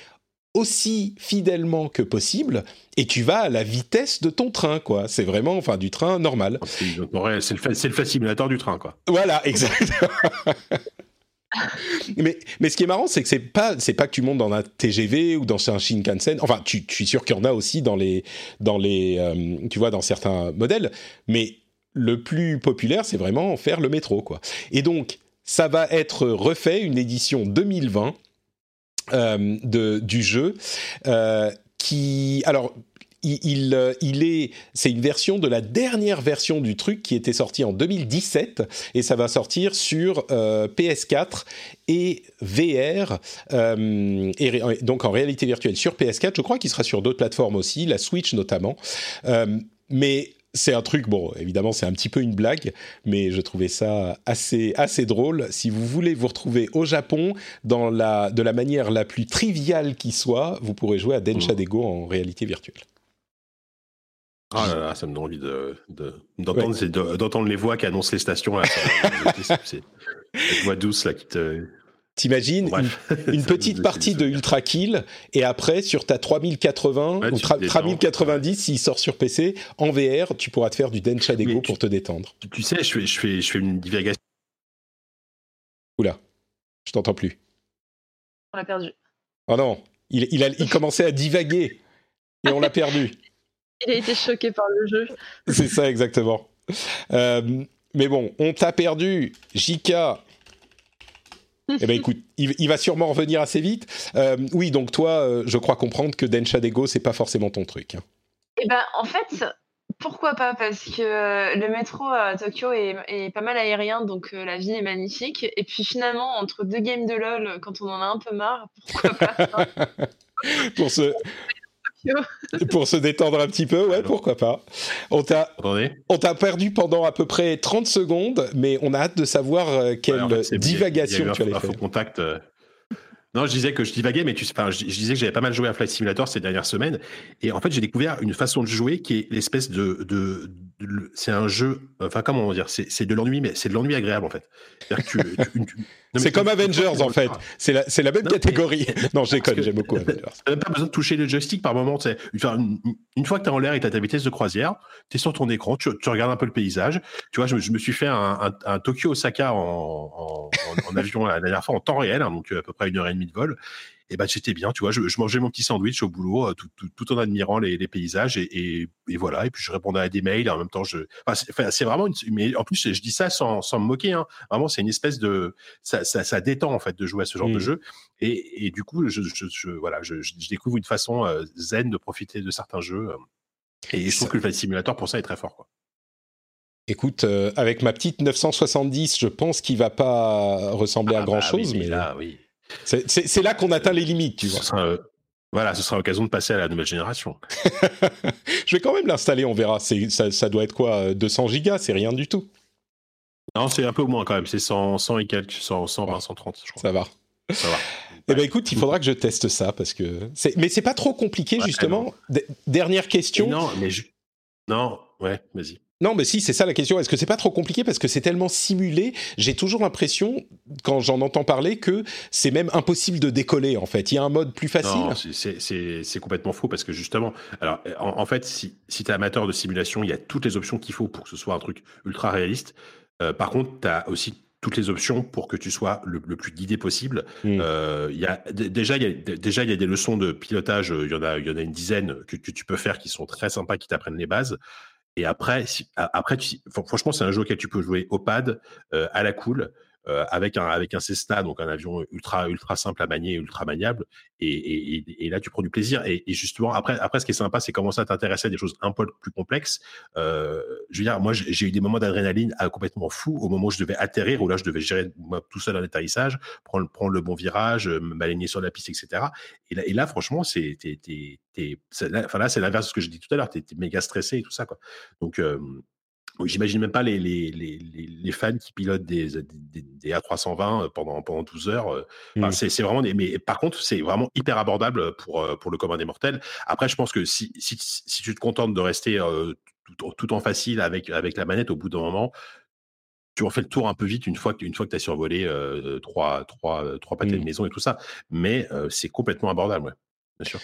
aussi fidèlement que possible et tu vas à la vitesse de ton train quoi. C'est vraiment enfin du train normal. C'est le, le simulateur du train quoi. Voilà exactement mais, mais ce qui est marrant, c'est que c'est pas, c'est pas que tu montes dans un TGV ou dans un Shinkansen. Enfin, tu, je suis sûr qu'il y en a aussi dans les, dans les, euh, tu vois, dans certains modèles. Mais le plus populaire, c'est vraiment faire le métro, quoi. Et donc, ça va être refait, une édition 2020 euh, de, du jeu. Euh, qui, alors, il, euh, il, est, c'est une version de la dernière version du truc qui était sortie en 2017 et ça va sortir sur euh, PS4 et VR, euh, et donc en réalité virtuelle sur PS4. Je crois qu'il sera sur d'autres plateformes aussi, la Switch notamment. Euh, mais c'est un truc, bon, évidemment, c'est un petit peu une blague, mais je trouvais ça assez, assez drôle. Si vous voulez vous retrouver au Japon dans la, de la manière la plus triviale qui soit, vous pourrez jouer à Densha mmh. Dego en réalité virtuelle. Ah là là, ça me donne envie de, d'entendre, les voix qui annoncent les stations. c'est, cette voix douce là qui te. T'imagines une, petite partie de Ultra Kill et après sur ta 3080 ou 3090 s'il sort sur PC en VR, tu pourras te faire du Densha Dego pour te détendre. Tu sais, je fais, je fais, je fais une divagation. Oula, je t'entends plus. On l'a perdu. Oh non, il, il, a, il commençait à divaguer et on l'a perdu. Il a été choqué par le jeu. C'est ça, exactement. Euh, mais bon, on t'a perdu, Jika. eh ben écoute, il, va sûrement revenir assez vite. Euh, oui, donc toi, euh, je crois comprendre que Densha Dego, c'est pas forcément ton truc. Hein. Eh ben, en fait, pourquoi pas? Parce que le métro à Tokyo est, pas mal aérien, donc la ville est magnifique. Et puis finalement, entre deux games de LoL, quand on en a un peu marre, pourquoi pas? Pour ce, pour se détendre un petit peu, ouais, pourquoi pas. On t'a, on t'a perdu pendant à peu près 30 secondes, mais on a hâte de savoir euh, quelle divagation tu allais faire. contact. Euh. Non, je disais que je divaguais, mais tu sais, enfin, je, disais que j'avais pas mal joué à Flight Simulator ces dernières semaines, et en fait, j'ai découvert une façon de jouer qui est l'espèce de, de, c'est un jeu, enfin comment dire, c'est de l'ennui, mais c'est de l'ennui agréable en fait. C'est comme Avengers en fait, c'est la, la, même catégorie. non, j'ai j'aime beaucoup Avengers. T'as même pas besoin de toucher le joystick par moment. Une, une fois que tu es en l'air et tu as ta vitesse de croisière, tu es sur ton écran, tu, regardes un peu le paysage. Tu vois, je, me suis fait un, un, Tokyo-Osaka en, en, avion la dernière fois en temps réel, hein, donc à peu près une heure et demie de vol et ben j'étais bien, tu vois, je, mangeais mon petit sandwich au boulot, euh, tout, tout, en admirant les, les paysages et, et, voilà. Et puis je répondais à des mails et en même temps je, enfin, c'est vraiment, une, mais en plus je, dis ça sans, sans me moquer, hein. Vraiment, c'est une espèce de, ça, ça, ça, détend en fait de jouer à ce genre de mmh. jeu. Et, et, du coup, je, je, voilà, je, découvre une façon euh, zen de profiter de certains jeux. Euh, et je trouve que le Flight Simulator pour ça est très fort, quoi. Écoute, avec ma petite 970, je pense qu'il va pas ressembler à ah grand bah chose, mais là, oui. C'est là qu'on atteint les limites, tu vois. Euh, voilà, ce sera l'occasion de passer à la nouvelle génération. je vais quand même l'installer, on verra. Ça, ça, doit être quoi 200 gigas, c'est rien du tout. Non, c'est un peu moins quand même. C'est 100, 100 et quelques, 100, 120, 130, je crois. Ça va. Ça va. Eh ben écoute, il faudra que je teste ça parce que mais c'est pas trop compliqué justement. Dernière question. non, mais je... non, ouais, vas-y. Non, mais si, c'est ça la question. Est-ce que c'est pas trop compliqué parce que c'est tellement simulé? J'ai toujours l'impression, quand j'en entends parler, que c'est même impossible de décoller. En fait, il y a un mode plus facile. Non, c'est complètement faux parce que justement, alors en, fait, si, si tu es amateur de simulation, il y a toutes les options qu'il faut pour que ce soit un truc ultra réaliste. Euh, par contre, tu as aussi toutes les options pour que tu sois le, plus guidé possible. Hmm. Euh, y a, déjà, il y a, déjà, il y a des leçons de pilotage. Il y en a, il y en a une dizaine que, que tu peux faire qui sont très sympas, qui t'apprennent les bases. Et après, après franchement, c'est un jeu auquel tu peux jouer au pad, euh, à la cool, avec un avec un Cessna, donc un avion ultra ultra simple à manier, ultra maniable, et, et, là tu prends du plaisir. Et, justement après après ce qui est sympa, c'est commencer à t'intéresser à des choses un peu plus complexes. Euh, je veux dire, moi j'ai eu des moments d'adrénaline complètement fous au moment où je devais atterrir, où là je devais gérer tout seul un atterrissage, prendre prendre le bon virage, m'aligner sur la piste, etc. Et là, et là franchement, c'est enfin là c'est l'inverse de ce que je dis tout à l'heure, t'es, es méga stressé et tout ça quoi. Donc J'imagine même pas les, les, les, les, fans qui pilotent des, des, des, A320 pendant, pendant 12 heures. Enfin, mmh. c'est vraiment des, mais par contre, c'est vraiment hyper abordable pour, pour le commun des mortels. Après, je pense que si, si, si tu te contentes de rester tout, tout, en facile avec, avec la manette, au bout d'un moment, tu en fais le tour un peu vite une fois que, une fois que tu as survolé euh, trois, trois, trois pâtés de mmh. maison et tout ça. Mais c'est complètement abordable, ouais, bien sûr.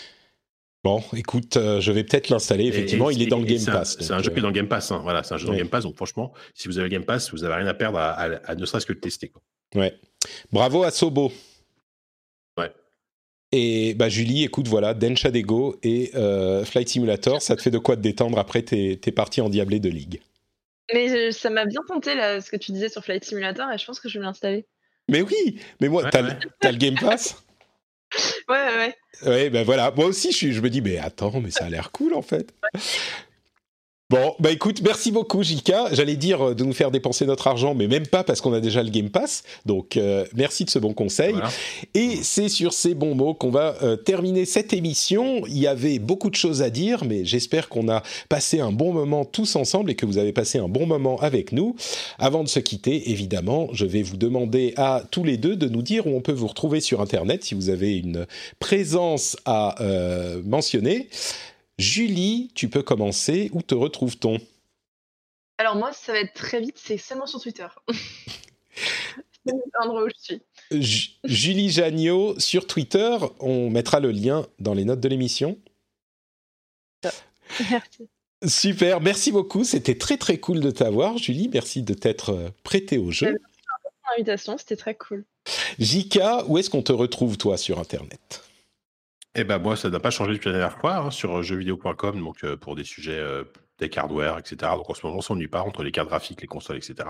Bon, écoute, euh, je vais peut-être l'installer. Effectivement, il est dans le Game Pass. C'est un, jeu qui est dans le Game Pass. Hein. Voilà, c'est un jeu dans le Game Pass. Donc, franchement, si vous avez le Game Pass, vous n'avez rien à perdre à, ne serait-ce que le tester. Quoi. Ouais. Bravo à Sobo. Ouais. Et bah Julie, écoute, voilà, Dencha Dego et euh, Flight Simulator, ça te fait de quoi te détendre après tes, tes parties endiablées de Ligue. Mais ça m'a bien tenté là, ce que tu disais sur Flight Simulator et je pense que je vais l'installer. Mais oui, mais moi, t'as le Game Pass? Ouais, ouais, ouais. Ouais, ben voilà. Moi aussi, je, je me dis, mais attends, mais ça a l'air cool en fait. Bon, bah écoute, merci beaucoup Jika. J'allais dire euh, de nous faire dépenser notre argent, mais même pas parce qu'on a déjà le Game Pass. Donc euh, merci de ce bon conseil. Et c'est sur ces bons mots qu'on va euh, terminer cette émission. Il y avait beaucoup de choses à dire, mais j'espère qu'on a passé un bon moment tous ensemble et que vous avez passé un bon moment avec nous. Avant de se quitter, évidemment, je vais vous demander à tous les deux de nous dire où on peut vous retrouver sur Internet si vous avez une présence à mentionner. Julie, tu peux commencer. Où te retrouve-t-on? Alors moi, ça va être très vite, c'est seulement sur Twitter. c'est l'endroit où je suis. Julie Jagnot sur Twitter. On mettra le lien dans les notes de l'émission. Merci. Super, merci beaucoup. C'était très très cool de t'avoir, Julie. Merci de t'être euh, prêtée au jeu. Merci pour l'invitation, c'était très cool. Jika, où est-ce qu'on te retrouve toi sur Internet? Eh ben moi, ça n'a pas changé depuis la dernière fois hein, sur euh, jeuxvideo.com, donc euh, pour des sujets euh, des hardware, etc. Donc en ce moment, on s'ennuie pas entre les cartes graphiques, les consoles, etc.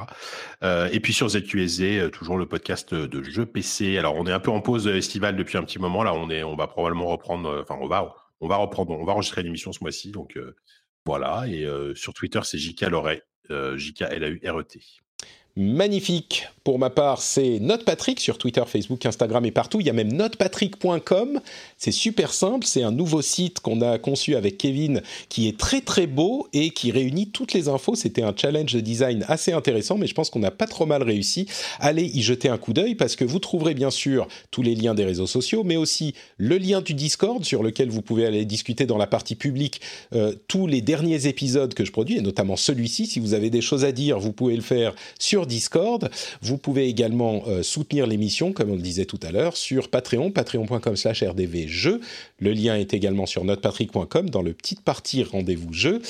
et puis sur ZQSD, toujours le podcast de jeux PC. Alors on est un peu en pause estivale depuis un petit moment. Là, on est, on va probablement reprendre. Enfin, on va, on va reprendre, on va enregistrer l'émission ce mois-ci. Donc voilà. Et sur Twitter, c'est JK Loret, JK L A U R E T magnifique. Pour ma part, c'est NotePatrick sur Twitter, Facebook, Instagram et partout. Il y a même notepatrick.com. C'est super simple. C'est un nouveau site qu'on a conçu avec Kevin qui est très très beau et qui réunit toutes les infos. C'était un challenge de design assez intéressant, mais je pense qu'on n'a pas trop mal réussi. Allez y jeter un coup d'œil parce que vous trouverez bien sûr tous les liens des réseaux sociaux, mais aussi le lien du Discord sur lequel vous pouvez aller discuter dans la partie publique euh, tous les derniers épisodes que je produis et notamment celui-ci. Si vous avez des choses à dire, vous pouvez le faire sur Discord. Vous pouvez également euh, soutenir l'émission, comme on le disait tout à l'heure, sur Patreon, patreon.com slash rdvjeux. Le lien est également sur notrepatrick.com dans le petite partie rendez-vous jeu.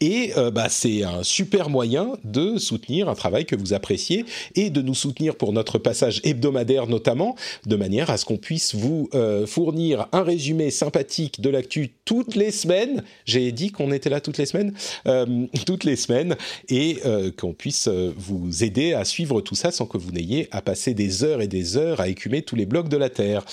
Et euh, bah, c'est un super moyen de soutenir un travail que vous appréciez et de nous soutenir pour notre passage hebdomadaire notamment, de manière à ce qu'on puisse vous euh, fournir un résumé sympathique de l'actu toutes les semaines. J'ai dit qu'on était là toutes les semaines, toutes les semaines, et qu'on puisse vous aider à suivre tout ça sans que vous n'ayez à passer des heures et des heures à écumer tous les blocs de la Terre.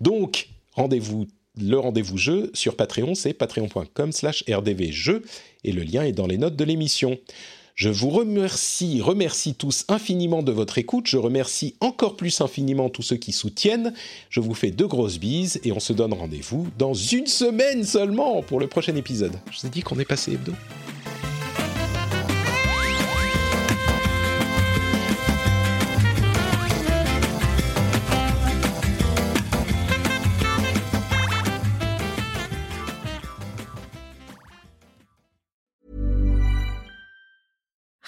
Donc, rendez-vous le rendez-vous jeu sur Patreon, c'est patreon.com slash rdvjeu et le lien est dans les notes de l'émission. Je vous remercie, remercie tous infiniment de votre écoute. Je remercie encore plus infiniment tous ceux qui soutiennent. Je vous fais de grosses bises et on se donne rendez-vous dans une semaine seulement pour le prochain épisode. Je vous ai dit qu'on est passé hebdo.